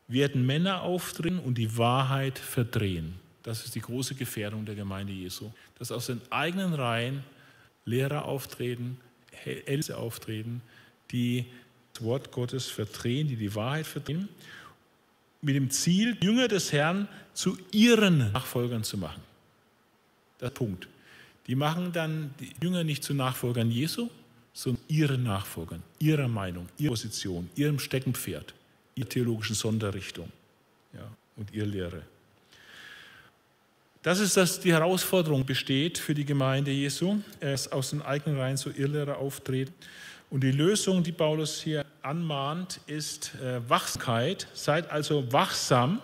werden Männer auftreten und die Wahrheit verdrehen. Das ist die große Gefährdung der Gemeinde Jesu. Dass aus den eigenen Reihen Lehrer auftreten, Älteste auftreten, die das Wort Gottes verdrehen, die die Wahrheit verdrehen, mit dem Ziel, Jünger des Herrn zu ihren Nachfolgern zu machen. Das Punkt. Die machen dann die Jünger nicht zu Nachfolgern Jesu, sondern ihren Nachfolgern, ihrer Meinung, ihrer Position, ihrem Steckenpferd, ihrer theologischen Sonderrichtung ja, und ihrer Lehre. Das ist, dass die Herausforderung besteht für die Gemeinde Jesu, dass aus den eigenen Reihen so Irrlehrer auftreten. Und die Lösung, die Paulus hier anmahnt, ist äh, Wachsamkeit. Seid also wachsam.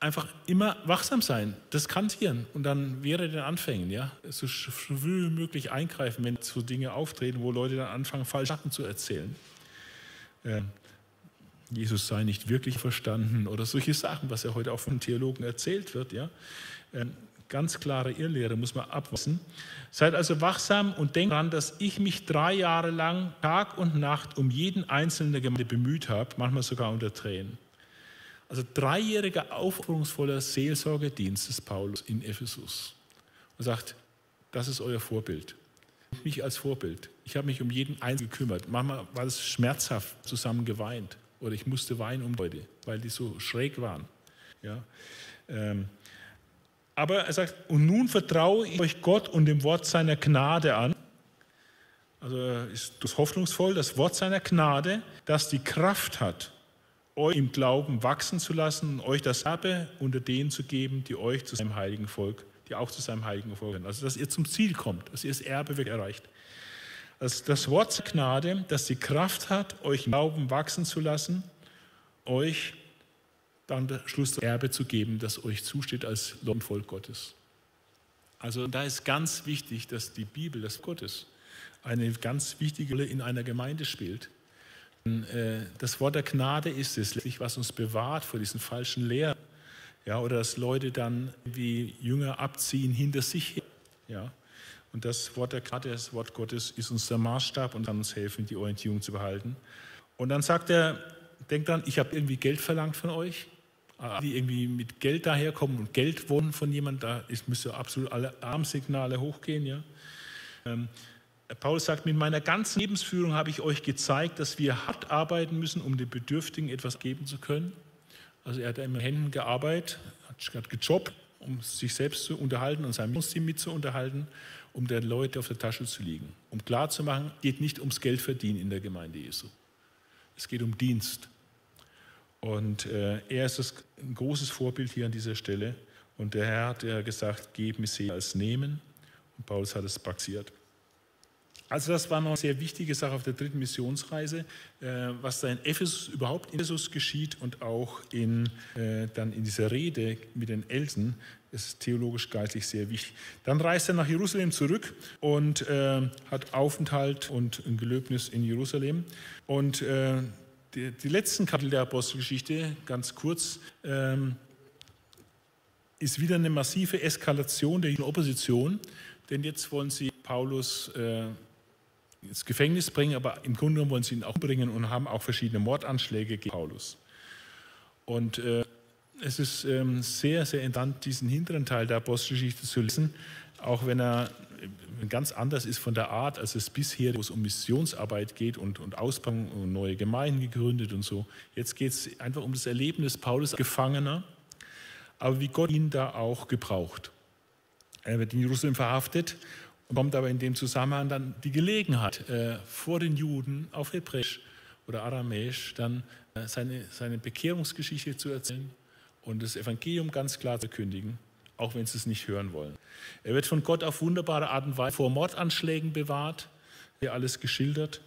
Einfach immer wachsam sein, das kantieren und dann wäre den Anfängen, ja, so früh wie möglich eingreifen, wenn so Dinge auftreten, wo Leute dann anfangen, falsche Sachen zu erzählen. Äh, Jesus sei nicht wirklich verstanden oder solche Sachen, was ja heute auch von Theologen erzählt wird, ja. Äh, Ganz klare Irrlehre muss man abwassen. Seid also wachsam und denkt daran, dass ich mich drei Jahre lang Tag und Nacht um jeden einzelnen der Gemeinde bemüht habe, manchmal sogar unter Tränen. Also dreijähriger aufopferungsvoller Seelsorgedienst des Paulus in Ephesus. Und sagt, das ist euer Vorbild. Mich als Vorbild. Ich habe mich um jeden Einzelnen gekümmert. Manchmal war es schmerzhaft, zusammen geweint. Oder ich musste weinen um Leute, weil die so schräg waren. Ja. Ähm, aber er sagt, und nun vertraue ich euch Gott und dem Wort seiner Gnade an. Also ist das hoffnungsvoll, das Wort seiner Gnade, das die Kraft hat, euch im Glauben wachsen zu lassen und euch das Erbe unter denen zu geben, die euch zu seinem heiligen Volk, die auch zu seinem heiligen Volk gehören. Also dass ihr zum Ziel kommt, dass ihr das Erbe erreicht. Also das Wort Gnade, das die Kraft hat, euch im Glauben wachsen zu lassen, euch dann der Schluss Erbe zu geben, das euch zusteht als Volk Gottes. Also da ist ganz wichtig, dass die Bibel, das Gottes, eine ganz wichtige Rolle in einer Gemeinde spielt. Äh, das Wort der Gnade ist es, was uns bewahrt vor diesen falschen Lehren. Ja, oder dass Leute dann wie Jünger abziehen hinter sich. Ja, und das Wort der Gnade, das Wort Gottes, ist uns der Maßstab und kann uns helfen, die Orientierung zu behalten. Und dann sagt er, denkt dran, ich habe irgendwie Geld verlangt von euch. Ah, die irgendwie mit Geld daherkommen und Geld wollen von jemandem, da müssen absolut alle Armsignale hochgehen. Ja? Ähm, Paulus sagt, mit meiner ganzen Lebensführung habe ich euch gezeigt, dass wir hart arbeiten müssen, um den Bedürftigen etwas geben zu können. Also er hat immer Händen gearbeitet, hat gejobbt, um sich selbst zu unterhalten und sein Team mit zu unterhalten, um den Leuten auf der Tasche zu liegen. Um klarzumachen, geht nicht ums Geldverdienen in der Gemeinde Jesu. Es geht um Dienst. Und äh, er ist das, ein großes Vorbild hier an dieser Stelle. Und der Herr hat ja gesagt, geben ist als nehmen. Und Paulus hat es praxiert. Also das war noch eine sehr wichtige Sache auf der dritten Missionsreise, äh, was da in Ephesus überhaupt in Ephesus geschieht und auch in, äh, dann in dieser Rede mit den Eltern ist theologisch geistlich sehr wichtig. Dann reist er nach Jerusalem zurück und äh, hat Aufenthalt und ein Gelöbnis in Jerusalem. Und äh, die, die, letzten Kapitel der Apostelgeschichte, ganz kurz, ähm, ist wieder eine massive Eskalation der Opposition, denn jetzt wollen sie Paulus äh, ins Gefängnis bringen, aber im Grunde genommen wollen sie ihn auch bringen und haben auch verschiedene Mordanschläge gegen Paulus. Und äh, es ist ähm, sehr, sehr interessant, diesen hinteren Teil der Apostelgeschichte zu lesen, auch wenn er äh, ganz anders ist von der Art, als es bisher, wo es um Missionsarbeit geht und, und Ausbau und neue Gemeinden gegründet und so. Jetzt geht es einfach um das Erlebnis Paulus Gefangener, aber wie Gott ihn da auch gebraucht. Er wird in Jerusalem verhaftet kommt aber in dem Zusammenhang dann die Gelegenheit, äh, vor den Juden auf Hebräisch oder Aramäisch dann äh, seine, seine Bekehrungsgeschichte zu erzählen und das Evangelium ganz klar zu kündigen, auch wenn sie es nicht hören wollen. Er wird von Gott auf wunderbare Art und Weise vor Mordanschlägen bewahrt, hier alles geschildert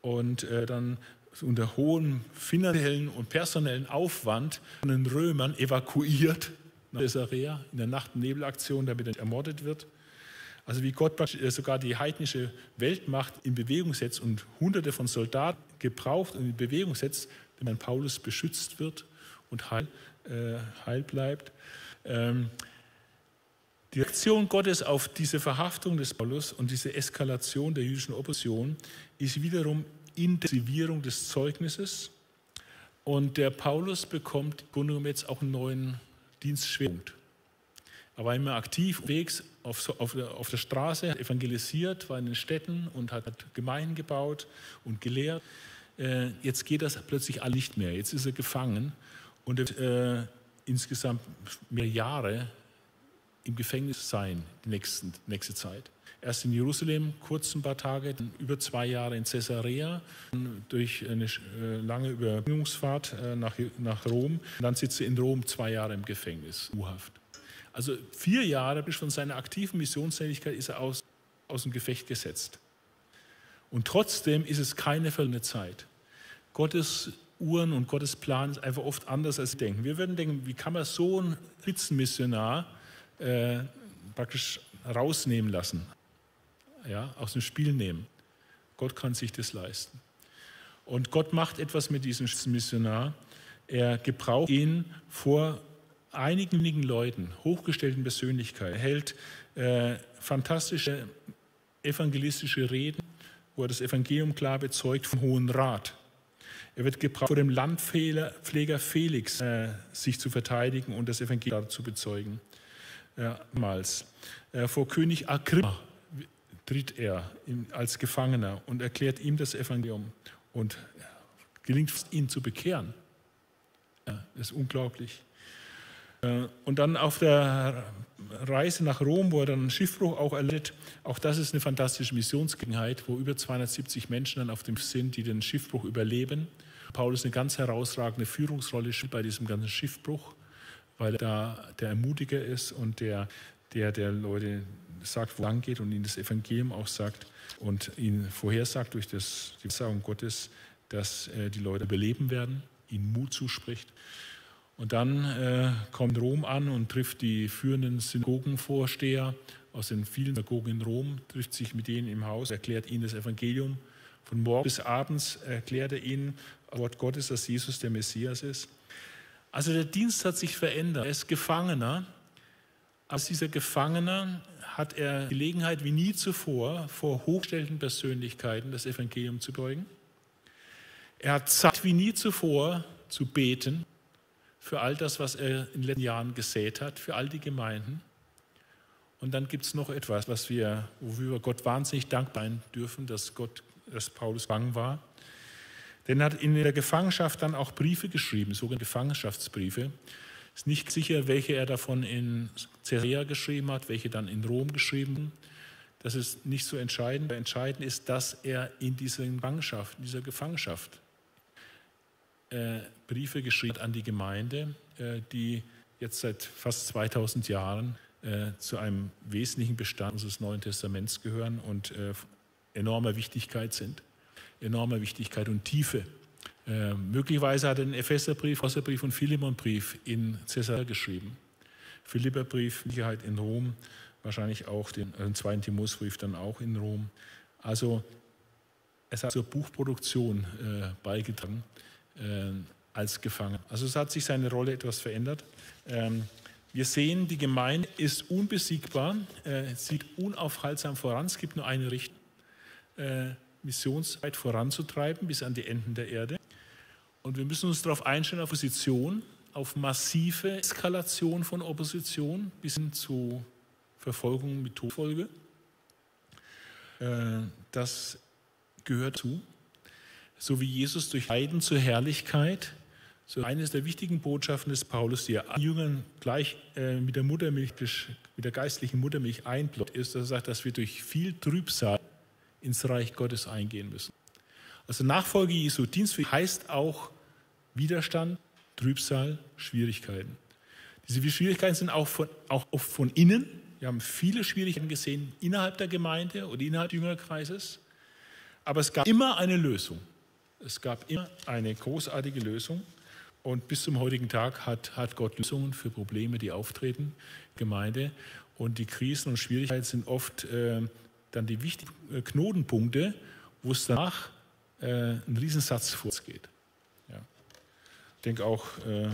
und äh, dann unter hohem finanziellen und personellen Aufwand von den Römern evakuiert nach Caesarea in der Nacht-Nebelaktion, damit er ermordet wird. Also wie Gott äh, sogar die heidnische Weltmacht in Bewegung setzt und hunderte von Soldaten gebraucht und in Bewegung setzt, damit Paulus beschützt wird und heil, äh, heil bleibt. Ähm, die Reaktion Gottes auf diese Verhaftung des Paulus und diese Eskalation der jüdischen Opposition ist wiederum Intensivierung des Zeugnisses. Und der Paulus bekommt im Grunde genommen jetzt auch einen neuen Dienstschwerpunkt. Er war immer aktiv unterwegs auf, auf, auf, der Straße, evangelisiert, war in den Städten und hat Gemeinden gebaut und gelehrt. Äh, jetzt geht das plötzlich all nicht mehr. Jetzt ist er gefangen und wird äh, insgesamt mehr Jahre im Gefängnis sein, die nächsten, nächste Zeit. Erst in Jerusalem kurz ein paar Tage, dann über zwei Jahre in Caesarea, durch eine äh, lange Überbringungsfahrt äh, nach, nach Rom. Dann sitzt er in Rom zwei Jahre im Gefängnis, U-Haft. Also vier Jahre bis von seiner aktiven Missionstätigkeit ist er aus, aus dem Gefecht gesetzt. Und trotzdem ist es keine verlorene Zeit. Gottes Uhren und Gottes Plan ist einfach oft anders, als wir denken. Wir würden denken, wie kann man so einen Spitzenmissionar äh, praktisch rausnehmen lassen, ja, aus dem Spiel nehmen. Gott kann sich das leisten. Und Gott macht etwas mit diesem Missionar. Er gebraucht ihn vor einigen wenigen Leuten, hochgestellten Persönlichkeiten, hält äh, fantastische evangelistische Reden, wo er das Evangelium klar bezeugt vom Hohen Rat. Er wird gebraucht, vor dem Landpfleger Felix äh, sich zu verteidigen und das Evangelium zu bezeugen. Ja, äh, vor König Agrippa tritt er als Gefangener und erklärt ihm das Evangelium und gelingt es, ihn zu bekehren. Ja, das ist unglaublich. Äh, und dann auf der Reise nach Rom, wo er dann einen Schiffbruch auch erlitt, auch das ist eine fantastische Missionsgelegenheit, wo über 270 Menschen dann auf dem sind, die den Schiffbruch überleben. Paulus eine ganz herausragende Führungsrolle spielt bei diesem ganzen Schiffbruch, weil er da der Ermutiger ist und der, der, der Leute sagt, wo lang geht und ihnen das Evangelium auch sagt und ihnen vorhersagt durch das, die Sagen Gottes, dass äh, die Leute überleben werden, ihnen Mut zuspricht. Und dann äh, kommt Rom an und trifft die führenden Synagogenvorsteher aus den vielen Synagogen in Rom, trifft sich mit denen im Haus, erklärt ihnen das Evangelium. Von morgens bis abends erklärt er ihnen Wort Gottes, dass Jesus der Messias ist. Also der Dienst hat sich verändert. Er ist Gefangener. Als dieser Gefangener hat er Gelegenheit wie nie zuvor, vor hochstellenden Persönlichkeiten das Evangelium zu beugen. Er hat Zeit wie nie zuvor zu beten für all das, was er in den letzten Jahren gesät hat, für all die Gemeinden. Und dann gibt es noch etwas, was wir, wofür wir Gott wahnsinnig dankbar sein dürfen, dass Gott, dass Paulus gefangen war. Denn er hat in der Gefangenschaft dann auch Briefe geschrieben, sogenannte Gefangenschaftsbriefe. Es Ist nicht sicher, welche er davon in Caesarea geschrieben hat, welche dann in Rom geschrieben. Das ist nicht so entscheidend. Entscheidend ist, dass er in dieser Gefangenschaft, in dieser Gefangenschaft äh, Briefe geschrieben an die Gemeinde, äh, die jetzt seit fast 2000 Jahren äh, zu einem wesentlichen Bestand unseres Neuen Testaments gehören und enormer Wichtigkeit sind. Enormer Wichtigkeit und Tiefe. Möglicherweise hat er den Epheserbrief, Kolosserbrief und Philemonbrief in Caesarea geschrieben. Philipperbrief, Sicherheit in Rom, wahrscheinlich auch den, den zweiten Timotheusbrief dann auch in Rom. Also es hat zur Buchproduktion äh, beigetragen als Gefangener. Also es hat sich seine Rolle etwas verändert. Ähm, wir sehen, die Gemeinde ist unbesiegbar, äh, sieht unaufhaltsam voran. Es gibt nur eine Richtung, äh, Missionszeit voranzutreiben bis an die Enden der Erde. Und wir müssen uns darauf einstellen, Opposition, auf massive Eskalation von Opposition bis hin zu Verfolgung mit Todfolge. Äh, das gehört zu. So wie Jesus durch Leiden zur Herrlichkeit so eines der wichtigen Botschaften des Paulus, die er Jüngern gleich äh, mit der Muttermilch, mit der geistlichen Muttermilch einblott, ist, dass er sagt, dass wir durch viel Trübsal ins Reich Gottes eingehen müssen. Also Nachfolge Jesu, Dienst heißt auch Widerstand, Trübsal, Schwierigkeiten. Diese Schwierigkeiten sind auch von, auch von innen. Wir haben viele Schwierigkeiten gesehen innerhalb der Gemeinde oder innerhalb des Jüngerkreises. Aber es gab immer eine Lösung. Es gab immer eine großartige Lösung. Und bis zum heutigen Tag hat, hat Gott Lösungen für Probleme, die auftreten, Gemeinde. Und die Krisen und Schwierigkeiten sind oft äh, dann die wichtigen äh, Knotenpunkte, wo es danach äh, einen Riesensatz vorgeht. Ja. Ich denke auch, äh,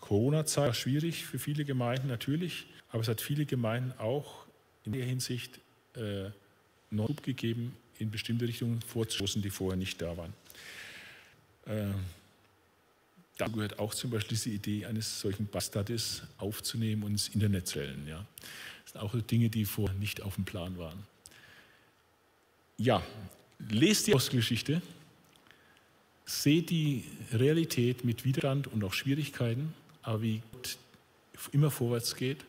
Corona-Zeit war schwierig für viele Gemeinden natürlich, aber es hat viele Gemeinden auch in der Hinsicht äh, neu gegeben, in bestimmte Richtungen vorzustoßen, die vorher nicht da waren. Äh, da gehört auch zum Beispiel diese Idee eines solchen Bastardes aufzunehmen und ins Internet zu stellen. Ja. Das sind auch Dinge, die vorher nicht auf dem Plan waren. Ja, lest die Ausgeschichte, seht die Realität mit Widerstand und auch Schwierigkeiten, aber wie Gott immer vorwärts geht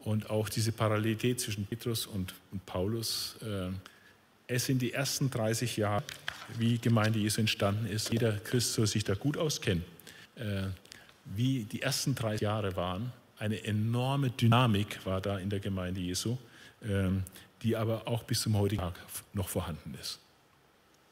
und auch diese Parallelität zwischen Petrus und, und Paulus. Äh, es sind die ersten 30 Jahre, wie Gemeinde Jesu entstanden ist. Jeder Christ soll sich da gut auskennen. Äh, wie die ersten drei Jahre waren. Eine enorme Dynamik war da in der Gemeinde Jesu, ähm, die aber auch bis zum heutigen Tag noch vorhanden ist.